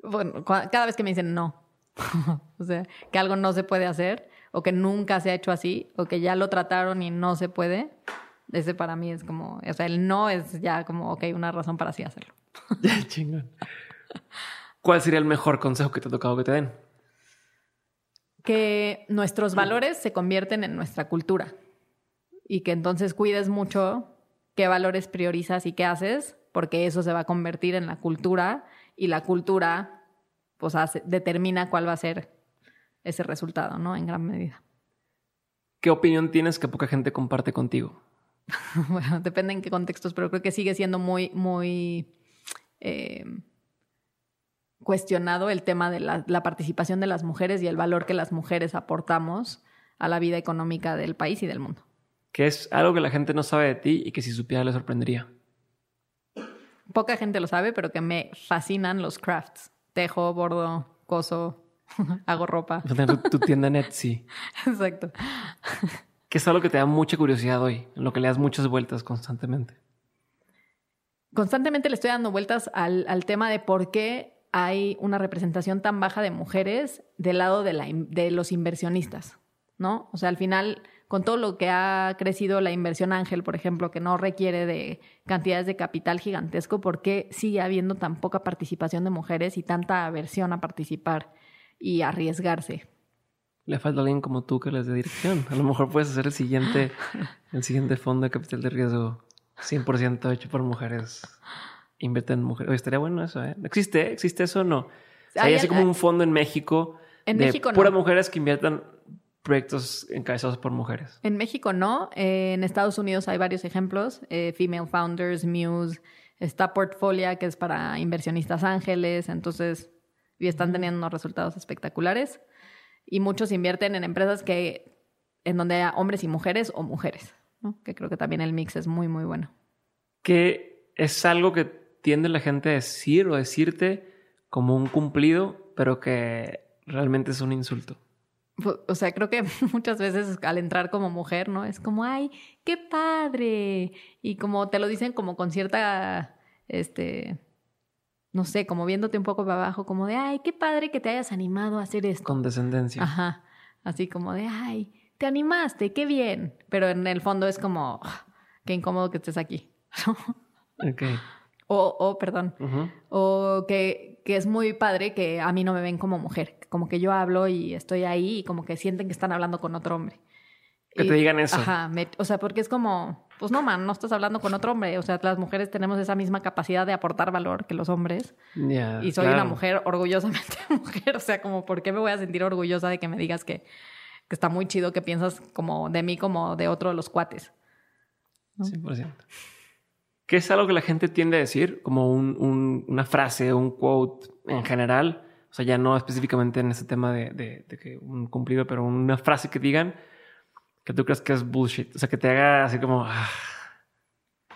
Bueno, cada vez que me dicen no, [LAUGHS] o sea, que algo no se puede hacer, o que nunca se ha hecho así, o que ya lo trataron y no se puede, ese para mí es como, o sea, el no es ya como, ok, una razón para así hacerlo. [LAUGHS] Chingón. ¿Cuál sería el mejor consejo que te ha tocado que te den? Que nuestros valores se convierten en nuestra cultura y que entonces cuides mucho qué valores priorizas y qué haces, porque eso se va a convertir en la cultura y la cultura pues determina cuál va a ser ese resultado, ¿no? En gran medida. ¿Qué opinión tienes que poca gente comparte contigo? [LAUGHS] Bueno, depende en qué contextos, pero creo que sigue siendo muy, muy eh, cuestionado el tema de la, la participación de las mujeres y el valor que las mujeres aportamos a la vida económica del país y del mundo. ¿Qué es algo que la gente no sabe de ti y que si supiera le sorprendería? Poca gente lo sabe, pero que me fascinan los crafts. Tejo, bordo, coso, [LAUGHS] hago ropa. Tu, tu tienda en Etsy. [LAUGHS] Exacto. ¿Qué es algo que te da mucha curiosidad hoy? En lo que le das muchas vueltas constantemente. Constantemente le estoy dando vueltas al, al tema de por qué hay una representación tan baja de mujeres del lado de, la de los inversionistas, ¿no? O sea, al final, con todo lo que ha crecido la inversión ángel, por ejemplo, que no requiere de cantidades de capital gigantesco, ¿por qué sigue habiendo tan poca participación de mujeres y tanta aversión a participar y arriesgarse? Le falta alguien como tú que les dé dirección. A lo mejor puedes hacer el siguiente, [LAUGHS] el siguiente fondo de capital de riesgo 100% hecho por mujeres. Invierte en mujeres. Oye, estaría bueno eso, ¿eh? ¿Existe? ¿Existe eso o no? O sea, hay Hay- así como un fondo en México En de México no. puras mujeres que inviertan proyectos encabezados por mujeres. En México no, Eh, en Estados Unidos hay varios ejemplos, eh, Female Founders, Muse, está Portfolio, que es para inversionistas ángeles, entonces, y están teniendo unos resultados espectaculares. Y muchos invierten en empresas que, en donde haya hombres y mujeres o mujeres, ¿no? que creo que también el mix es muy, muy bueno. Que es algo que tiende la gente a decir o decirte como un cumplido, pero que realmente es un insulto. Fu- O sea, creo que [LAUGHS] muchas veces al entrar como mujer, ¿no? Es como, ay, qué padre. Y como te lo dicen como con cierta, este, no sé, como viéndote un poco para abajo, como de, ay, qué padre que te hayas animado a hacer esto. Condescendencia. Ajá. Así como de, ay, te animaste, qué bien. Pero en el fondo es como, "Ah, qué incómodo que estés aquí. [LAUGHS] Ok. O, o, perdón, o que, que es muy padre que a mí no me ven como mujer, como que yo hablo y estoy ahí y como que sienten que están hablando con otro hombre. Que Y- te digan eso. Ajá, me- o sea, porque es como, pues no, man, no estás hablando con otro hombre. O sea, las mujeres tenemos esa misma capacidad de aportar valor que los hombres. Y soy claro. una mujer orgullosamente [LAUGHS] mujer. O sea, como, ¿por qué me voy a sentir orgullosa de que me digas que, que está muy chido que piensas como de mí como de otro de los cuates? 100%. ¿Qué es algo que la gente tiende a decir? Como un- un- una frase, un quote en general. O sea, ya no específicamente en ese tema de, de- de que un cumplido, pero una frase que digan que tú crees que es bullshit. O sea, que te haga así como... ah,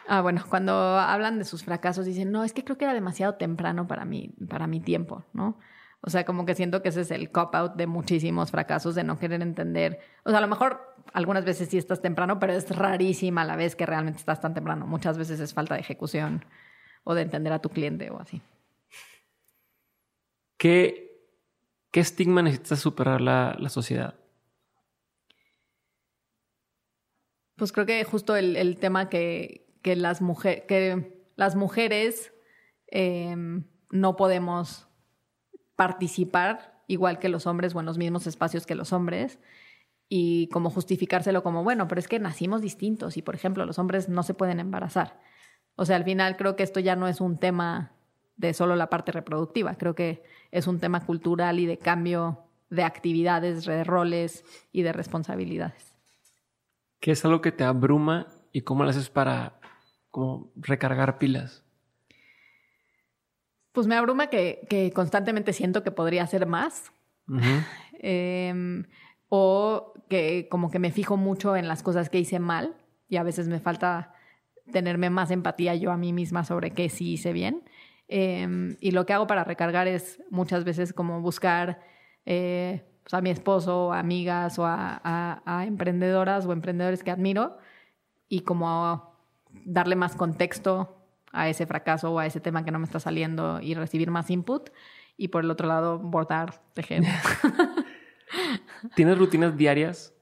Ah, bueno, cuando hablan de sus fracasos dicen, no, es que creo que era demasiado temprano para mí, para mi tiempo, ¿no? O sea, como que siento que ese es el cop-out de muchísimos fracasos, de no querer entender. O sea, a lo mejor algunas veces sí estás temprano, pero es rarísima la vez que realmente estás tan temprano. Muchas veces es falta de ejecución. o de entender a tu cliente o así. ¿Qué, qué estigma necesita superar la, la sociedad? Pues creo que justo el, tema que, que, las que las mujeres em, no podemos participar igual que los hombres o en los mismos espacios que los hombres y como justificárselo como, bueno, pero es que nacimos distintos y, por ejemplo, los hombres no se pueden embarazar. O sea, al final creo que esto ya no es un tema de solo la parte reproductiva, creo que es un tema cultural y de cambio de actividades, de roles y de responsabilidades. ¿Qué es algo que te abruma y cómo lo haces para como recargar pilas? Pues me abruma que, constantemente siento que podría hacer más. [LAUGHS] Em, o que como que me fijo mucho en las cosas que hice mal y a veces me falta tenerme más empatía yo a mí misma sobre qué sí hice bien. Em, y lo que hago para recargar es muchas veces como buscar eh, pues, a mi esposo, a amigas o a, emprendedoras o emprendedores que admiro y como darle más contexto a ese fracaso o a ese tema que no me está saliendo y recibir más input. Y por el otro lado, bordar, tejer. [LAUGHS] ¿Tienes rutinas diarias?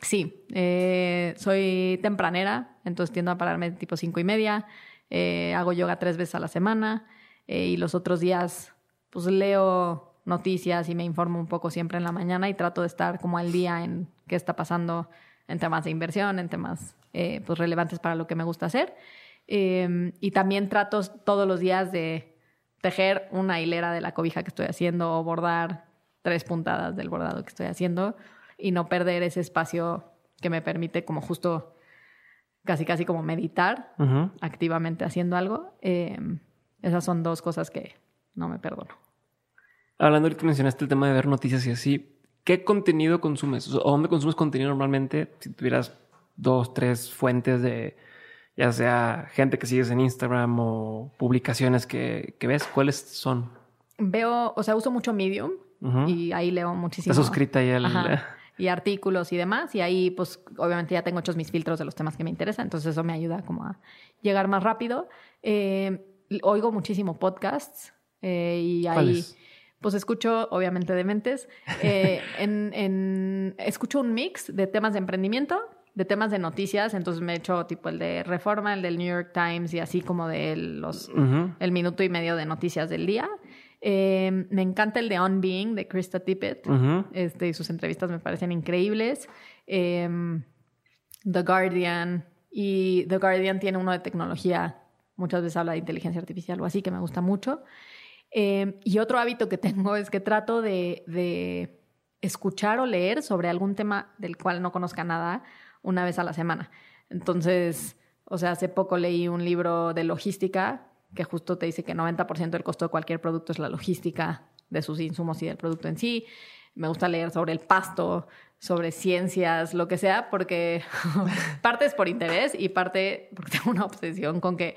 Sí, eh, soy tempranera, entonces tiendo a pararme tipo cinco y media. Eh, hago yoga tres veces a la semana eh, y los otros días pues leo noticias y me informo un poco siempre en la mañana y trato de estar como al día en qué está pasando en temas de inversión, en temas pues relevantes para lo que me gusta hacer. Em, y también trato todos los días de tejer una hilera de la cobija que estoy haciendo o bordar tres puntadas del bordado que estoy haciendo y no perder ese espacio que me permite como justo casi casi como meditar activamente haciendo algo. Em, esas son dos cosas que no me perdono. Hablando ahorita mencionaste el tema de ver noticias y así, ¿qué contenido consumes? ¿O dónde consumes contenido normalmente? Si tuvieras dos, tres fuentes de ya sea gente que sigues en Instagram o publicaciones que, ves, ¿cuáles son? Veo, o sea, uso mucho Medium y ahí leo muchísimo. Está suscrita y artículos y demás. Y ahí, pues, obviamente ya tengo hechos mis filtros de los temas que me interesan. Entonces eso me ayuda como a llegar más rápido. Eh, oigo muchísimo podcasts eh, y ahí... Pues escucho, obviamente, de mentes. Eh, [LAUGHS] en, escucho un mix de temas de emprendimiento de temas de noticias, entonces me he hecho tipo el de Reforma, el del New York Times y así como de los el minuto y medio de noticias del día. Eh, me encanta el de On Being de Krista Tippett. este, y sus entrevistas me parecen increíbles. Em, The Guardian. Y The Guardian tiene uno de tecnología. Muchas veces habla de inteligencia artificial o así, que me gusta mucho. Em, y otro hábito que [LAUGHS] tengo es que trato de, de escuchar o leer sobre algún tema del cual no conozca nada una vez a la semana. Entonces, o sea, hace poco leí un libro de logística que justo te dice que 90% del costo de cualquier producto es la logística de sus insumos y del producto en sí. Me gusta leer sobre el pasto, sobre ciencias, lo que sea, porque [LAUGHS] parte es por interés y parte porque tengo una obsesión con que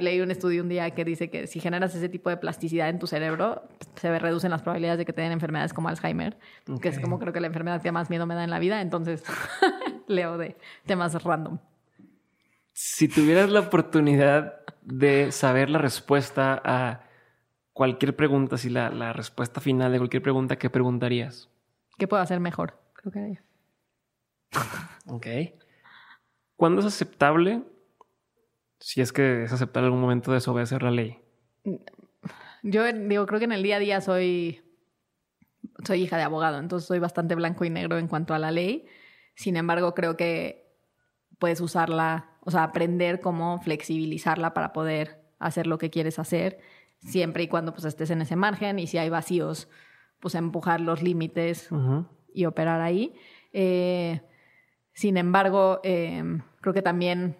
leí un estudio un día que dice que si generas ese tipo de plasticidad en tu cerebro, se reducen las probabilidades de que te den enfermedades como Alzheimer, que es como creo que la enfermedad que más miedo me da en la vida. Entonces, [LAUGHS] leo de temas random. Si tuvieras la oportunidad de saber la respuesta a cualquier pregunta, si la, la respuesta final de cualquier pregunta, ¿qué preguntarías? ¿Qué puedo hacer mejor? Creo que [LAUGHS] ok. ¿Cuándo es aceptable si es que es aceptar algún momento desobedecer la ley? Yo digo, creo que en el día a día soy, soy hija de abogado, entonces soy bastante blanco y negro en cuanto a la ley. Sin embargo, creo que puedes usarla, o sea, aprender cómo flexibilizarla para poder hacer lo que quieres hacer, siempre y cuando pues estés en ese margen y si hay vacíos, pues empujar los límites y operar ahí. Eh, sin embargo, eh, creo que también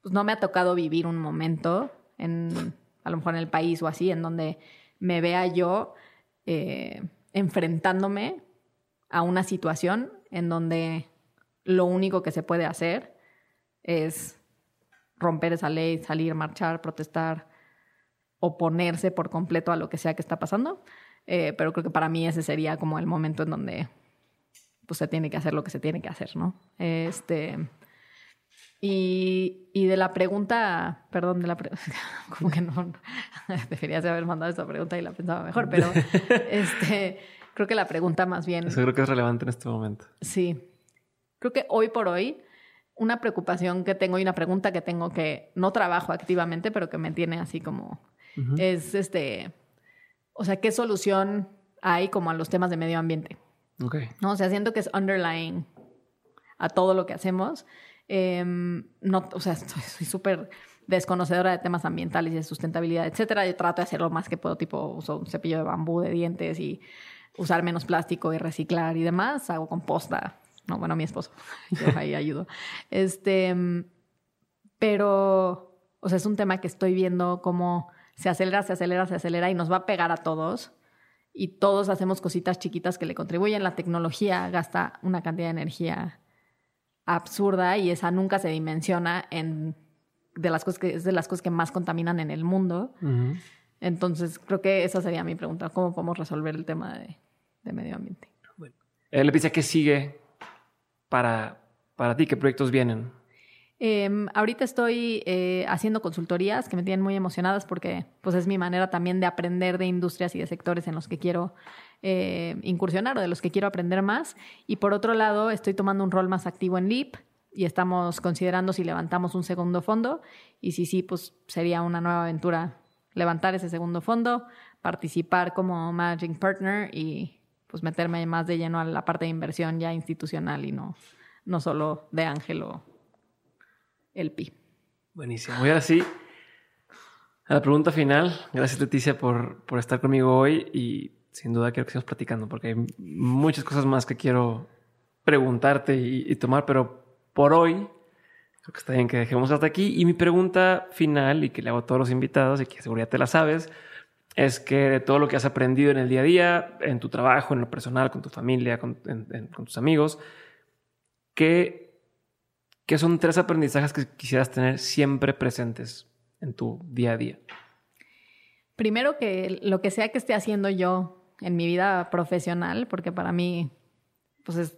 pues no me ha tocado vivir un momento, en, a lo mejor en el país o así, en donde me vea yo eh, enfrentándome a una situación en donde lo único que se puede hacer es romper esa ley, salir, marchar, protestar, oponerse por completo a lo que sea que está pasando. Eh, pero creo que para mí ese sería como el momento en donde pues, se tiene que hacer lo que se tiene que hacer, ¿no? Este, Y, y de la pregunta, perdón, de la pregunta, [LAUGHS] como que no, [LAUGHS] deberías haber mandado esa pregunta y la pensaba mejor, pero [LAUGHS] este, creo que la pregunta más bien... Eso creo que es relevante en este momento. Sí, creo que hoy por hoy una preocupación que tengo y una pregunta que tengo que no trabajo activamente, pero que me tiene así como, es este, o sea, ¿qué solución hay como a los temas de medio ambiente? ¿No? O sea, siento que es underlying a todo lo que hacemos. Em, no, o sea, [LAUGHS] soy súper desconocedora de temas ambientales y de sustentabilidad, etcétera. Yo trato de hacer lo más que puedo, tipo uso un cepillo de bambú de dientes y usar menos plástico y reciclar y demás. Hago composta. No, bueno, mi esposo. [LAUGHS] Yo ahí ayudo. Este, pero, o sea, es un tema que estoy viendo cómo se acelera, se acelera, se acelera y nos va a pegar a todos. Y todos hacemos cositas chiquitas que le contribuyen. La tecnología gasta una cantidad de energía absurda y esa nunca se dimensiona en de las cosas que es de las cosas que más contaminan en el mundo. Entonces, creo que esa sería mi pregunta, ¿cómo podemos resolver el tema de, de medio ambiente? Bueno. Eh, le dice qué sigue para, para ti, qué proyectos vienen. Eh, ahorita estoy eh, haciendo consultorías que me tienen muy emocionadas porque pues es mi manera también de aprender de industrias y de sectores en los que quiero eh, incursionar o de los que quiero aprender más. Y por otro lado, estoy tomando un rol más activo en LEAP y estamos considerando si levantamos un segundo fondo y si sí, pues sería una nueva aventura levantar ese segundo fondo, participar como managing partner y pues meterme más de lleno a la parte de inversión ya institucional y no, no solo de Ángel o el PI. Buenísimo. Voy ahora sí a la pregunta final. Gracias Leticia por, por estar conmigo hoy y sin duda quiero que sigamos platicando porque hay muchas cosas más que quiero preguntarte y, tomar, pero por hoy creo que está bien que dejemos hasta aquí. Y mi pregunta final y que le hago a todos los invitados y que seguro ya te la sabes es que de todo lo que has aprendido en el día a día, en tu trabajo, en lo personal, con tu familia, con, con tus amigos, ¿qué, ¿qué son tres aprendizajes que quisieras tener siempre presentes en tu día a día? Primero que lo que sea que esté haciendo yo en mi vida profesional, porque para mí, pues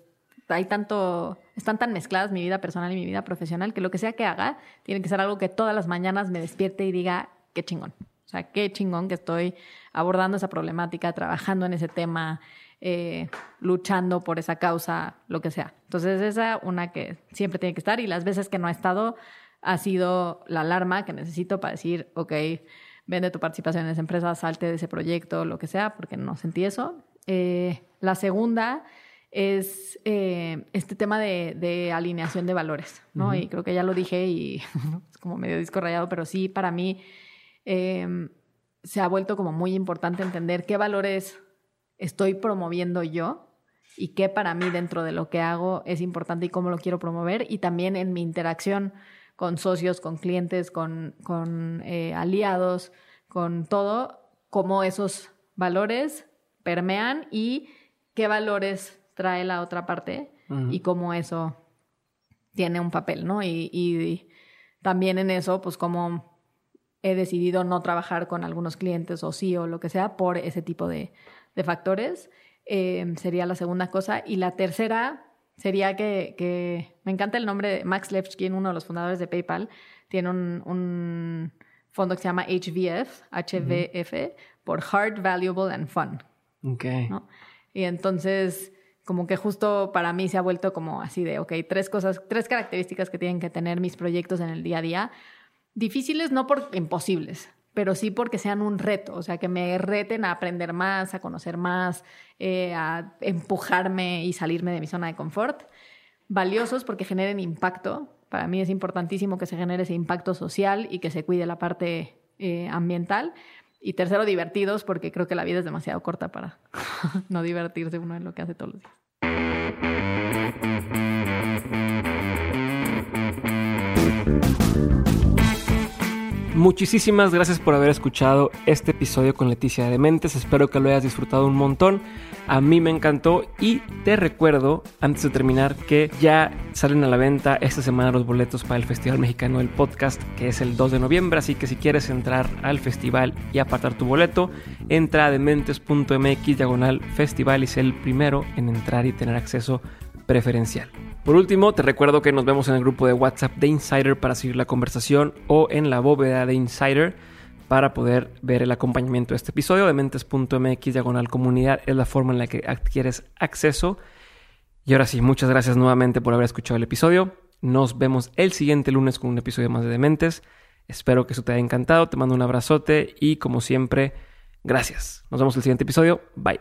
hay tanto, están tan mezcladas mi vida personal y mi vida profesional, que lo que sea que haga, tiene que ser algo que todas las mañanas me despierte y diga, qué chingón. O sea, qué chingón que estoy abordando esa problemática, trabajando en ese tema, eh, luchando por esa causa, lo que sea. Entonces, esa una que siempre tiene que estar y las veces que no ha estado ha sido la alarma que necesito para decir, ok, vende tu participación en esa empresa, salte de ese proyecto, lo que sea, porque no sentí eso. Eh, la segunda es eh, este tema de, alineación de valores, ¿no? Y creo que ya lo dije y [LAUGHS] es como medio disco rayado, pero sí, para mí em, se ha vuelto como muy importante entender qué valores estoy promoviendo yo y qué para mí dentro de lo que hago es importante y cómo lo quiero promover y también en mi interacción con socios, con clientes, con, con eh, aliados, con todo, cómo esos valores permean y qué valores trae la otra parte y cómo eso tiene un papel, ¿no? Y, y, también en eso, pues cómo he decidido no trabajar con algunos clientes o sí o lo que sea por ese tipo de, de factores. Eh, sería la segunda cosa. Y la tercera, sería que, me encanta el nombre de Max Levchin, uno de los fundadores de PayPal, tiene un, fondo que se llama HVF, HVF, por Hard, Valuable and Fun. Okay. Y entonces, como que justo para mí se ha vuelto como así de, ok, tres cosas, tres características que tienen que tener mis proyectos en el día a día. Difíciles no por imposibles, pero sí porque sean un reto, o sea, que me reten a aprender más, a conocer más, eh, a empujarme y salirme de mi zona de confort. Valiosos porque generen impacto. Para mí es importantísimo que se genere ese impacto social y que se cuide la parte eh, ambiental. Y tercero, divertidos porque creo que la vida es demasiado corta para [LAUGHS] no divertirse uno en lo que hace todos los días. Muchísimas gracias por haber escuchado este episodio con Leticia de Mentes. Espero que lo hayas disfrutado un montón. A mí me encantó y te recuerdo, antes de terminar, que ya salen a la venta esta semana los boletos para el Festival Mexicano del Podcast, que es el 2 de noviembre. Así que si quieres entrar al festival y apartar tu boleto, entra a dementes.mx diagonal festival y sé el primero en entrar y tener acceso preferencial. Por último, te recuerdo que nos vemos en el grupo de WhatsApp de Insider para seguir la conversación o en la bóveda de Insider para poder ver el acompañamiento de este episodio. de mentes.mx diagonal comunidad es la forma en la que adquieres acceso. Y ahora sí, muchas gracias nuevamente por haber escuchado el episodio. Nos vemos el siguiente lunes con un episodio más de Dementes. Espero que eso te haya encantado. Te mando un abrazote y como siempre, gracias. Nos vemos el siguiente episodio. Bye.